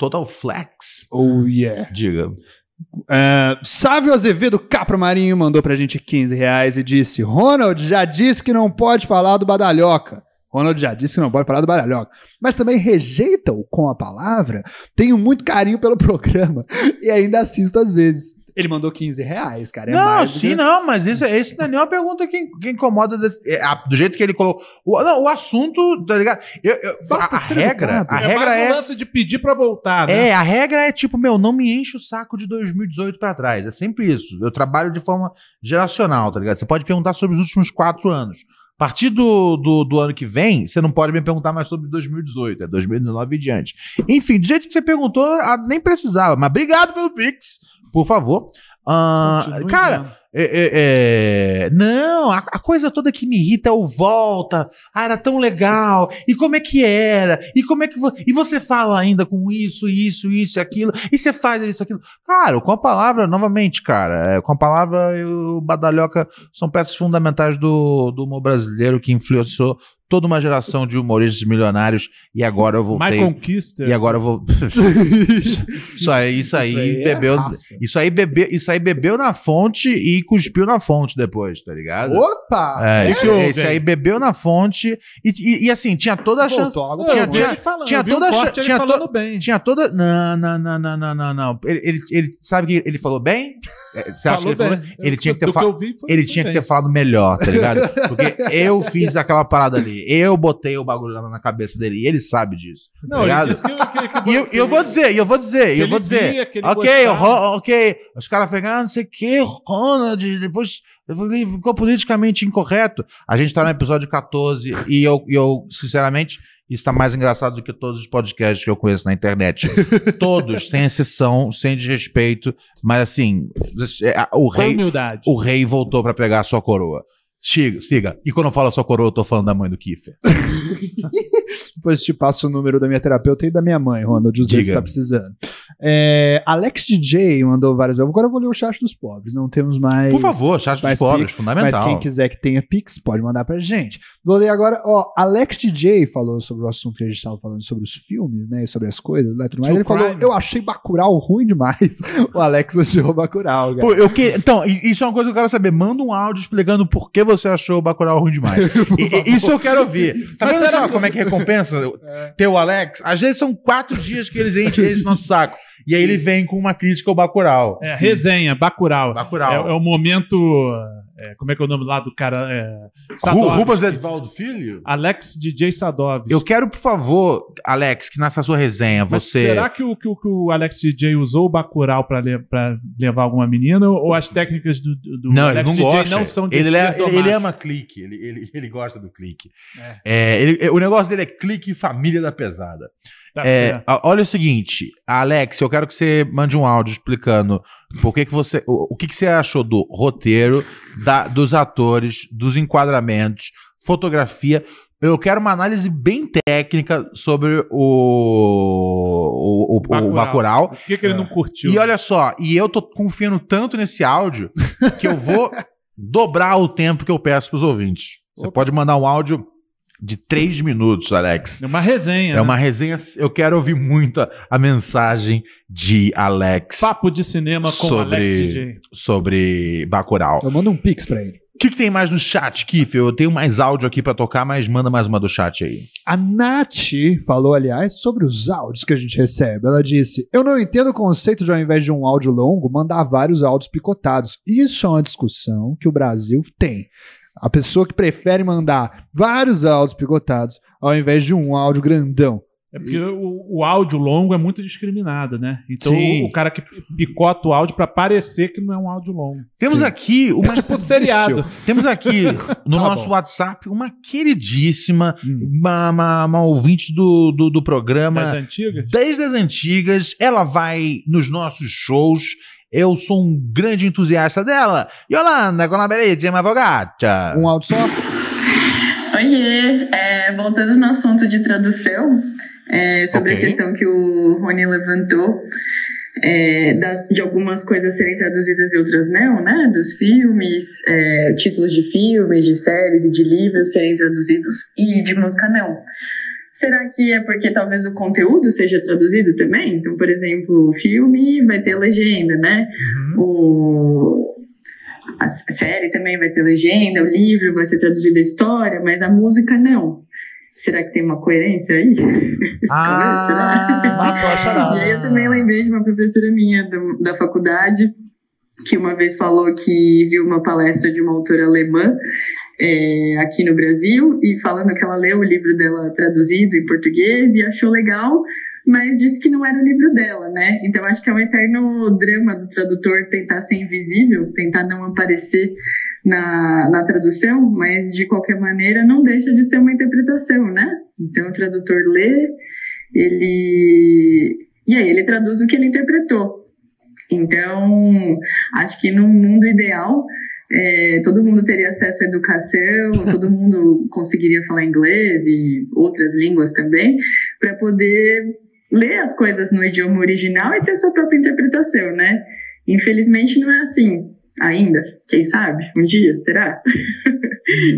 Total flex. Oh, yeah. Diga. Uh, Sávio Azevedo Capra Marinho mandou pra gente 15 reais e disse: Ronald já disse que não pode falar do Badalhoca. Ronald já disse que não pode falar do Badalhoca. Mas também rejeita-o com a palavra. Tenho muito carinho pelo [laughs] programa e ainda assisto às vezes. Ele mandou 15 reais, cara. É não, sim, que- não, mas isso, isso não é nenhuma pergunta que, que incomoda desse- é, a- do jeito que ele colocou. O, não, o assunto, tá ligado? Eu- eu- Basta a, a ser regra, educado. a é regra mais um é. lance de pedir pra voltar, né? É, a regra é tipo, meu, não me enche o saco de 2018 pra trás. É sempre isso. Eu trabalho de forma geracional, tá ligado? Você pode perguntar sobre os últimos quatro anos. A partir do, do, do ano que vem, você não pode me perguntar mais sobre 2018, é 2019 e diante. Enfim, do jeito que você perguntou, nem precisava. Mas obrigado pelo Pix, por favor. Ah, cara, é, é, é, não, a, a coisa toda que me irrita é o volta. Ah, era tão legal. E como é que era? E como é que vo- e você fala ainda com isso, isso, isso, aquilo? E você faz isso, aquilo? Cara, com a palavra, novamente, cara, é, com a palavra e o badalhoca são peças fundamentais do, do humor brasileiro que influenciou toda uma geração de humoristas milionários e agora eu voltei. My Conquista. E agora eu vou. [laughs] isso aí, isso aí, Isso aí é bebeu. raspa. isso aí bebeu, isso aí bebeu na fonte e cuspiu na fonte depois, tá ligado? Opa! É, Que isso, que houve esse aí? bebeu na fonte e, e, e, assim, tinha toda a chance. Voltou Tinha, tinha, falando, tinha toda a chance. Tinha, to- bem. tinha toda. Não, não, não, não, não, não, não. Ele, ele, ele sabe que ele falou bem? É, Você acha que ele falou bem? Ele tinha que ter foi- Ele tinha que bem. ter falado melhor, tá ligado? [laughs] Porque eu fiz aquela parada ali. Eu botei o bagulho lá na cabeça dele e ele sabe disso. Não, tá ele ligado? disse que, que, que, [laughs] E eu, e eu vou dizer, e eu vou dizer, e eu vou dizer. via, ok, ro- ok. Os caras falam, ah, não sei o que, Ronald, depois eu falei, ficou politicamente incorreto. A gente tá no episódio 14 e eu, eu sinceramente, isso tá mais engraçado do que todos os podcasts que eu conheço na internet. [laughs] todos, sem exceção, sem desrespeito, mas assim, é, o rei, humildade. o rei voltou pra pegar a sua coroa. Siga, siga. E quando eu falo sua coroa, eu tô falando da mãe do Kiffer. [laughs] Depois te passo o número da minha terapeuta e da minha mãe, Ronald, os dois que tá precisando. É, Alex DJ mandou vários. Agora eu vou ler o chat dos pobres, não temos mais. Por favor, chat dos pobres, Pix, fundamental. Mas quem quiser que tenha Pix, pode mandar pra gente. Vou ler agora, ó, Alex DJ falou sobre o assunto que a gente tava falando sobre os filmes, né, e sobre as coisas, né, tudo mais. Ele falou, crime. eu achei Bacurau ruim demais. [laughs] o Alex odiou Bacurau, cara. Pô, eu que... Então, isso é uma coisa que eu quero saber. Manda um áudio explicando por que você achou o Bacurau ruim demais. [laughs] E- isso eu quero ouvir. Tá Mas vendo será como é que recompensa ter o Alex? Às vezes são quatro dias que eles enchem esse nosso saco. E aí ele vem com uma crítica ao Bacurau. É, resenha, Bacurau. Bacurau. É, é o momento. É, como é que é o nome lá do cara? É, Ru- Sadovski. Rubens Edvaldo Filho? Alex DJ Sadov. Eu quero, por favor, Alex, que nessa sua resenha Mas você. será que o, que, o, que o Alex DJ usou o Bacurau pra, le- pra levar alguma menina? Ou, as técnicas do, do Não, Alex ele não DJ gosta. não são de ele, le- ele, ele ama clique, ele, ele, ele gosta do clique. É, ele- o negócio dele é clique e família da pesada. Tá É, olha o seguinte, Alex, eu quero que você mande um áudio explicando por que, que você, o, o que, que você achou do roteiro, da- dos atores, dos enquadramentos, fotografia. Eu quero uma análise bem técnica sobre o, o, o, o Bacurau. O que, que ele não curtiu? E olha só, e eu tô confiando tanto nesse áudio que eu vou [laughs] dobrar o tempo que eu peço pros ouvintes. Você pode mandar um áudio de três minutos, Alex. É uma resenha. É né? uma resenha. Eu quero ouvir muito a, a mensagem de Alex Papo de cinema com Alex DJ. sobre Bacurau. Eu mando um Pix pra ele. O que, que tem mais no chat, Kiff? Eu tenho mais áudio aqui pra tocar, mas manda mais uma do chat aí. A Nath falou, aliás, sobre os áudios que a gente recebe. Ela disse: Eu não entendo o conceito de, ao invés de um áudio longo, mandar vários áudios picotados. Isso é uma discussão que o Brasil tem. A pessoa que prefere mandar vários áudios picotados ao invés de um áudio grandão. É porque o, o áudio longo é muito discriminado, né? Então Sim. o, cara que picota o áudio pra parecer que não é um áudio longo. Temos Sim. aqui uma. É tipo seriado. Temos aqui [laughs] no Tá nosso bom. WhatsApp uma queridíssima, Hum. uma, uma, uma ouvinte do, do, do programa. Das antigas. Desde as antigas, ela vai nos nossos shows. Eu sou um grande entusiasta dela. Yolanda, com a bellezza, ma fogaccia. Um áudio só? Oiê, é, voltando no assunto de tradução, é, sobre Ok. a questão que o Rony levantou, é, das- de algumas coisas serem traduzidas e outras não, né? Dos filmes, é, títulos de filmes, de séries e de livros serem traduzidos e de música não. Será que é porque talvez o conteúdo seja traduzido também? Então, por exemplo, o filme vai ter legenda, né? O, a série também vai ter legenda, o livro vai ser traduzido a história, mas a música não. Será que tem uma coerência aí? Ah, [laughs] Matou a charada. E aí eu também lembrei de uma professora minha do- da faculdade que uma vez falou que viu uma palestra de uma autora alemã é, aqui no Brasil e falando que ela leu o livro dela traduzido em português e achou legal, mas disse que não era o livro dela, né? Então acho que é um eterno drama do tradutor tentar ser invisível, tentar não aparecer na, na tradução, mas de qualquer maneira não deixa de ser uma interpretação, né? Então o tradutor lê, ele. E aí ele traduz o que ele interpretou. Então, acho que num mundo ideal, é, todo mundo teria acesso à educação, [laughs] todo mundo conseguiria falar inglês e outras línguas também, para poder ler as coisas no idioma original e ter sua própria interpretação, né? Infelizmente não é assim. Ainda. Quem sabe? Um dia, será?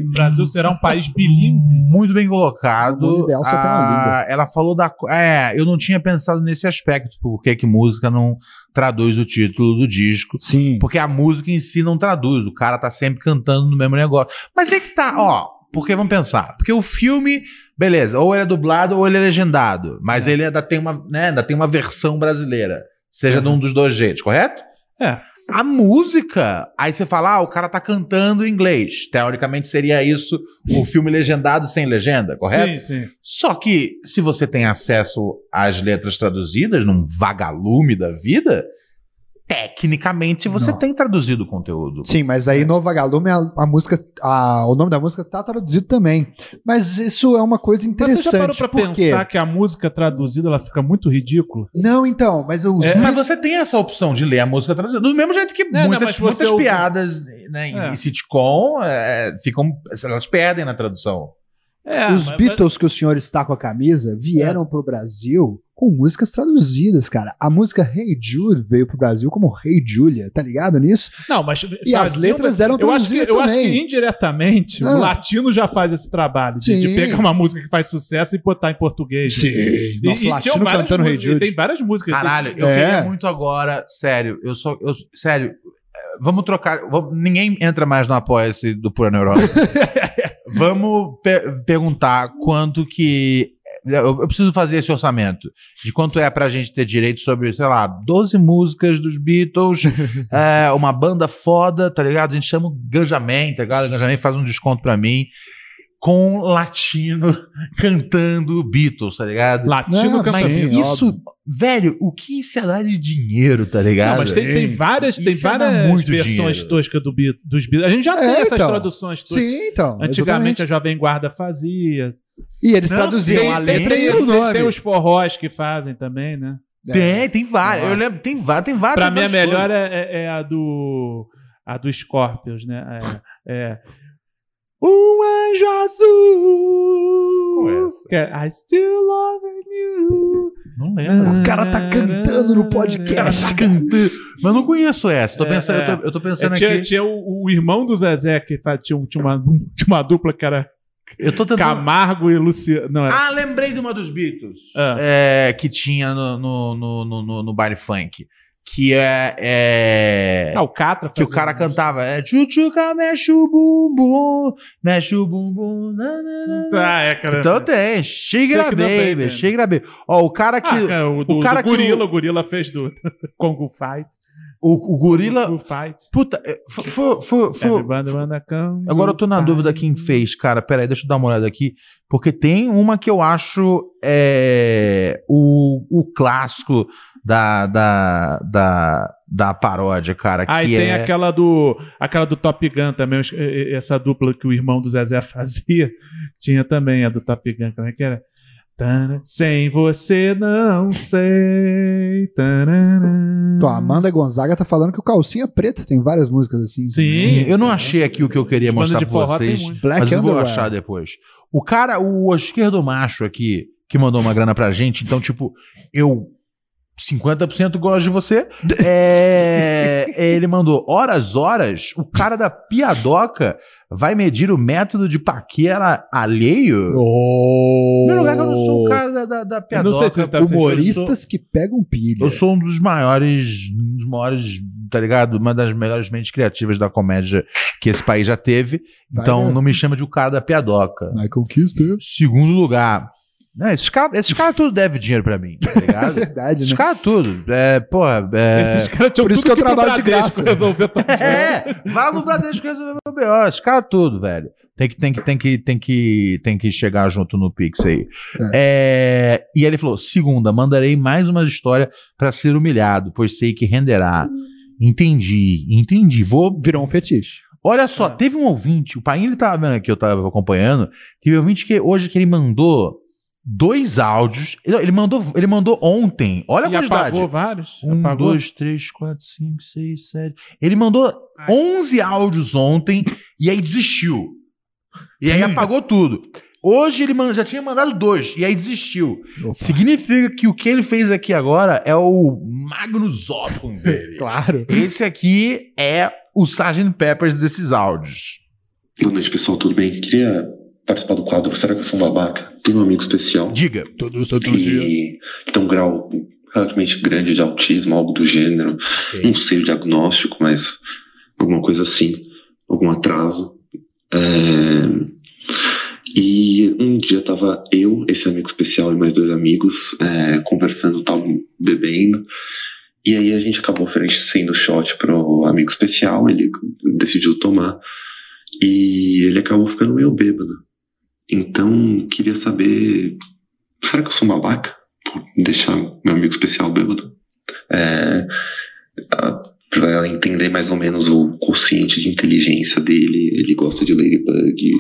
O [laughs] Brasil será um país bilíngue. Muito bem colocado. Ah, ela falou da. É, eu não tinha pensado nesse aspecto, por que que música não traduz o título do disco. Sim. Porque a música em si não traduz, o cara tá sempre cantando no mesmo negócio. Mas é que tá, ó, porque vamos pensar, porque o filme, beleza, ou ele é dublado ou ele é legendado, mas ele ainda tem uma, né, ainda tem uma versão brasileira, seja de um dos dois jeitos, correto? É. A música, aí você fala, ah, o cara tá cantando em inglês. Teoricamente seria isso o filme legendado sem legenda, correto? Sim, sim. Só que se você tem acesso às letras traduzidas num vagalume da vida, tecnicamente você Não. tem traduzido o conteúdo. Sim, mas É. aí no Vagalume a, a música, a- o nome da música tá traduzido também. Mas isso é uma coisa Mas interessante. você já parou pra quê? pensar que a música traduzida ela fica muito ridícula? Não, então, mas os É, Mas você tem essa opção de ler a música traduzida. Do mesmo jeito que não, muitas, mas você muitas ouve- piadas né, em, É. em sitcom é, ficam. Elas perdem na tradução. É, os mas- Beatles que o senhor está com a camisa vieram pro Brasil com músicas traduzidas, cara. A música Hey Jude veio pro Brasil como Hey Julia, tá ligado nisso? Não, mas E as letras eram eu acho que traduzidas Eu acho também. que indiretamente Ah. o latino já faz esse trabalho de, de pegar uma música que faz sucesso e botar em português. Sim. E, Nossa, e latino cantando Hey músicas, Jude. Tem várias músicas. Caralho, eu É. queria muito agora. Sério, eu só. Eu, sério, vamos trocar. vamos- ninguém entra mais no Apoia-se do Pura Neurose. [laughs] vamos per- perguntar quanto que. Eu, eu preciso fazer esse orçamento. De quanto é pra gente ter direito sobre, sei lá, 12 músicas dos Beatles, [laughs] é, uma banda foda, tá ligado? A gente chama o Ganjamin, tá ligado? O Ganjamin faz um desconto pra mim. Com latino [laughs] cantando Beatles, tá ligado? Latino cantando. Mas Sim, isso, óbvio. velho, o que isso ia dar de dinheiro, tá ligado? Não, mas tem, tem várias, tem Isso dar várias muito versões dinheiro. toscas do dos Beatles. A gente já tem É, essas então. traduções toscas. Sim, então. Antigamente exatamente. a Jovem Guarda fazia. E eles Não, traduziam sim, a letra tem, e o tem- nome. tem os forrós que fazem também, né? Tem, tem várias. Eu lembro, tem várias, tem várias. Pra mim a melhor é, é- é a do a do Scorpions, né? É, é um anjo azul. Qual é essa? Que é, I still love you. Não lembro. O cara tá cantando no podcast. cantando. Mas eu não conheço essa. Tô É, pensando, é. Eu, tô, eu tô pensando É, tinha, aqui. tinha o, o irmão do Zezé que fa- tinha, um- tinha, uma, tinha uma dupla que era Eu tô tentando. Camargo e Luciano. Não, era Ah, lembrei de uma dos Beatles. Ah. É, que tinha no, no, no, no, no, no baile funk. Que é. é Ah, o Catra que o cara um- cantava. É, Tchutchuca, mexe o bumbum, mexe o bumbum. na, na, na. Ah, é, cara. Então tem, Shigra Baby, Baby. Shigra Baby. Ó, o cara que. Ah, cara, o, do, o cara do que Gorila, o- o Gorila fez do [laughs] Kung Fu Fight. O, o gorila. Fight. Puta, foi. foi, foi, foi- Agora eu tô na dúvida quem fez, cara. Pera aí, deixa eu dar uma olhada aqui. Porque tem uma que eu acho é, o, o clássico da, da, da, da paródia, cara. Ah, e tem é... aquela do aquela do Top Gun também, essa dupla que o irmão do Zezé [laughs] fazia. Tinha também a do Top Gun, como é que era? Tana, Sem você não sei. Tanana. Então, a Amanda Gonzaga tá falando que o Calcinha Preta tem várias músicas assim. Sim, Sim, eu não sim. achei aqui o que eu queria mostrar de pra vocês. Black mas eu vou Underwear. achar depois. O cara, o esquerdo macho aqui, que mandou uma grana pra gente, então, tipo, eu 50% gosto de você. [laughs] É, ele mandou horas, horas. O cara da piadoca vai medir o método de paquera alheio? Oh. Em primeiro lugar, que eu não sou o cara da, da, da Eu piadoca. não sei se tá Humoristas que pegam pilha. Eu sou um dos maiores, um dos maiores, tá ligado? Uma das melhores mentes criativas da comédia que esse país já teve. Vai Então mesmo. não me chama de o cara da piadoca. Michael Kister. Segundo lugar. Né, esses caras esses cara tudo devem dinheiro pra mim, tá [laughs] É ligado? verdade, esses né? caras tudo. É, porra, é... Esses caras tinham Por isso tudo que eu trabalho de graça. resolver [laughs] É, vai no Bradesco resolver o B.O. Esses caras tudo, velho. Tem que, tem, que, tem, que, tem, que, tem que chegar junto no Pix aí. É, e aí ele falou: segunda, mandarei mais uma história pra ser humilhado, pois sei que renderá. Entendi, entendi. Vou. Virou um fetiche. Olha só, teve um ouvinte, o pai ele tava vendo aqui, eu tava acompanhando. Teve um ouvinte que hoje que ele mandou dois áudios. Ele ele mandou, ele mandou ontem. Olha a E quantidade. apagou vários? Um, apagou? dois, três, quatro, cinco, seis, sete. Ele mandou 11 áudios ontem e aí desistiu. E aí Sim. apagou tudo. Hoje ele já tinha mandado dois e aí desistiu. Significa que o que ele fez aqui agora é o Magnus [laughs] Opus dele. Claro. Esse aqui é o Sgt. Peppers desses áudios. Boa noite, pessoal, tudo bem? Queria participar do quadro Será que eu sou um babaca? Tenho um amigo especial. Diga. Todo santo e dia. que tem um grau relativamente grande de autismo, algo do gênero. Não sei o diagnóstico, mas alguma coisa assim. Algum atraso. É, E um dia tava eu, esse amigo especial e mais dois amigos é, conversando, tal, bebendo. E aí a gente acabou oferecendo shot pro amigo especial, ele decidiu tomar. E ele acabou ficando meio bêbado. Então, queria saber. Será que eu sou babaca? Por deixar meu amigo especial bêbado? É, a- pra ela entender mais ou menos o quociente de inteligência dele. Ele gosta de Ladybug,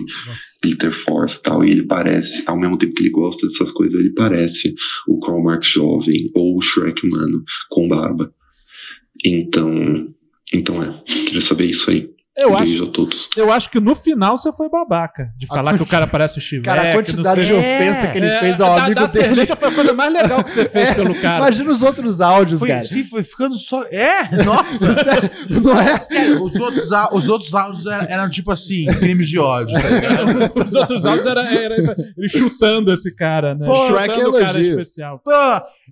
Peter Force e tal. E ele parece, ao mesmo tempo que ele gosta dessas coisas, ele parece o Karl Marx jovem ou o Shrek humano com barba. Então, então é. Queria saber isso aí. Eu acho-. Eu acho que no final você foi babaca. De falar que o cara parece o Chivete. Cara, a quantidade não de ofensa que ele É, fez ao da- amigo da dele. cerveja foi a coisa mais legal que você [laughs] fez É, pelo cara. Imagina os outros áudios, Foi, cara. sim, foi ficando só. É, nossa! [laughs] Não é? Cara, os, outros, os outros áudios eram, eram tipo assim, crimes de ódio, tá ligado? Os outros áudios era, era ele chutando esse cara, né? Pô, Chutando Shrek o cara especial. Pô,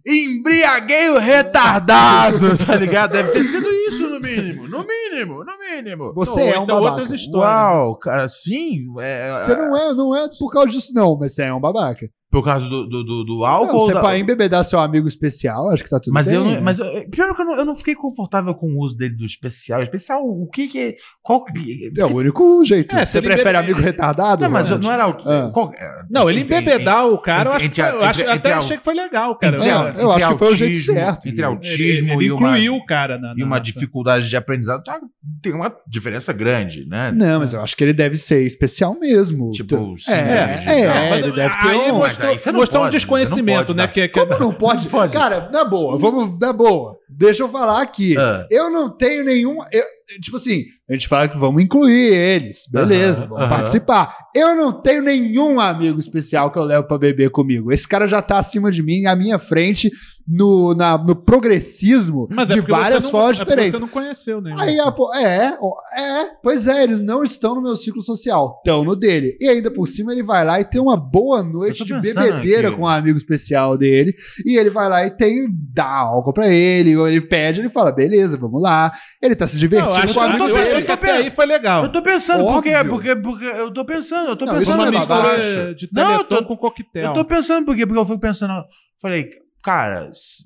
embriaguei o retardado, tá ligado? Deve ter sido isso, mínimo. No mínimo, no mínimo. Você é um então babaca. outras histórias. Uau, cara, sim. É, Você não é, não é por causa disso, não, mas você é um babaca. Por causa do, do, do, do Não, álcool? você da- pra embebedar seu amigo especial, acho que tá tudo Mas bem. eu não. né? Mas eu, pior que eu não, eu não fiquei confortável com o uso dele do especial. Especial, o que que. é- Qual que. É o único jeito. É, você ele prefere bebe- amigo retardado? Não, mas Ronald? não era o. Ah. qual- Não, ele Entre- embebedar o cara, eu, acho entre eu acho- entre- até entre achei que foi legal, cara. Entre, Não, eu entre acho que foi o jeito certo. Entre Ele- autismo ele e uma, incluiu o cara na, e uma na- dificuldade de aprendizado, tá- tem uma diferença grande, né? Não, mas eu acho que ele deve ser especial mesmo. Tipo, sim, é, é, é, não, ele deve ter um... Mostrou, aí você não mostrou pode, um desconhecimento, pode né? Que, que Como não pode? pode. Cara, na boa, vamos, na boa. Deixa eu falar aqui. Ah. Eu não tenho nenhum. eu- tipo assim, a gente fala que vamos incluir eles. Beleza, Aham, vamos aham. participar. Eu não tenho nenhum amigo especial que eu levo pra beber comigo. Esse cara já tá acima de mim, à minha frente, no, na- no progressismo Mas é de porque várias formas é diferentes. Você não conheceu nenhum. Aí, é, é, pois é, eles não estão no meu ciclo social, estão no dele. E ainda por cima ele vai lá e tem uma boa noite de bebedeira aqui. com um amigo especial dele. E ele vai lá e tem, dá álcool pra ele, ele pede, ele fala, beleza, vamos lá. Ele tá se Não, divertindo eu acho, com o eu tô- eu até aí foi legal. Eu tô pensando, porque, Óbvio. porque, porque eu tô pensando, eu tô Não, pensando não é uma mistura acho. de Não, eu tô- com coquetel. Eu tô pensando porque, porque eu fico pensando, falei, cara, se,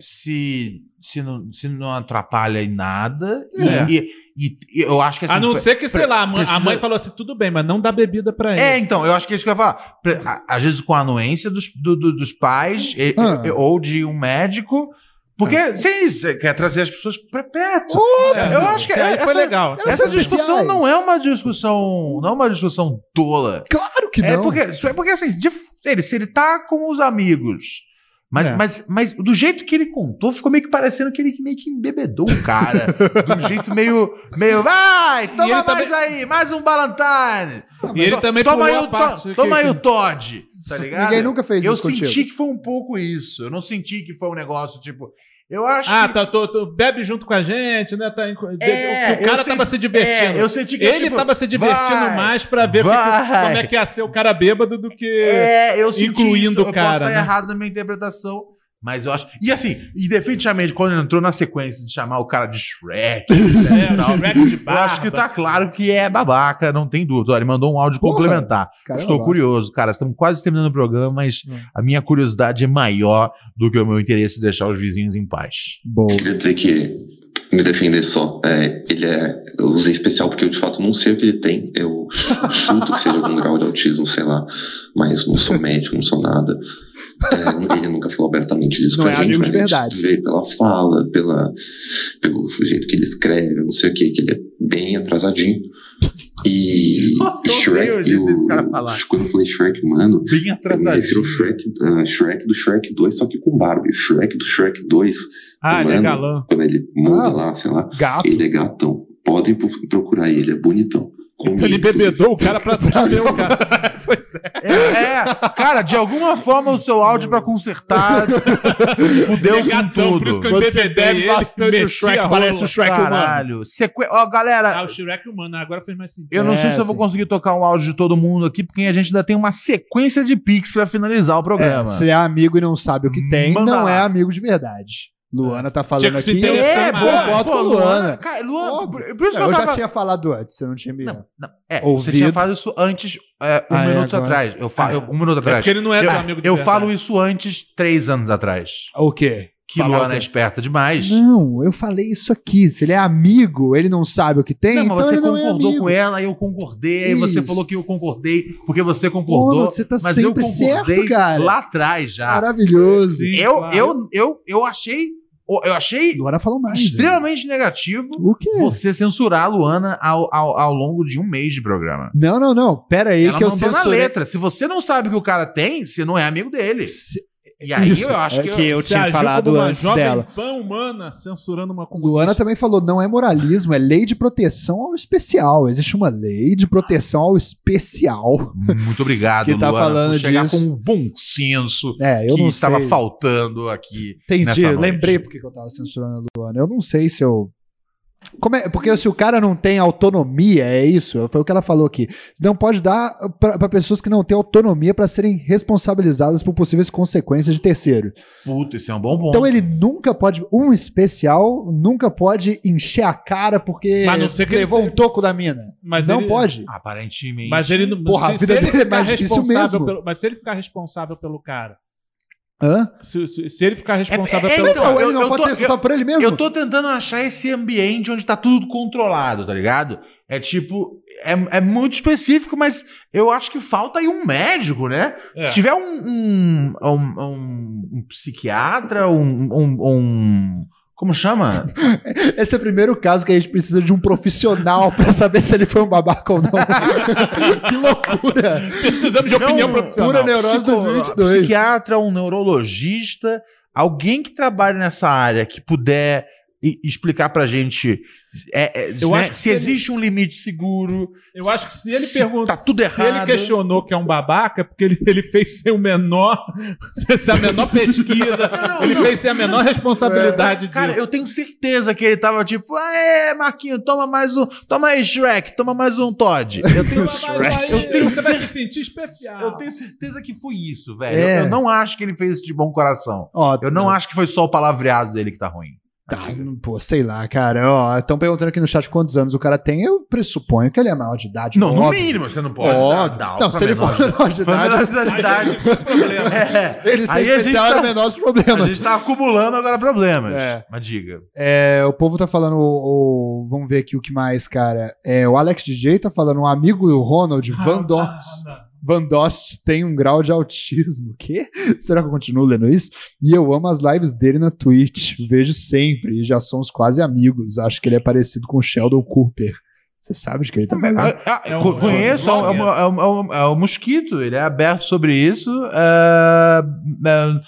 se, se, não, se não atrapalha em nada, e- É. e, e- e eu acho que assim. a não ser que, sei lá, a mãe, a precisa- mãe falou assim: tudo bem, mas não dá bebida pra ele. É, então, eu acho que é isso que eu ia falar. A- Às vezes com a anuência dos, do- do- dos pais e- Ah. e- ou de um médico. Porque, sim, você quer trazer as pessoas pra perto. É, eu acho que aí essa, foi legal. Essa discussão não é uma discussão. Não é uma discussão tola. Claro que não. É porque, é porque assim, de- ele, se ele tá com os amigos. Mas, É. mas, mas do jeito que ele contou, ficou meio que parecendo que ele meio que embebedou o cara. de um jeito meio. meio vai, toma mais também- aí, mais um Valentine. E ele também toma aí, o, to- que- toma aí o Todd. Tá ligado? Ninguém nunca fez Eu isso senti contigo. que foi um pouco isso. Eu não senti que foi um negócio tipo. Eu acho Ah, que. tá, tô, tô- bebe junto com a gente, né? Tá, É, que o cara eu tava se divertindo. é, eu senti que, Ele tipo, tava se divertindo vai, mais pra ver o como é que ia ser o cara bêbado do que. É, eu senti incluindo isso. o Eu cara, posso estar né? errado na minha interpretação. Mas eu acho. E assim, e definitivamente, quando ele entrou na sequência de chamar o cara de Shrek, [laughs] É, e tal, Shrek de eu barba. acho que tá claro que é babaca, não tem dúvida. Olha, ele mandou um áudio Porra, complementar. cara é Estou curioso, cara. Estamos quase terminando o programa, mas Hum. a minha curiosidade é maior do que o meu interesse de deixar os vizinhos em paz. Boa. Queria dizer que, me defender só, é, ele é. Eu usei especial porque eu de fato não sei o que ele tem. Eu chuto que seja algum grau de autismo, sei lá. Mas não sou médico, não sou nada. É, ele nunca falou abertamente disso Não pra é gente, amigo de mas a gente verdade. Vê pela fala, pela, pelo jeito que ele escreve, não sei o que, que ele é bem atrasadinho. E [laughs] Nossa, eu Shrek, odeio o desse cara falar. Quando eu falei Shrek, mano, Bem eu atrasadinho. ao Shrek, ah, Shrek do Shrek 2, só que com barba. E o Shrek do Shrek 2, Ah, ele é mano, galã. quando ele muda Ah, lá, sei lá, Gato. ele é gatão. Podem pro- procurar ele, é bonitão. Então ele bebedou o cara pra [laughs] trazer o cara. [laughs] pois é. é. Cara, de alguma forma o seu áudio pra consertar [laughs] fudeu com tudo. por isso que eu Você bebe bastante o Shrek, parece o Shrek Caralho. Sequ... Ó, galera, Ah, o Shrek humano, agora fez mais sentido. eu não sei É, se eu vou sim. conseguir tocar o áudio de todo mundo aqui, porque a gente ainda tem uma sequência de pics pra finalizar o É, programa. se é amigo e não sabe o que tem, Manda não lá. é amigo de verdade. Luana tá falando aqui. interessar É, boa foto com a Luana. Cara, Luana, Óbvio. por, isso que eu eu já tava... tinha falado antes, você não tinha me. Não, não. É, Ouvido. você tinha falado isso antes, é, um Ah, é, minuto agora? atrás. Eu falo, eu- um minuto atrás. porque ele não é eu, teu amigo de Eu verdade. falo isso antes, três anos atrás. O quê? Que Falar o Luana é esperta demais. Não, eu falei isso aqui. Se ele é amigo, ele não sabe o que tem, Não, então mas você ele não é concordou amigo. com ela, aí eu concordei, aí você falou que eu concordei, porque você concordou. Pô, você tá mas eu sempre concordei certo, cara. lá atrás já. Maravilhoso. eu, claro. eu, eu, eu achei. Eu achei Luana falou mais. extremamente negativo O quê? você censurar a Luana ao, ao, ao longo de um mês de programa. Não, não, não. Pera aí Ela que eu mandou na censurei. letra. Se você não sabe o que o cara tem, você não é amigo dele. Se- E aí Isso, eu acho é que, que eu tinha falado uma antes jovem dela. Pan humana censurando uma comunista. Luana também falou, não é moralismo, é lei de proteção ao especial. Existe uma lei de proteção ao especial. Muito obrigado, Que tá Luana, falando por chegar disso. com um bom senso É, eu que estava faltando aqui. Entendi, nessa noite. lembrei porque que eu tava censurando a Luana. Eu não sei se eu. Como é, porque se o cara não tem autonomia, é isso? Foi o que ela falou aqui. Não pode dar para pessoas que não têm autonomia para serem responsabilizadas por possíveis consequências de terceiro. Puta, esse é um bom ponto. Então ele nunca pode. Um especial nunca pode encher a cara porque a ele levou seja- um toco da mina. Mas não ele- pode. Aparentemente. Mas ele não. Porra, a se, vida se ele dele é ficar mais difícil responsável mesmo. pelo, Mas se ele ficar responsável pelo cara. Hã? Se, se- se ele ficar responsável é, pelo então, cara. Ele não eu pode tô- ser responsável por ele mesmo. Eu tô tentando achar esse ambiente onde tá tudo controlado, tá ligado? É tipo. É, é muito específico, mas eu acho que falta aí um médico, né? É. Se tiver um, um, um, um- um psiquiatra, um, um, um- Como chama? [laughs] Esse é o primeiro caso que a gente precisa de um profissional pra saber se ele foi um babaca ou não. [laughs] que loucura! Precisamos de opinião Não, profissional. pura neurose Psico- 2022. Psiquiatra, um neurologista, alguém que trabalhe nessa área que puder e- explicar pra gente é, é, Eu né, acho que se se ele- existe um limite seguro. Eu acho que se ele Se pergunta. tá tudo Se errado. ele questionou que é um babaca, é porque ele, ele fez sem o menor. [laughs] sem a menor pesquisa. ele fez sem a menor responsabilidade Cara, disso. eu tenho certeza que ele tava tipo, aê, Marquinho, toma mais um, toma aí, Shrek, toma mais um Todd. Eu tenho, aí eu tenho você vai se cer- sentir especial. eu tenho certeza que foi isso, velho. É. Eu, eu não acho que ele fez isso de bom coração. Ó, Eu não acho que foi só o palavreado dele que tá ruim. Tá, pô, sei lá, cara. Ó, estão perguntando aqui no chat quantos anos o cara tem. Eu pressuponho que ele é maior de idade. Não, no óbvio. mínimo, você não pode Óbvio. dar- dar Não, se ele menor for menor de idade, menor de idade. É. ele ser Aí a especial era tá- menores A problemas. gente tá acumulando agora problemas. É. Mas diga. É, o povo tá falando, o, o- vamos ver aqui o que mais, cara. É, o Alex DJ tá falando, um amigo do Ronald, Van Dost. Van Dost tem um grau de autismo. O quê? Será que eu continuo lendo isso? E eu amo as lives dele na Twitch. Vejo sempre e já somos quase amigos. Acho que ele é parecido com o Sheldon Cooper. Você sabe de que ele tá falando? Ah, ah, É um- co- conheço, é, é um o- é o- é o- é o Mosquito, ele é aberto sobre isso. é, é,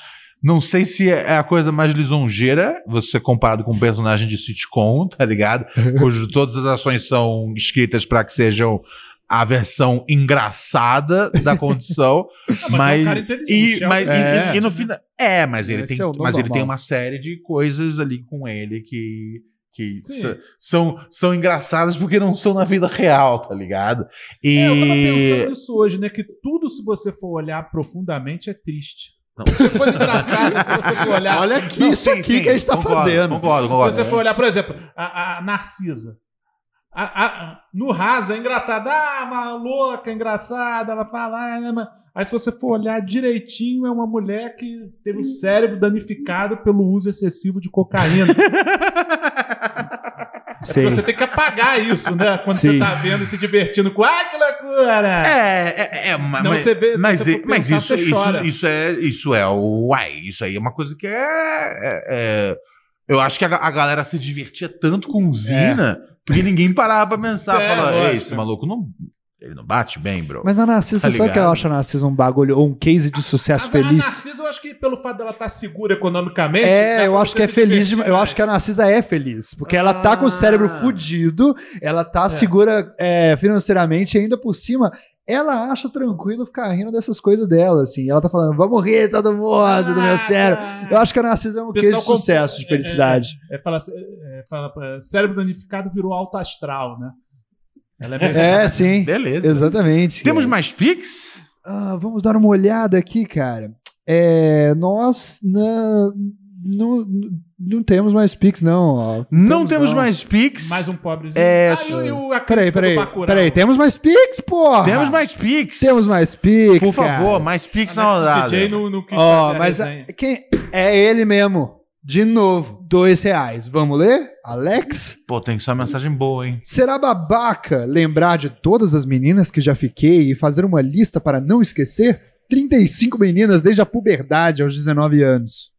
não sei se é a coisa mais lisonjeira, você comparado com um personagem de sitcom, tá ligado? [laughs] Cujo todas as ações são escritas para que sejam a versão engraçada da condição, [laughs] mas é um mas, cara inteligente, e, é um- mas e- É. e, e no final é, mas ele Esse tem, é mas ele normal. tem uma série de coisas ali com ele que que são, são engraçadas porque não são na vida real, tá ligado? E É, eu tava pensando nisso hoje, né? Que tudo, se você for olhar profundamente, é triste. Não. Coisa engraçada, se você for olhar. Olha aqui, Não, isso sim, aqui sim, que a gente tá concordo, fazendo. Concordo, Se concordo. você for olhar, por exemplo, a, a Narcisa. A- a- no raso é engraçado. Ah, uma louca, engraçada, ela fala. ah, né, mas- Aí se você for olhar direitinho, é uma mulher que teve o cérebro danificado pelo uso excessivo de cocaína. [laughs] Você tem que apagar isso, né? Quando Sim. você tá vendo e se divertindo com. Ai, que loucura! É, é, é Senão mas, você vê- mas, você é- mas pensar, isso, você isso, isso é isso é o uai, isso aí é uma coisa que é, é- é- eu acho que a, a galera se divertia tanto com Zina porque ninguém parava pra pensar, É, falar, ei, esse maluco não Ele não bate bem, bro. Mas a Narcisa, Tá sabe que ligado? eu acho a Narcisa um bagulho, ou um case de sucesso A feliz? Narcisa, eu acho que pelo fato dela estar segura economicamente. É, eu acho que é feliz. de- eu acho que a Narcisa é feliz. Porque ela tá com o cérebro Ah. fudido, ela tá segura é, financeiramente, e ainda por cima, ela acha tranquilo ficar rindo dessas coisas dela, assim. Ela tá falando, vamos rir todo mundo do meu cérebro. Eu acho que a Narcisa é um O case pessoal de sucesso, de felicidade. É, é, é, fala, é, fala, é, cérebro danificado virou alto astral, né? Ela é, [laughs] É, sim. Beleza. Exatamente. Temos mais Pix? Ah, vamos dar uma olhada aqui, cara. É, nós na- não, não temos mais Pix, não. ó. Não temos não. mais Pix. Mais um pobrezinho. É, ah, e e o a Peraí, peraí. Peraí, temos mais Pix, porra! Temos mais Pix. Temos mais Pix, Por cara. favor, mais Pix na O rodada. Ó, fazer a mas a- quem é ele mesmo? De novo, dois reais. Vamos ler? Alex? Pô, tem que ser uma mensagem boa, hein? Será babaca lembrar de todas as meninas que já fiquei e fazer uma lista para não esquecer? 35 meninas desde a puberdade aos 19 anos.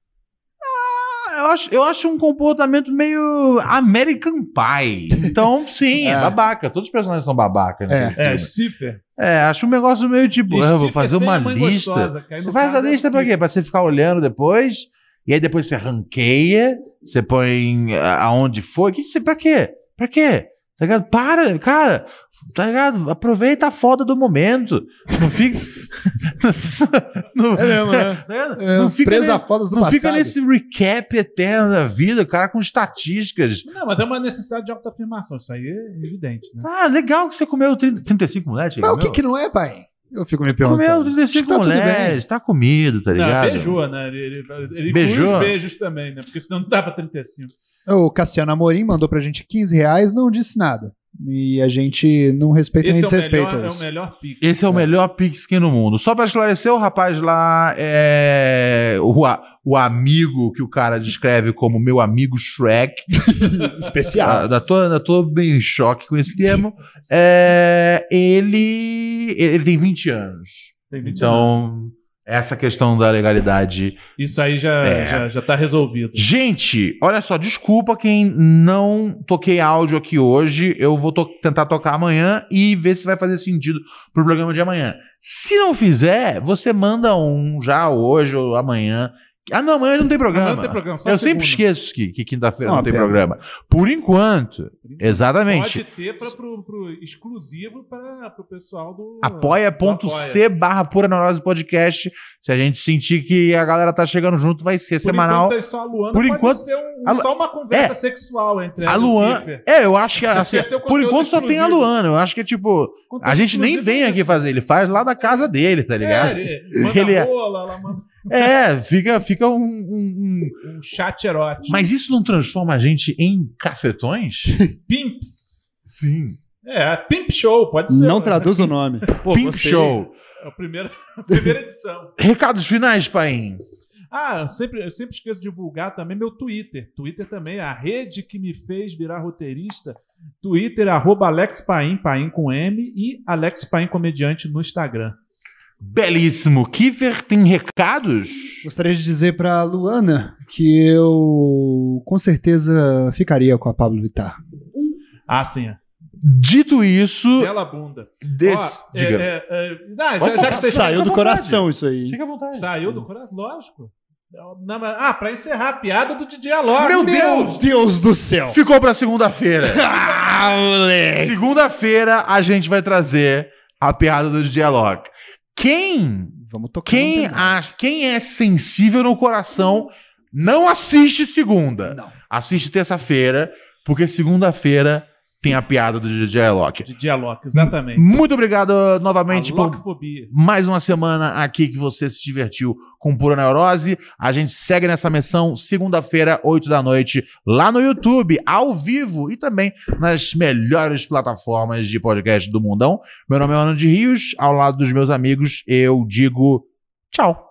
Eu acho, eu acho um comportamento meio American Pie. Então, [laughs] sim, é, É. babaca. Todos os personagens são babacas, né? É, Ciffer. É, acho um negócio meio tipo, E ah, eu vou fazer uma lista. gostosa, você faz a é lista pra quê? Pra você ficar olhando depois, e aí depois você ranqueia, você põe ah, aonde foi. Que que você, pra quê? Pra quê? Tá ligado? Para, cara, tá ligado? Aproveita a foda do momento. Não fica. [laughs] não, É mesmo, né? tá? É, não fica, presa ne- fotos do não passado. fica nesse recap eterno da vida, cara, com estatísticas. Não, mas é uma necessidade de autoafirmação. Isso aí é evidente, né? Ah, legal que você comeu 30, 35 mulheres. Mas o que que não é, pai? Eu fico me perguntando. Comeu Acho 35 que tá mulheres, tá comido, tá Não, ligado? beijou, né? Ele, ele, ele Beijou? os beijos também, né? Porque senão não dava 35. O Cassiano Amorim mandou pra gente 15 reais, não disse nada. E a gente não respeita nem Esse é o, desrespeita melhor, é o isso. melhor pique. Esse é o melhor Pixkin no mundo. Só pra esclarecer, o rapaz lá é o, o amigo que o cara descreve como meu amigo Shrek. [laughs] Especial. Ah, Ainda tô, ainda tô bem em choque com esse termo. É, ele, ele tem 20 anos. Tem 20 Então, essa questão da legalidade. Isso aí já, É. já, já tá resolvido. Gente, olha só, desculpa quem não toquei áudio aqui hoje. Eu vou to- tentar tocar amanhã e ver se vai fazer sentido pro programa de amanhã. Se não fizer, você manda um já hoje ou amanhã. Ah, não, amanhã não tem programa. Amanhã não tem programa, Eu sempre esqueço que, que quinta-feira Uma não tem programa. Por enquanto, exatamente. Pode ter pra, pro, pro exclusivo para o pessoal do. apoia.c barra pura neurose podcast. Se a gente sentir que a galera tá chegando junto, vai ser Por semanal. enquanto, é só a Luana Por enquanto- ser um- a Lu- só uma conversa É. sexual entre A ela e o Luan. Kiefer. É, eu acho que assim, é por enquanto só tem a exclusivo. Luana. Eu acho que, tipo, Conteúdo a gente nem exclusivo vem é aqui fazer, ele faz lá da casa dele, tá ligado? É, ele manda Ele é- rola, ela manda É, fica, fica um, um- um- um chat erótico. Mas isso não transforma a gente em cafetões? Pimps. Sim. É, Pimp Show, pode ser. Não né? traduz o nome. Pô, [laughs] Pimp gostei. Show. É a primeira, [laughs] a primeira edição. Recados finais, Paim. Ah, eu sempre, eu sempre esqueço de divulgar também meu Twitter. Twitter também é a rede que me fez virar roteirista. Twitter, arroba Alex Paim, Paim com M, e Alex Paim Comediante no Instagram. Belíssimo. Kiefer tem recados? Gostaria de dizer pra Luana que eu com certeza ficaria com a Pablo Vittar. Ah, sim. é. Dito isso, Bela bunda. Desse- Ó, é, diga. é, é, ah, já, já que vocês Saiu do coração isso aí. fica à vontade. Saiu do coração, lógico. Não, mas- ah, pra encerrar a piada do Didi Alok. Meu Deus! Deus do céu! Ficou pra segunda-feira. [laughs] Ah! Segunda-feira a gente vai trazer a piada do Dialog. Quem, Vamos tocar. quem, acha, quem é sensível no coração não assiste segunda. Não. Assiste terça-feira, porque segunda-feira tem a piada do DJ Alok. Didi Alok, exatamente. Muito obrigado novamente por mais uma semana aqui que você se divertiu com Pura Neurose. A gente segue nessa missão segunda-feira, 8 da noite, lá no YouTube, ao vivo e também nas melhores plataformas de podcast do mundão. Meu nome é Ana de Rios, ao lado dos meus amigos, eu digo tchau.